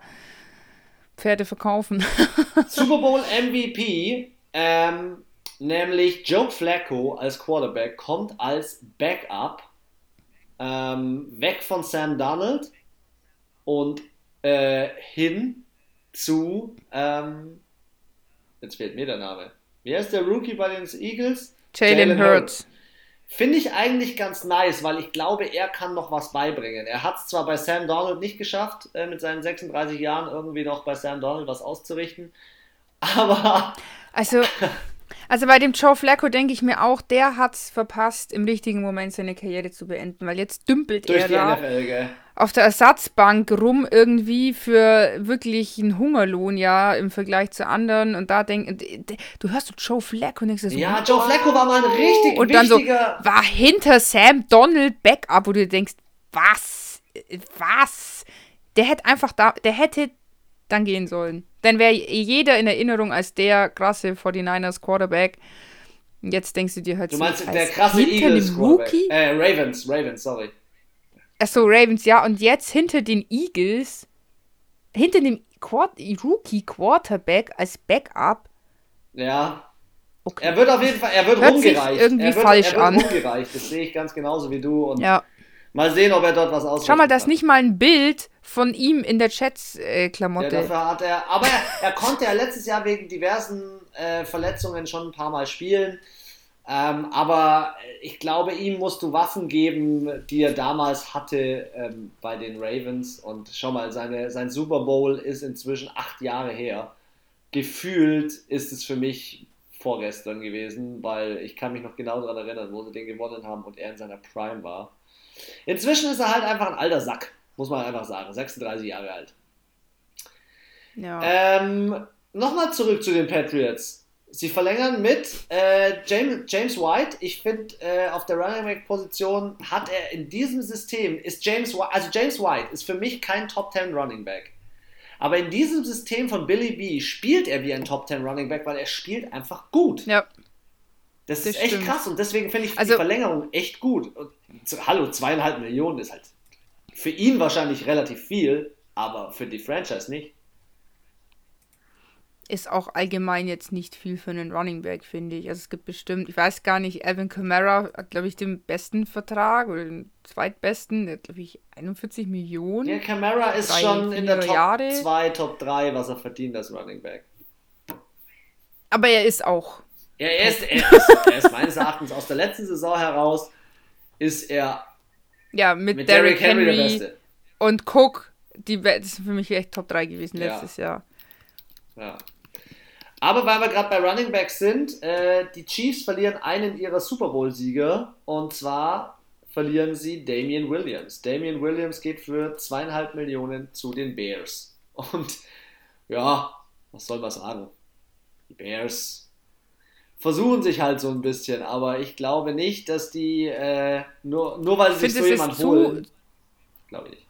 Pferde verkaufen. (laughs) Super Bowl MVP, ähm, nämlich Joe Flacco als Quarterback, kommt als Backup ähm, weg von Sam Donald und äh, hin zu, ähm, jetzt fehlt mir der Name. Wer ist der Rookie bei den Eagles? Jalen Hurts. Finde ich eigentlich ganz nice, weil ich glaube, er kann noch was beibringen. Er hat es zwar bei Sam Donald nicht geschafft, äh, mit seinen 36 Jahren irgendwie noch bei Sam Donald was auszurichten, (laughs) aber. Also, also bei dem Joe Flacco denke ich mir auch, der hat es verpasst, im richtigen Moment seine Karriere zu beenden, weil jetzt dümpelt Durch er da NFL, auf der Ersatzbank rum irgendwie für wirklich einen Hungerlohn, ja, im Vergleich zu anderen. Und da denk, du hörst so Joe Flacco und denkst so, ja, Joe Flacco war mal ein richtig Und dann so, war hinter Sam Donald Backup, wo du denkst, was, was? Der hätte einfach da, der hätte dann gehen sollen. Dann wäre jeder in Erinnerung als der krasse 49ers Quarterback. Jetzt denkst du dir halt du meinst so, der krasse Eagles Quarterback. Äh, Ravens, Ravens, sorry. Achso, Ravens, ja. Und jetzt hinter den Eagles, hinter dem Quart Rookie Quarterback als Backup. Ja. Okay. Er wird auf jeden Fall, er wird Hört rumgereicht. irgendwie er wird, falsch er wird an. rumgereicht. Das sehe ich ganz genauso wie du. Und ja. Mal sehen, ob er dort was aussieht. Schau mal, da ist nicht mal ein Bild von ihm in der Chats-Klamotte. Äh, ja, hat er, aber er, er, konnte ja letztes Jahr wegen diversen äh, Verletzungen schon ein paar Mal spielen. Ähm, aber ich glaube, ihm musst du Waffen geben, die er damals hatte ähm, bei den Ravens. Und schau mal, seine, sein Super Bowl ist inzwischen acht Jahre her. Gefühlt ist es für mich vorgestern gewesen, weil ich kann mich noch genau daran erinnern, wo sie den gewonnen haben und er in seiner Prime war. Inzwischen ist er halt einfach ein alter Sack, muss man einfach sagen. 36 Jahre alt. Ja. Ähm, Nochmal zurück zu den Patriots. Sie verlängern mit äh, James, James White. Ich finde, äh, auf der Running Back Position hat er in diesem System, ist James White, also James White ist für mich kein Top 10 Running Back. Aber in diesem System von Billy B spielt er wie ein Top 10 Running Back, weil er spielt einfach gut. Ja. Das, das ist echt stimmt. krass und deswegen finde ich also, die Verlängerung echt gut. Und, hallo, zweieinhalb Millionen ist halt für ihn wahrscheinlich relativ viel, aber für die Franchise nicht. Ist auch allgemein jetzt nicht viel für einen Running Back, finde ich. Also es gibt bestimmt, ich weiß gar nicht, Alvin Kamara hat, glaube ich, den besten Vertrag oder den zweitbesten, der hat, glaube ich, 41 Millionen. Ja, Kamara ist schon in der Top Jahre. 2, Top 3, was er verdient als Running Back. Aber er ist auch ja, er ist, er, ist, er ist meines Erachtens aus der letzten Saison heraus, ist er ja, mit, mit Derrick Henry, Henry, der Beste. Und Cook, die, das sind für mich echt Top 3 gewesen ja. letztes Jahr. Ja. Aber weil wir gerade bei Running Backs sind, äh, die Chiefs verlieren einen ihrer Super Bowl-Sieger und zwar verlieren sie Damian Williams. Damian Williams geht für zweieinhalb Millionen zu den Bears. Und ja, was soll man sagen? Die Bears versuchen sich halt so ein bisschen, aber ich glaube nicht, dass die äh, nur, nur weil sie sich so jemand holen, glaube ich.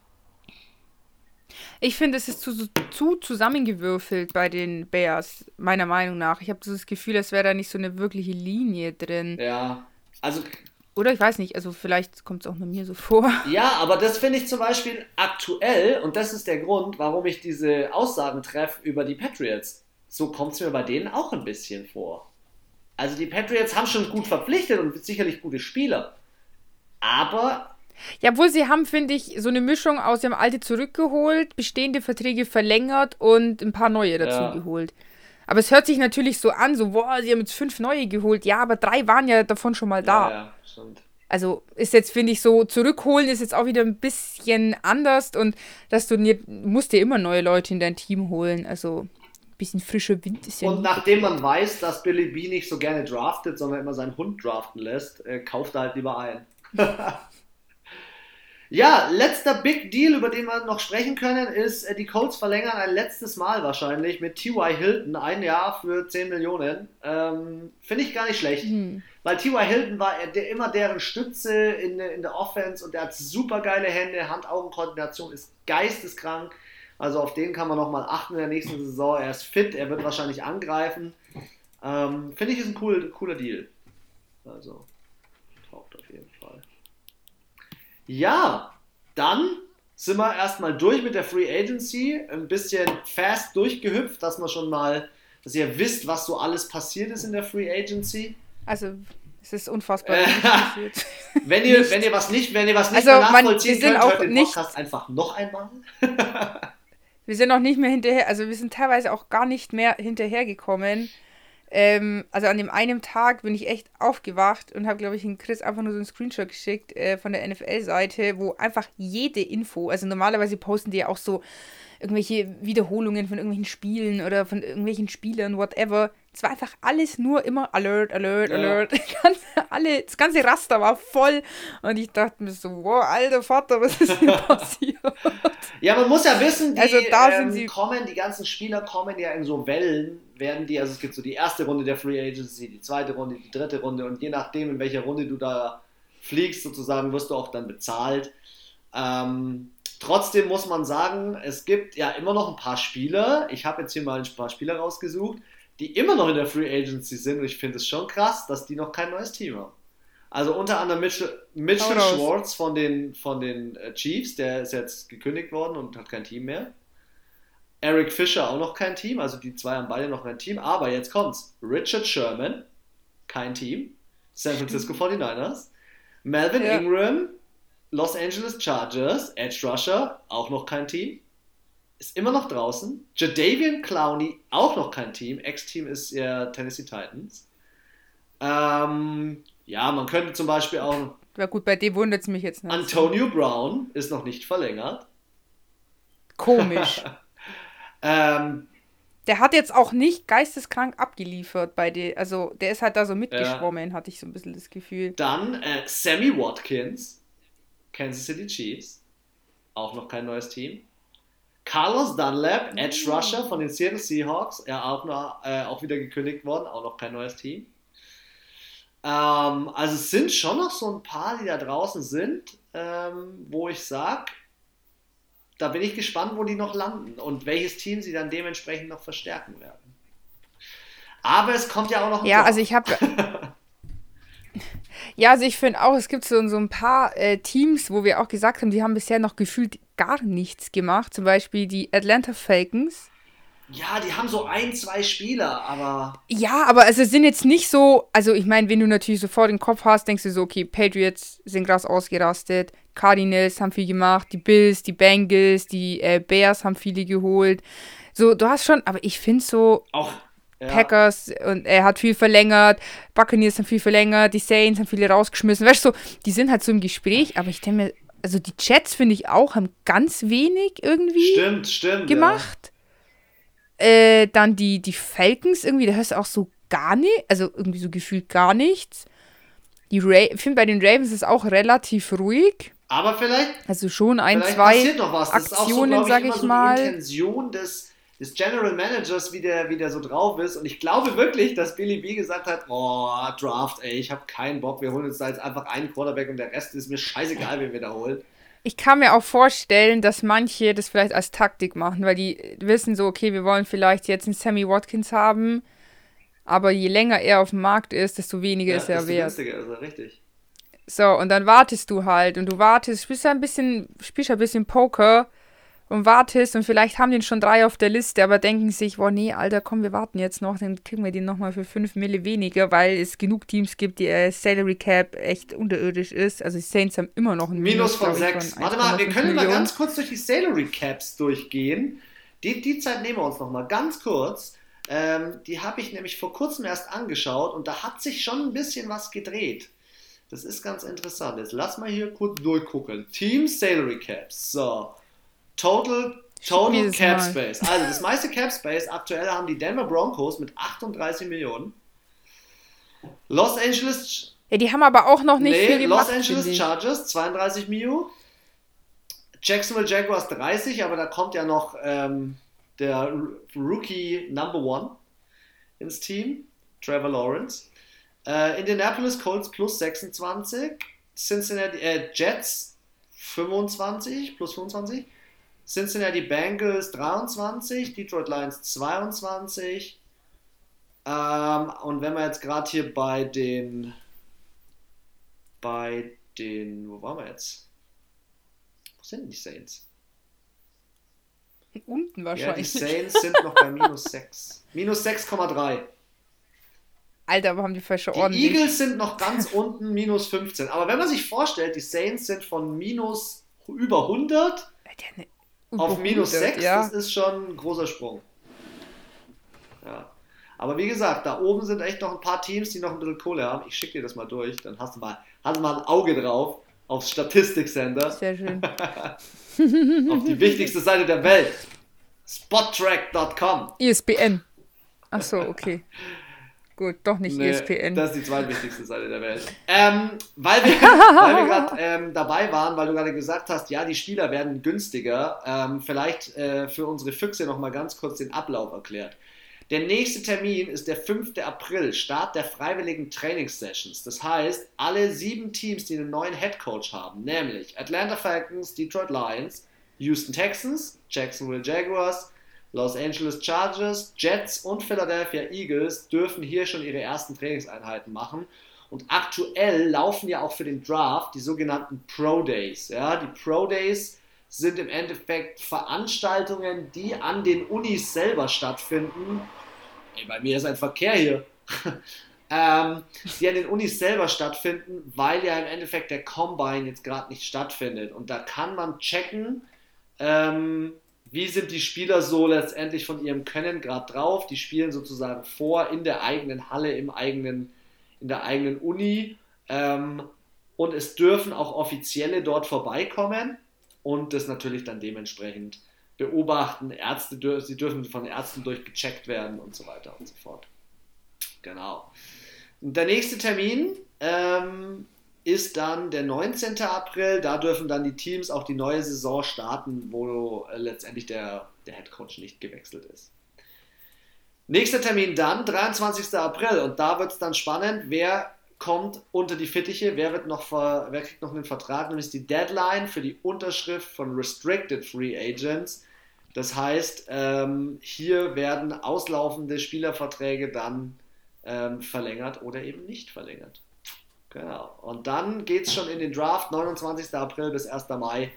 Ich finde, es ist zu, zu zusammengewürfelt bei den Bears, meiner Meinung nach. Ich habe das Gefühl, es wäre da nicht so eine wirkliche Linie drin. Ja, also. Oder ich weiß nicht, also vielleicht kommt es auch nur mir so vor. (laughs) Ja, aber das finde ich zum Beispiel aktuell, und das ist der Grund, warum ich diese Aussagen treffe über die Patriots. So kommt es mir bei denen auch ein bisschen vor. Also die Patriots haben schon gut verpflichtet und sicherlich gute Spieler. Aber. Ja, obwohl sie haben, finde ich, so eine Mischung aus dem Alte zurückgeholt, bestehende Verträge verlängert und ein paar neue dazu ja. geholt. Aber es hört sich natürlich so an, so, boah, sie haben jetzt fünf neue geholt. Ja, aber drei waren ja davon schon mal da. Ja, ja stimmt. Also ist jetzt, finde ich, so, zurückholen ist jetzt auch wieder ein bisschen anders und dass du nicht, musst dir immer neue Leute in dein Team holen. Also bisschen frischer Wind ist ja. Und nachdem man weiß, dass Billy B nicht so gerne draftet, sondern immer seinen Hund draften lässt, äh, kauft er halt lieber ein. (laughs) ja, letzter Big Deal, über den wir noch sprechen können, ist, äh, die Colts verlängern ein letztes Mal wahrscheinlich mit T.Y. Hilton ein Jahr für 10 Millionen. Ähm, Finde ich gar nicht schlecht. Mhm. Weil T.Y. Hilton war der, immer deren Stütze in, in der Offense und der hat super geile Hände, Hand-Augen-Koordination ist geisteskrank. Also auf den kann man nochmal achten in der nächsten Saison. Er ist fit, er wird wahrscheinlich angreifen. Ähm, Finde ich ist ein cool, cooler Deal. Also taucht auf jeden Fall. Ja, dann sind wir erstmal durch mit der Free Agency. Ein bisschen fast durchgehüpft, dass man schon mal, dass ihr wisst, was so alles passiert ist in der Free Agency. Also es ist unfassbar. Äh, (laughs) wenn, ihr, wenn ihr was nicht, wenn ihr was nicht also, nachvollziehen man, könnt, hört den Podcast einfach noch einmal. (laughs) Wir sind noch nicht mehr hinterher, also wir sind teilweise auch gar nicht mehr hinterhergekommen. Ähm, also an dem einen Tag bin ich echt aufgewacht und habe, glaube ich, in Chris einfach nur so einen Screenshot geschickt äh, von der NFL-Seite, wo einfach jede Info, also normalerweise posten die ja auch so irgendwelche Wiederholungen von irgendwelchen Spielen oder von irgendwelchen Spielern, whatever. Es war einfach alles nur immer Alert, Alert, ja. Alert. (laughs) Das ganze, alle, das ganze Raster war voll. Und ich dachte mir so, wow, alter Vater, was ist hier (laughs) passiert? Ja, man muss ja wissen, die also da ähm, sind sie kommen, die ganzen Spieler kommen ja in so Wellen, werden die, also es gibt so die erste Runde der Free Agency, die zweite Runde, die dritte Runde und je nachdem, in welcher Runde du da fliegst, sozusagen, wirst du auch dann bezahlt. Ähm, Trotzdem muss man sagen, es gibt ja immer noch ein paar Spieler. Ich habe jetzt hier mal ein paar Spieler rausgesucht, die immer noch in der Free Agency sind. Und ich finde es schon krass, dass die noch kein neues Team haben. Also unter anderem Mitchell, Mitchell Schwartz von den, von den äh, Chiefs, der ist jetzt gekündigt worden und hat kein Team mehr. Eric Fischer auch noch kein Team, also die zwei haben beide noch kein Team. Aber jetzt kommt's. Richard Sherman, kein Team. San Francisco 49ers. Melvin ja. Ingram, Los Angeles Chargers, Edge Rusher, auch noch kein Team. Ist immer noch draußen. Jadavian Clowney, auch noch kein Team. Ex-Team ist ja Tennessee Titans. Ähm, ja, man könnte zum Beispiel auch. Ja, gut, bei dem wundert es mich jetzt nicht. Antonio Brown ist noch nicht verlängert. Komisch. (laughs) ähm, der hat jetzt auch nicht geisteskrank abgeliefert bei dir. Also, der ist halt da so mitgeschwommen, ja. hatte ich so ein bisschen das Gefühl. Dann äh, Sammy Watkins, Kansas City Chiefs. Auch noch kein neues Team. Carlos Dunlap, Edge mhm. Rusher von den Seattle Seahawks, ja auch, noch, äh, auch wieder gekündigt worden, auch noch kein neues Team. Ähm, also es sind schon noch so ein paar, die da draußen sind, ähm, wo ich sage, da bin ich gespannt, wo die noch landen und welches Team sie dann dementsprechend noch verstärken werden. Aber es kommt ja auch noch. Ein ja, also ich habe. (laughs) ja, also ich finde auch, es gibt so, so ein paar äh, Teams, wo wir auch gesagt haben, die haben bisher noch gefühlt gar nichts gemacht. Zum Beispiel die Atlanta Falcons. Ja, die haben so ein, zwei Spieler, aber. Ja, aber also es sind jetzt nicht so. Also, ich meine, wenn du natürlich sofort den Kopf hast, denkst du so, okay, Patriots sind krass ausgerastet, Cardinals haben viel gemacht, die Bills, die Bengals, die äh, Bears haben viele geholt. So, du hast schon, aber ich finde so. Auch. Ja. Packers und er hat viel verlängert, Buccaneers haben viel verlängert, die Saints haben viele rausgeschmissen. Weißt du, so, die sind halt so im Gespräch, aber ich denke mir, also die Jets finde ich auch haben ganz wenig irgendwie stimmt, stimmt, gemacht. Ja. Äh, dann die, die Falcons irgendwie, da hörst du auch so gar nicht, also irgendwie so gefühlt gar nichts. Die Ra ich finde bei den Ravens ist es auch relativ ruhig. Aber vielleicht. Also schon ein, zwei Aktionen, so, sage ich, ich mal. Die Intention des, des General Managers, wie der, wie der so drauf ist. Und ich glaube wirklich, dass Billy B gesagt hat: Oh, Draft, ey, ich habe keinen Bock, wir holen uns da jetzt einfach einen Quarterback und der Rest ist mir scheißegal, wen wir da holen. Ich kann mir auch vorstellen, dass manche das vielleicht als Taktik machen, weil die wissen so, okay, wir wollen vielleicht jetzt einen Sammy Watkins haben, aber je länger er auf dem Markt ist, desto weniger ja, ist er wert. Günstiger ist er, richtig. So, und dann wartest du halt und du wartest, spielst ein bisschen, spielst ein bisschen Poker und wartest und vielleicht haben den schon drei auf der Liste, aber denken sich, boah, nee, Alter, komm, wir warten jetzt noch, dann kriegen wir den nochmal für fünf Mille weniger, weil es genug Teams gibt, die äh, Salary Cap echt unterirdisch ist. Also die Saints haben immer noch ein Minus, Minus von sechs. Warte mal, wir können Millionen. mal ganz kurz durch die Salary Caps durchgehen. Die, die Zeit nehmen wir uns nochmal ganz kurz. Ähm, die habe ich nämlich vor kurzem erst angeschaut und da hat sich schon ein bisschen was gedreht. Das ist ganz interessant. Jetzt lass mal hier kurz durchgucken. Team Salary Caps. So. Total, Total Cap mal. Space. Also das meiste Cap Space aktuell haben die Denver Broncos mit 38 Millionen. Los Angeles. Ja, die haben aber auch noch nicht nee, viel gemacht. Los Angeles Chargers 32 Millionen. Jacksonville Jaguars 30, aber da kommt ja noch ähm, der Rookie Number One ins Team, Trevor Lawrence. Äh, Indianapolis Colts plus 26, Cincinnati äh, Jets 25 plus 25, Cincinnati Bengals 23, Detroit Lions 22. Ähm, und wenn wir jetzt gerade hier bei den bei den, wo waren wir jetzt? Wo sind die Saints? (laughs) Unten wahrscheinlich. Ja, die Saints sind noch bei minus 6. (laughs) Minus 6,3. Alter, aber haben die Fäsche ordentlich. Die Eagles sind noch ganz unten, minus 15. Aber wenn man sich vorstellt, die Saints sind von minus über 100 ja, auf minus 6, ja. das ist schon ein großer Sprung. Ja. Aber wie gesagt, da oben sind echt noch ein paar Teams, die noch ein bisschen Kohle haben. Ich schicke dir das mal durch, dann hast du mal, hast du mal ein Auge drauf aufs Statistiksender. Sehr schön. (laughs) auf die wichtigste Seite der Welt. Spottrack.com. ISBN. Achso, okay. Gut, doch nicht nee, ESPN. Das ist die zweitwichtigste Seite der Welt. Ähm, weil wir, (laughs) wir gerade ähm, dabei waren, weil du gerade gesagt hast, ja, die Spieler werden günstiger. Ähm, vielleicht äh, für unsere Füchse nochmal ganz kurz den Ablauf erklärt. Der nächste Termin ist der 5. April, Start der freiwilligen Trainingssessions. Das heißt, alle sieben Teams, die einen neuen Headcoach haben, nämlich Atlanta Falcons, Detroit Lions, Houston Texans, Jacksonville Jaguars, Los Angeles Chargers, Jets und Philadelphia Eagles dürfen hier schon ihre ersten Trainingseinheiten machen. Und aktuell laufen ja auch für den Draft die sogenannten Pro Days. Ja, die Pro Days sind im Endeffekt Veranstaltungen, die an den Unis selber stattfinden. Ey, bei mir ist ein Verkehr hier. (laughs) ähm, die an den Unis selber stattfinden, weil ja im Endeffekt der Combine jetzt gerade nicht stattfindet. Und da kann man checken, ähm, wie sind die Spieler so letztendlich von ihrem Können gerade drauf. Die spielen sozusagen vor in der eigenen Halle, im eigenen, in der eigenen Uni. Ähm, und es dürfen auch Offizielle dort vorbeikommen und das natürlich dann dementsprechend beobachten. Ärzte, sie dürfen von Ärzten durchgecheckt werden und so weiter und so fort. Genau. Der nächste Termin ähm, ist dann der 19. April. Da dürfen dann die Teams auch die neue Saison starten, wo äh, letztendlich der, der Head Coach nicht gewechselt ist. Nächster Termin dann, 23. April. Und da wird es dann spannend, wer kommt unter die Fittiche, wer, wird noch, wer kriegt noch einen Vertrag, nämlich die Deadline für die Unterschrift von Restricted Free Agents. Das heißt, ähm, hier werden auslaufende Spielerverträge dann ähm, verlängert oder eben nicht verlängert. Genau. Und dann geht es schon in den Draft, 29. April bis 1. Mai.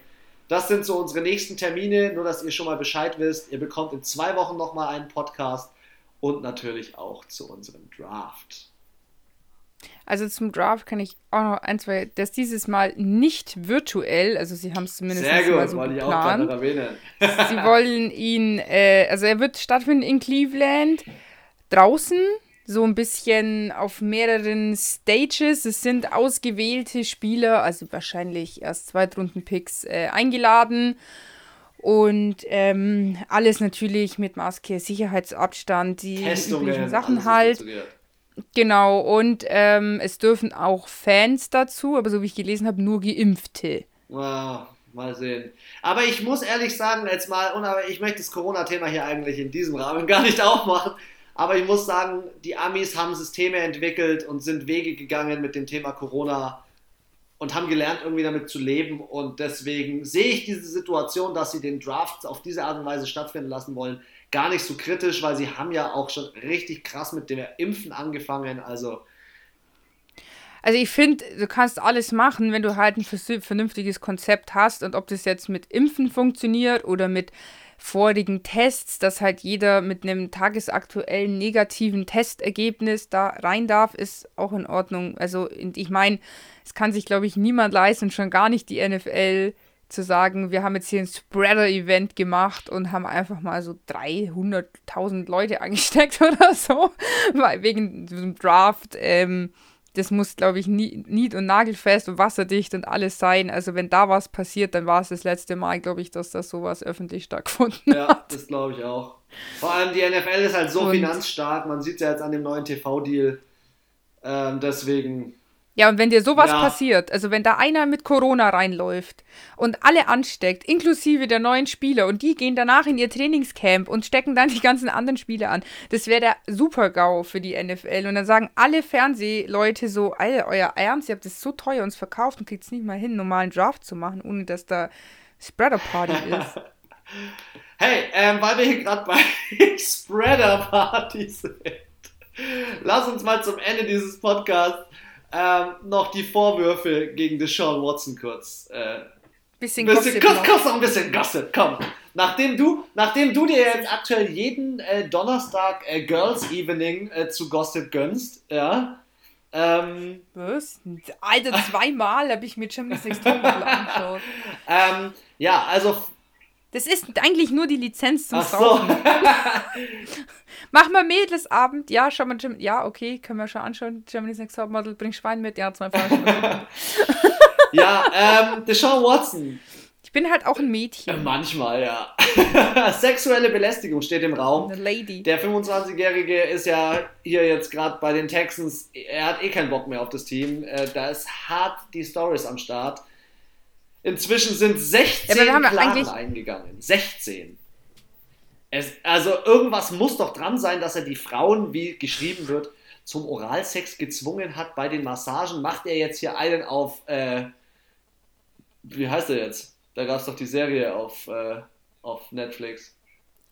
Das sind so unsere nächsten Termine, nur dass ihr schon mal Bescheid wisst. Ihr bekommt in zwei Wochen nochmal einen Podcast und natürlich auch zu unserem Draft. Also zum Draft kann ich auch noch ein, zwei, das dieses Mal nicht virtuell, also sie haben es zumindest Sehr gut, mal so geplant. Ich auch erwähnen. sie wollen ihn, äh, also er wird stattfinden in Cleveland, draußen, so ein bisschen auf mehreren Stages. Es sind ausgewählte Spieler, also wahrscheinlich erst Zweitrunden-Picks äh, eingeladen. Und ähm, alles natürlich mit Maske, Sicherheitsabstand, die Testungen, üblichen Sachen halt. Genau, und ähm, es dürfen auch Fans dazu, aber so wie ich gelesen habe, nur Geimpfte. Wow, mal sehen. Aber ich muss ehrlich sagen, jetzt mal, ich möchte das Corona-Thema hier eigentlich in diesem Rahmen (laughs) gar nicht aufmachen, aber ich muss sagen, die Amis haben Systeme entwickelt und sind Wege gegangen mit dem Thema Corona und haben gelernt, irgendwie damit zu leben. Und deswegen sehe ich diese Situation, dass sie den Draft auf diese Art und Weise stattfinden lassen wollen, gar nicht so kritisch, weil sie haben ja auch schon richtig krass mit dem Impfen angefangen. Also also ich finde, du kannst alles machen, wenn du halt ein vernünftiges Konzept hast und ob das jetzt mit Impfen funktioniert oder mit vorigen Tests, dass halt jeder mit einem tagesaktuellen negativen Testergebnis da rein darf, ist auch in Ordnung. Also ich meine, es kann sich, glaube ich, niemand leisten, schon gar nicht die NFL, zu sagen, wir haben jetzt hier ein Spreader-Event gemacht und haben einfach mal so 300.000 Leute (laughs) angesteckt oder so, weil wegen diesem Draft, ähm, das muss, glaube ich, nied- und nagelfest und wasserdicht und alles sein. Also wenn da was passiert, dann war es das letzte Mal, glaube ich, dass das sowas öffentlich stattgefunden ja, hat. Ja, das glaube ich auch. Vor allem die NFL ist halt so und finanzstark, man sieht es ja jetzt an dem neuen TV-Deal. Ähm, deswegen ja, und wenn dir sowas ja. passiert, also wenn da einer mit Corona reinläuft und alle ansteckt, inklusive der neuen Spieler, und die gehen danach in ihr Trainingscamp und stecken dann die ganzen anderen Spieler an, das wäre der Super-GAU für die NFL. Und dann sagen alle Fernsehleute so, Alter, euer Ernst, ihr habt das so teuer uns verkauft und kriegt es nicht mal hin, normalen Draft zu machen, ohne dass da Spreader-Party (laughs) ist. Hey, ähm, weil wir hier gerade bei (laughs) Spreader-Partys sind, lass uns mal zum Ende dieses Podcasts ähm, noch die Vorwürfe gegen Deshaun Watson kurz. Äh, bisschen, bisschen Gossip. Kurz, kurz noch ein bisschen Gossip, komm. Nachdem du, nachdem du dir jetzt aktuell jeden äh, Donnerstag äh, Girls Evening äh, zu Gossip gönnst, ja. Ähm, Was? Alter, zweimal habe ich mir Champions League (laughs) angeschaut. ähm, ja, also das ist eigentlich nur die Lizenz zum Ach Saufen. So. (laughs) Mach mal Mädelsabend. Ja, schau mal, ja, okay, können wir schon anschauen. Germany's Next Topmodel, bring Schwein mit. Ja, zwei Fragen. (laughs) ja, ähm, Deshaun Watson. Ich bin halt auch ein Mädchen. Äh, manchmal, ja. (laughs) Sexuelle Belästigung steht im Raum. Eine Lady. Der 25-Jährige ist ja hier jetzt gerade bei den Texans. Er hat eh keinen Bock mehr auf das Team. Äh, da ist hart die Stories am Start. Inzwischen sind 16 ja, Klagen eingegangen. 16. Es, also irgendwas muss doch dran sein, dass er die Frauen, wie geschrieben wird, zum Oralsex gezwungen hat bei den Massagen. Macht er jetzt hier einen auf, äh, wie heißt er jetzt? Da gab es doch die Serie auf, äh, auf Netflix.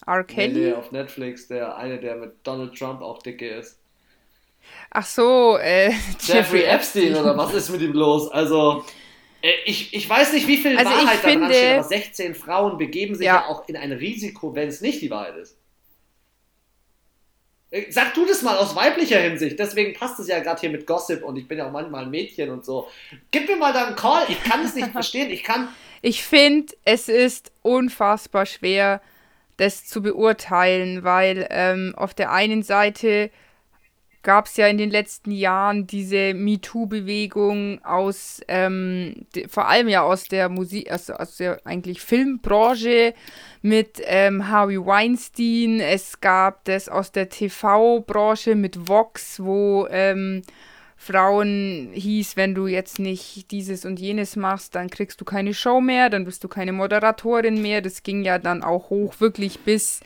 R. Kelly? Nee, auf Netflix, der eine, der mit Donald Trump auch dicke ist. Ach so, äh, (laughs) Jeffrey Epstein, Epstein oder was ist mit ihm los? Also, ich, ich weiß nicht, wie viel also Wahrheit daran finde, steht, aber 16 Frauen begeben sich ja. ja auch in ein Risiko, wenn es nicht die Wahrheit ist. Äh, sag du das mal aus weiblicher Hinsicht. Deswegen passt es ja gerade hier mit Gossip und ich bin ja auch manchmal ein Mädchen und so. Gib mir mal da einen Call. Ich kann es nicht (laughs) verstehen. Ich kann. Ich finde, es ist unfassbar schwer, das zu beurteilen, weil ähm, auf der einen Seite gab es ja in den letzten Jahren diese MeToo-Bewegung aus, ähm, vor allem ja aus der Musik, also aus der eigentlich Filmbranche mit ähm, Harvey Weinstein. Es gab das aus der TV-Branche mit Vox, wo ähm, Frauen hieß, wenn du jetzt nicht dieses und jenes machst, dann kriegst du keine Show mehr, dann bist du keine Moderatorin mehr. Das ging ja dann auch hoch, wirklich bis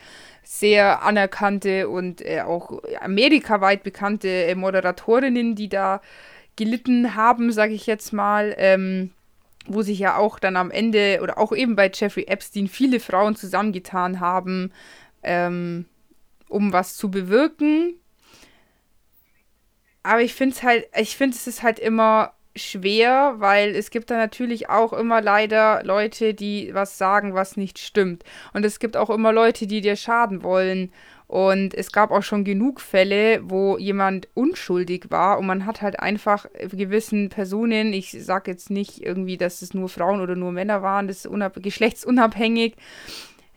sehr anerkannte und äh, auch amerikaweit bekannte äh, Moderatorinnen, die da gelitten haben, sage ich jetzt mal. Ähm, wo sich ja auch dann am Ende oder auch eben bei Jeffrey Epstein viele Frauen zusammengetan haben, ähm, um was zu bewirken. Aber ich finde es halt, ich finde es ist halt immer schwer, weil es gibt da natürlich auch immer leider Leute, die was sagen, was nicht stimmt. Und es gibt auch immer Leute, die dir schaden wollen. Und es gab auch schon genug Fälle, wo jemand unschuldig war und man hat halt einfach gewissen Personen, ich sage jetzt nicht irgendwie, dass es nur Frauen oder nur Männer waren, das ist geschlechtsunabhängig.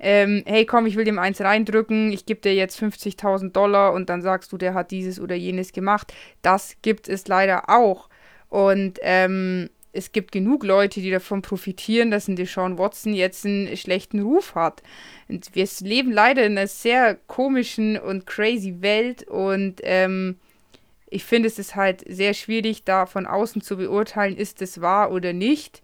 Ähm, hey komm, ich will dem eins reindrücken, ich gebe dir jetzt 50.000 Dollar und dann sagst du, der hat dieses oder jenes gemacht. Das gibt es leider auch. Und ähm, es gibt genug Leute, die davon profitieren, dass ein Deshaun Watson jetzt einen schlechten Ruf hat. Und wir leben leider in einer sehr komischen und crazy Welt und ähm, ich finde, es ist halt sehr schwierig, da von außen zu beurteilen, ist es wahr oder nicht.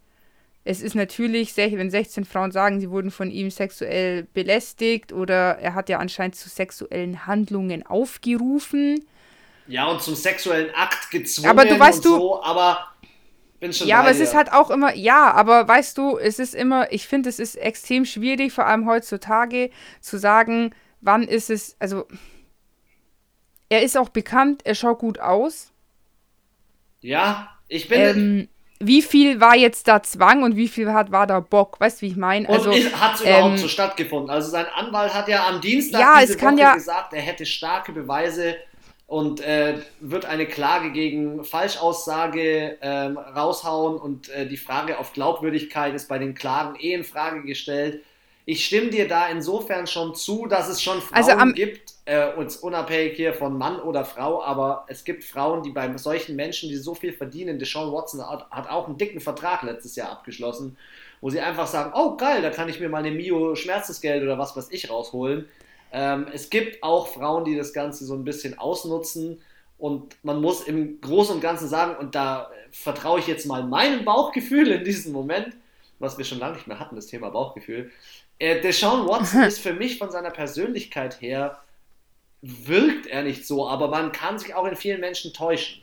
Es ist natürlich, wenn 16 Frauen sagen, sie wurden von ihm sexuell belästigt oder er hat ja anscheinend zu sexuellen Handlungen aufgerufen ja, und zum sexuellen Akt gezwungen aber du weißt und du, so, aber bin schon Ja, aber es ist halt auch immer, ja, aber weißt du, es ist immer, ich finde, es ist extrem schwierig, vor allem heutzutage, zu sagen, wann ist es, also er ist auch bekannt, er schaut gut aus. Ja, ich bin. Ähm, wie viel war jetzt da Zwang und wie viel hat, war da Bock? Weißt du, wie ich meine? Also, hat es überhaupt ähm, so stattgefunden? Also sein Anwalt hat ja am Dienstag ja, diese Woche ja, gesagt, er hätte starke Beweise und äh, wird eine Klage gegen Falschaussage ähm, raushauen und äh, die Frage auf Glaubwürdigkeit ist bei den Klagen eh in Frage gestellt. Ich stimme dir da insofern schon zu, dass es schon Frauen also gibt, äh, uns unabhängig hier von Mann oder Frau, aber es gibt Frauen, die bei solchen Menschen, die so viel verdienen, Deshaun Watson hat, hat auch einen dicken Vertrag letztes Jahr abgeschlossen, wo sie einfach sagen, oh geil, da kann ich mir mal eine Mio Schmerzensgeld oder was weiß ich rausholen. Ähm, es gibt auch Frauen, die das Ganze so ein bisschen ausnutzen und man muss im Großen und Ganzen sagen, und da vertraue ich jetzt mal meinem Bauchgefühl in diesem Moment, was wir schon lange nicht mehr hatten, das Thema Bauchgefühl. Äh, Deshaun Watson (laughs) ist für mich von seiner Persönlichkeit her, wirkt er nicht so, aber man kann sich auch in vielen Menschen täuschen.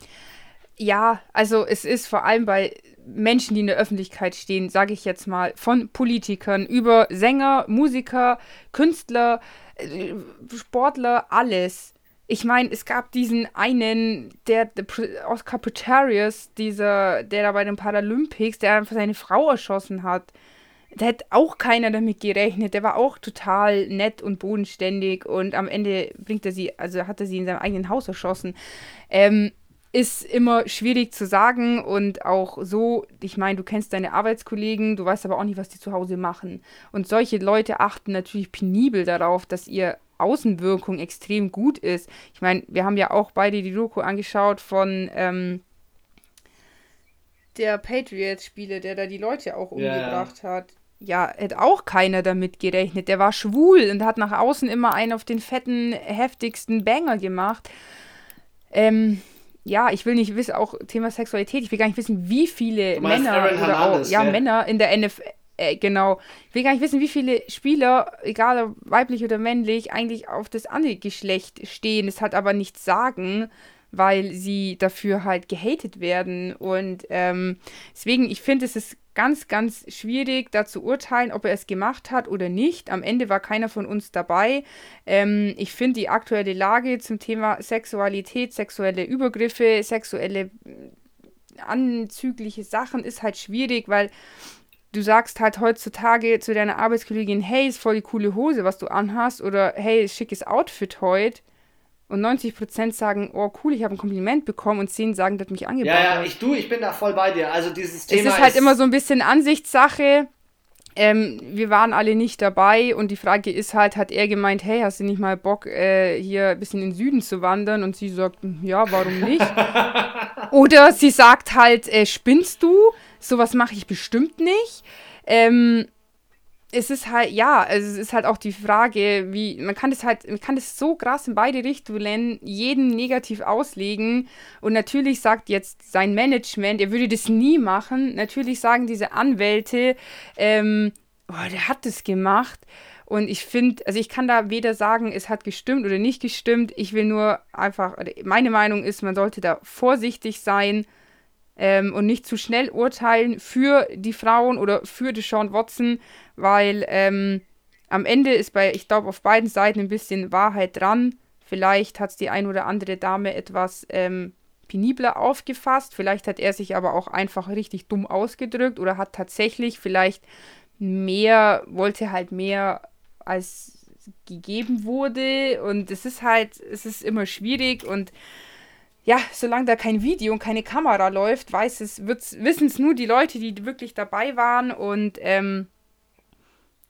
Ja, also es ist vor allem bei Menschen, die in der Öffentlichkeit stehen, sage ich jetzt mal, von Politikern über Sänger, Musiker, Künstler, äh, Sportler, alles. Ich meine, es gab diesen einen, der, der Oscar Putarius, dieser, der da bei den Paralympics, der einfach seine Frau erschossen hat. Da hätte auch keiner damit gerechnet. Der war auch total nett und bodenständig und am Ende bringt er sie, also hat er sie in seinem eigenen Haus erschossen. Ähm, ist immer schwierig zu sagen und auch so, ich meine, du kennst deine Arbeitskollegen, du weißt aber auch nicht, was die zu Hause machen. Und solche Leute achten natürlich penibel darauf, dass ihr Außenwirkung extrem gut ist. Ich meine, wir haben ja auch beide die Doku angeschaut von ähm, der Patriots-Spiele, der da die Leute auch umgebracht yeah. hat. Ja, hätte auch keiner damit gerechnet. Der war schwul und hat nach außen immer einen auf den fetten, heftigsten Banger gemacht. Ähm, ja, ich will nicht wissen, auch Thema Sexualität, ich will gar nicht wissen, wie viele Männer Aaron oder Hernandez, auch, ja, ja, Männer in der NFL, äh, genau, ich will gar nicht wissen, wie viele Spieler, egal ob weiblich oder männlich, eigentlich auf das andere Geschlecht stehen, es hat aber nichts sagen, weil sie dafür halt gehatet werden und ähm, deswegen, ich finde, es ist ganz, ganz schwierig, da zu urteilen, ob er es gemacht hat oder nicht. Am Ende war keiner von uns dabei. Ähm, ich finde die aktuelle Lage zum Thema Sexualität, sexuelle Übergriffe, sexuelle äh, anzügliche Sachen ist halt schwierig, weil du sagst halt heutzutage zu deiner Arbeitskollegin, hey, ist voll die coole Hose, was du anhast, oder hey, schickes Outfit heute. Und 90% sagen, oh cool, ich habe ein Kompliment bekommen und 10 sagen, das mich angebracht Ja, ja, ich du, ich bin da voll bei dir. Also dieses Thema Es ist halt ist immer so ein bisschen Ansichtssache. Ähm, wir waren alle nicht dabei und die Frage ist halt, hat er gemeint, hey, hast du nicht mal Bock, äh, hier ein bisschen in den Süden zu wandern? Und sie sagt, ja, warum nicht? (laughs) Oder sie sagt halt, äh, spinnst du? Sowas mache ich bestimmt nicht. Ähm, es ist halt, ja, also es ist halt auch die Frage, wie, man kann das halt, man kann das so krass in beide Richtungen jeden negativ auslegen. Und natürlich sagt jetzt sein Management, er würde das nie machen. Natürlich sagen diese Anwälte, ähm, oh, der hat das gemacht. Und ich finde, also ich kann da weder sagen, es hat gestimmt oder nicht gestimmt. Ich will nur einfach, meine Meinung ist, man sollte da vorsichtig sein ähm, und nicht zu schnell urteilen für die Frauen oder für Deshaun Watson, weil ähm, am Ende ist bei, ich glaube, auf beiden Seiten ein bisschen Wahrheit dran. Vielleicht hat es die ein oder andere Dame etwas ähm, penibler aufgefasst, vielleicht hat er sich aber auch einfach richtig dumm ausgedrückt oder hat tatsächlich vielleicht mehr, wollte halt mehr als gegeben wurde und es ist halt, es ist immer schwierig und ja, solange da kein Video und keine Kamera läuft, weiß es, wissen es nur die Leute, die wirklich dabei waren. Und ähm,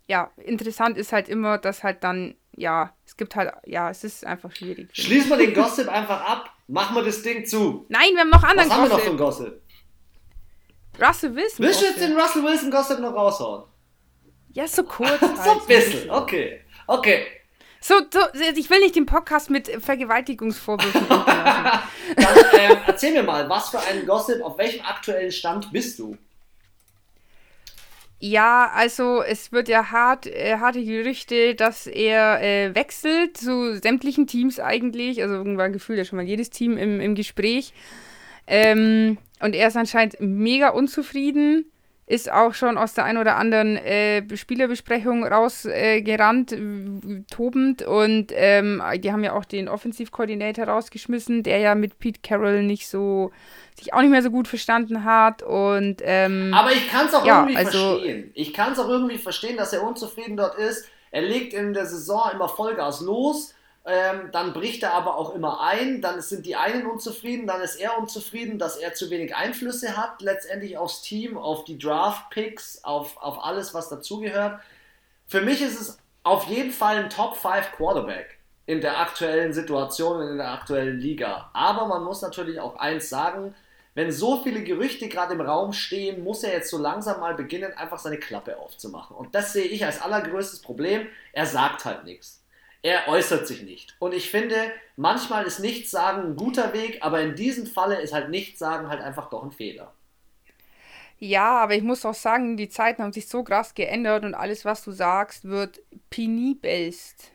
ja, interessant ist halt immer, dass halt dann, ja, es gibt halt, ja, es ist einfach schwierig. Schließen wir den Gossip einfach ab, machen wir das Ding zu. Nein, wir haben noch anderen Was Gossip. haben wir noch für Gossip? Russell Wilson. Willst du jetzt den Russell Wilson Gossip noch raushauen? Ja, so kurz. (laughs) so ein halt. bisschen, okay. Okay, so, so, ich will nicht den Podcast mit Vergewaltigungsvorwürfen (laughs) Dann ähm, erzähl mir mal, was für ein Gossip, auf welchem aktuellen Stand bist du? Ja, also es wird ja hart, äh, harte Gerüchte, dass er äh, wechselt zu sämtlichen Teams eigentlich. Also irgendwann gefühlt ja schon mal jedes Team im, im Gespräch. Ähm, und er ist anscheinend mega unzufrieden ist auch schon aus der ein oder anderen äh, Spielerbesprechung rausgerannt, äh, tobend. Und ähm, die haben ja auch den Offensivkoordinator rausgeschmissen, der ja mit Pete Carroll nicht so sich auch nicht mehr so gut verstanden hat. Und, ähm, Aber ich kann es auch ja, irgendwie also, verstehen. Ich kann es auch irgendwie verstehen, dass er unzufrieden dort ist. Er legt in der Saison immer Vollgas los ähm, dann bricht er aber auch immer ein, dann sind die einen unzufrieden, dann ist er unzufrieden, dass er zu wenig Einflüsse hat, letztendlich aufs Team, auf die Draft-Picks, auf, auf alles, was dazugehört. Für mich ist es auf jeden Fall ein Top 5 Quarterback in der aktuellen Situation, in der aktuellen Liga. Aber man muss natürlich auch eins sagen, wenn so viele Gerüchte gerade im Raum stehen, muss er jetzt so langsam mal beginnen, einfach seine Klappe aufzumachen. Und das sehe ich als allergrößtes Problem. Er sagt halt nichts er äußert sich nicht. Und ich finde, manchmal ist Nichtsagen ein guter Weg, aber in diesem Falle ist halt Nichtsagen halt einfach doch ein Fehler. Ja, aber ich muss auch sagen, die Zeiten haben sich so krass geändert und alles, was du sagst, wird penibelst.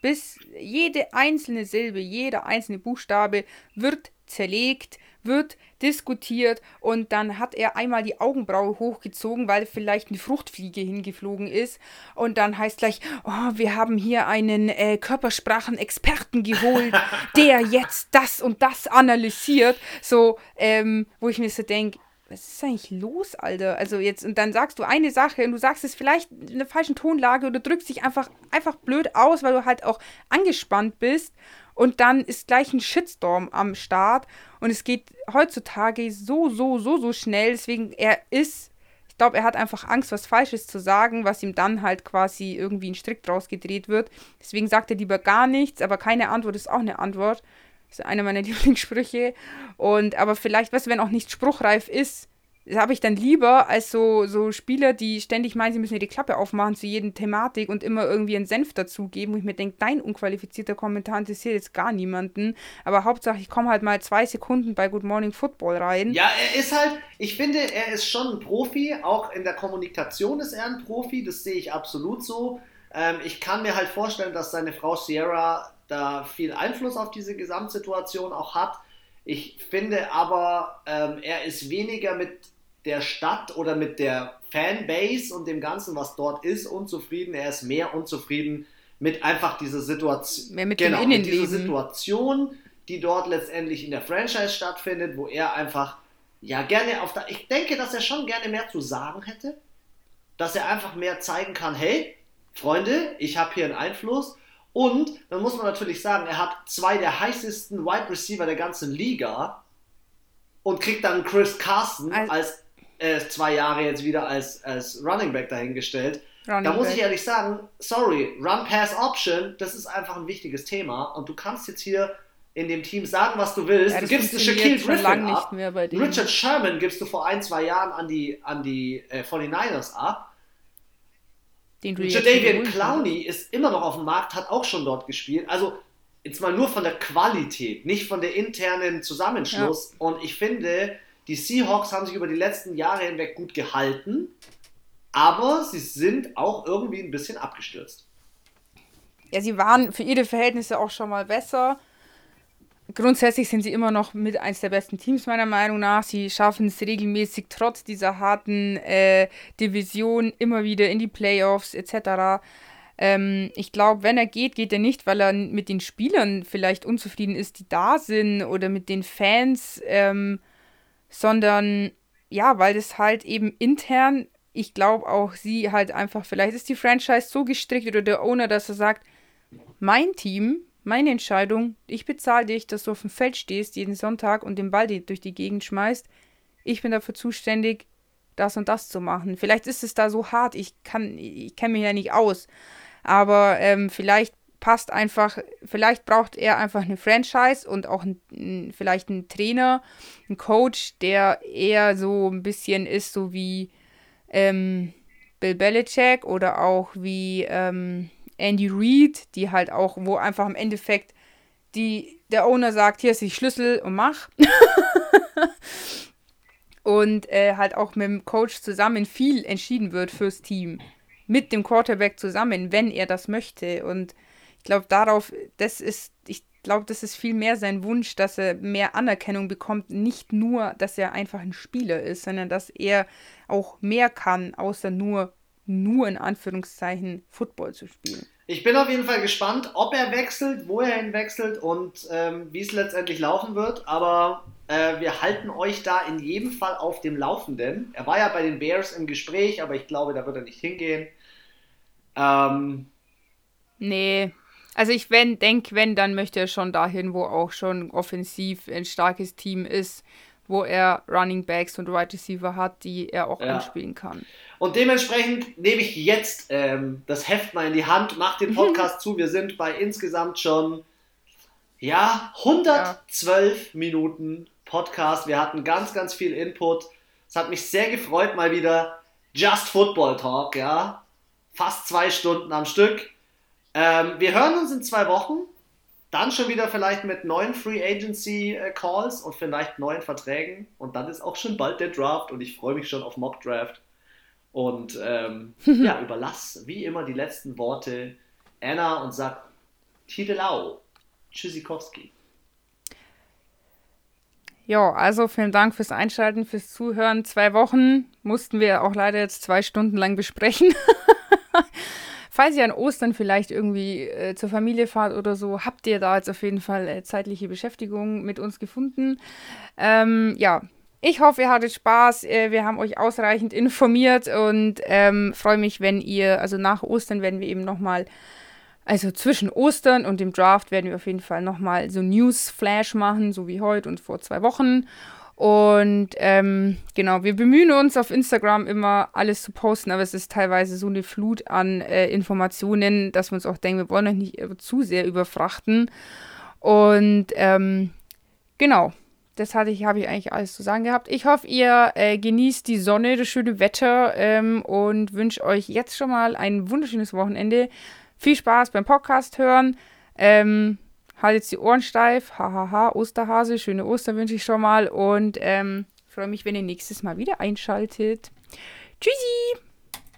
Bis jede einzelne Silbe, jeder einzelne Buchstabe wird zerlegt, wird diskutiert und dann hat er einmal die Augenbraue hochgezogen, weil vielleicht eine Fruchtfliege hingeflogen ist. Und dann heißt gleich, oh, wir haben hier einen äh, Körpersprachenexperten geholt, (laughs) der jetzt das und das analysiert, so, ähm, wo ich mir so denke, was ist eigentlich los, Alter? Also jetzt, und dann sagst du eine Sache und du sagst es vielleicht in der falschen Tonlage oder drückst dich einfach, einfach blöd aus, weil du halt auch angespannt bist und dann ist gleich ein Shitstorm am Start und es geht heutzutage so, so, so, so schnell. Deswegen, er ist, ich glaube, er hat einfach Angst, was Falsches zu sagen, was ihm dann halt quasi irgendwie ein Strick draus gedreht wird. Deswegen sagt er lieber gar nichts, aber keine Antwort ist auch eine Antwort. Das ist einer meiner (laughs) Lieblingssprüche. Und aber vielleicht, weißt du, wenn auch nichts spruchreif ist, habe ich dann lieber als so, so Spieler, die ständig meinen, sie müssen die Klappe aufmachen zu jedem Thematik und immer irgendwie einen Senf dazugeben, wo ich mir denke, dein unqualifizierter Kommentar interessiert jetzt gar niemanden. Aber Hauptsache, ich komme halt mal zwei Sekunden bei Good Morning Football rein. Ja, er ist halt, ich finde, er ist schon ein Profi, auch in der Kommunikation ist er ein Profi, das sehe ich absolut so. Ähm, ich kann mir halt vorstellen, dass seine Frau Sierra da viel Einfluss auf diese Gesamtsituation auch hat. Ich finde aber, ähm, er ist weniger mit der Stadt oder mit der Fanbase und dem Ganzen, was dort ist, unzufrieden. Er ist mehr unzufrieden mit einfach dieser Situation. Mehr mit genau, dem Innenleben. Mit dieser Situation, die dort letztendlich in der Franchise stattfindet, wo er einfach ja gerne auf der. Ich denke, dass er schon gerne mehr zu sagen hätte. Dass er einfach mehr zeigen kann, hey, Freunde, ich habe hier einen Einfluss Und dann muss man natürlich sagen, er hat zwei der heißesten Wide Receiver der ganzen Liga und kriegt dann Chris Carson also, als äh, zwei Jahre jetzt wieder als, als Running Back dahingestellt. Running da muss Back. ich ehrlich sagen, sorry, Run-Pass-Option, das ist einfach ein wichtiges Thema und du kannst jetzt hier in dem Team sagen, was du willst. Ja, du gibst Shaquille Griffin ab. Richard Sherman gibst du vor ein, zwei Jahren an die, an die äh, 49ers ab. Den Jadavian Clowney ist immer noch auf dem Markt, hat auch schon dort gespielt. Also jetzt mal nur von der Qualität, nicht von der internen Zusammenschluss. Ja. Und ich finde, die Seahawks haben sich über die letzten Jahre hinweg gut gehalten, aber sie sind auch irgendwie ein bisschen abgestürzt. Ja, sie waren für ihre Verhältnisse auch schon mal besser grundsätzlich sind sie immer noch mit eins der besten Teams meiner Meinung nach. Sie schaffen es regelmäßig trotz dieser harten äh, Division immer wieder in die Playoffs etc. Ähm, ich glaube, wenn er geht, geht er nicht, weil er mit den Spielern vielleicht unzufrieden ist, die da sind oder mit den Fans, ähm, sondern ja, weil das halt eben intern, ich glaube auch sie halt einfach, vielleicht ist die Franchise so gestrickt oder der Owner, dass er sagt, mein Team meine Entscheidung, ich bezahle dich, dass du auf dem Feld stehst jeden Sonntag und den Ball durch die Gegend schmeißt. Ich bin dafür zuständig, das und das zu machen. Vielleicht ist es da so hart, ich kann, ich kenne mich ja nicht aus. Aber ähm, vielleicht passt einfach, vielleicht braucht er einfach eine Franchise und auch ein, vielleicht einen Trainer, einen Coach, der eher so ein bisschen ist, so wie ähm, Bill Belichick oder auch wie ähm, Andy Reid, die halt auch, wo einfach im Endeffekt die, der Owner sagt, hier ist die Schlüssel und mach. (laughs) und äh, halt auch mit dem Coach zusammen viel entschieden wird fürs Team. Mit dem Quarterback zusammen, wenn er das möchte. Und ich glaube, darauf, das ist, ich glaube, das ist viel mehr sein Wunsch, dass er mehr Anerkennung bekommt. Nicht nur, dass er einfach ein Spieler ist, sondern dass er auch mehr kann, außer nur nur in Anführungszeichen Football zu spielen. Ich bin auf jeden Fall gespannt, ob er wechselt, wo er hinwechselt und ähm, wie es letztendlich laufen wird. Aber äh, wir halten euch da in jedem Fall auf dem Laufenden. Er war ja bei den Bears im Gespräch, aber ich glaube, da wird er nicht hingehen. Ähm, nee. Also ich wenn, denke, wenn, dann möchte er schon dahin, wo auch schon offensiv ein starkes Team ist wo er Running Backs und Right Receiver hat, die er auch ja. anspielen kann. Und dementsprechend nehme ich jetzt ähm, das Heft mal in die Hand, mach den (laughs) Podcast zu. Wir sind bei insgesamt schon ja 112 ja. Minuten Podcast. Wir hatten ganz, ganz viel Input. Es hat mich sehr gefreut, mal wieder Just Football Talk, ja. Fast zwei Stunden am Stück. Ähm, wir hören uns in zwei Wochen. Dann schon wieder vielleicht mit neuen Free Agency äh, Calls und vielleicht neuen Verträgen. Und dann ist auch schon bald der Draft und ich freue mich schon auf Mock Draft. Und ähm, (laughs) ja, überlass wie immer die letzten Worte Anna und sag Tidelau, Tschüssikowski. Ja, also vielen Dank fürs Einschalten, fürs Zuhören. Zwei Wochen mussten wir auch leider jetzt zwei Stunden lang besprechen. (laughs) Falls ihr an Ostern vielleicht irgendwie äh, zur Familie fahrt oder so, habt ihr da jetzt auf jeden Fall äh, zeitliche Beschäftigung mit uns gefunden. Ähm, ja, ich hoffe, ihr hattet Spaß. Äh, wir haben euch ausreichend informiert und ähm, freue mich, wenn ihr, also nach Ostern werden wir eben nochmal, also zwischen Ostern und dem Draft werden wir auf jeden Fall nochmal so News-Flash machen, so wie heute und vor zwei Wochen. Und ähm, genau, wir bemühen uns auf Instagram immer alles zu posten, aber es ist teilweise so eine Flut an äh, Informationen, dass wir uns auch denken, wir wollen euch nicht zu sehr überfrachten. Und ähm, genau, das hatte ich, habe ich eigentlich alles zu sagen gehabt. Ich hoffe, ihr äh, genießt die Sonne, das schöne Wetter ähm, und wünsche euch jetzt schon mal ein wunderschönes Wochenende. Viel Spaß beim Podcast hören. Ähm, haltet die Ohren steif. Hahaha, Osterhase. Schöne Ostern wünsche ich schon mal. Und ähm, freue mich, wenn ihr nächstes Mal wieder einschaltet. Tschüssi!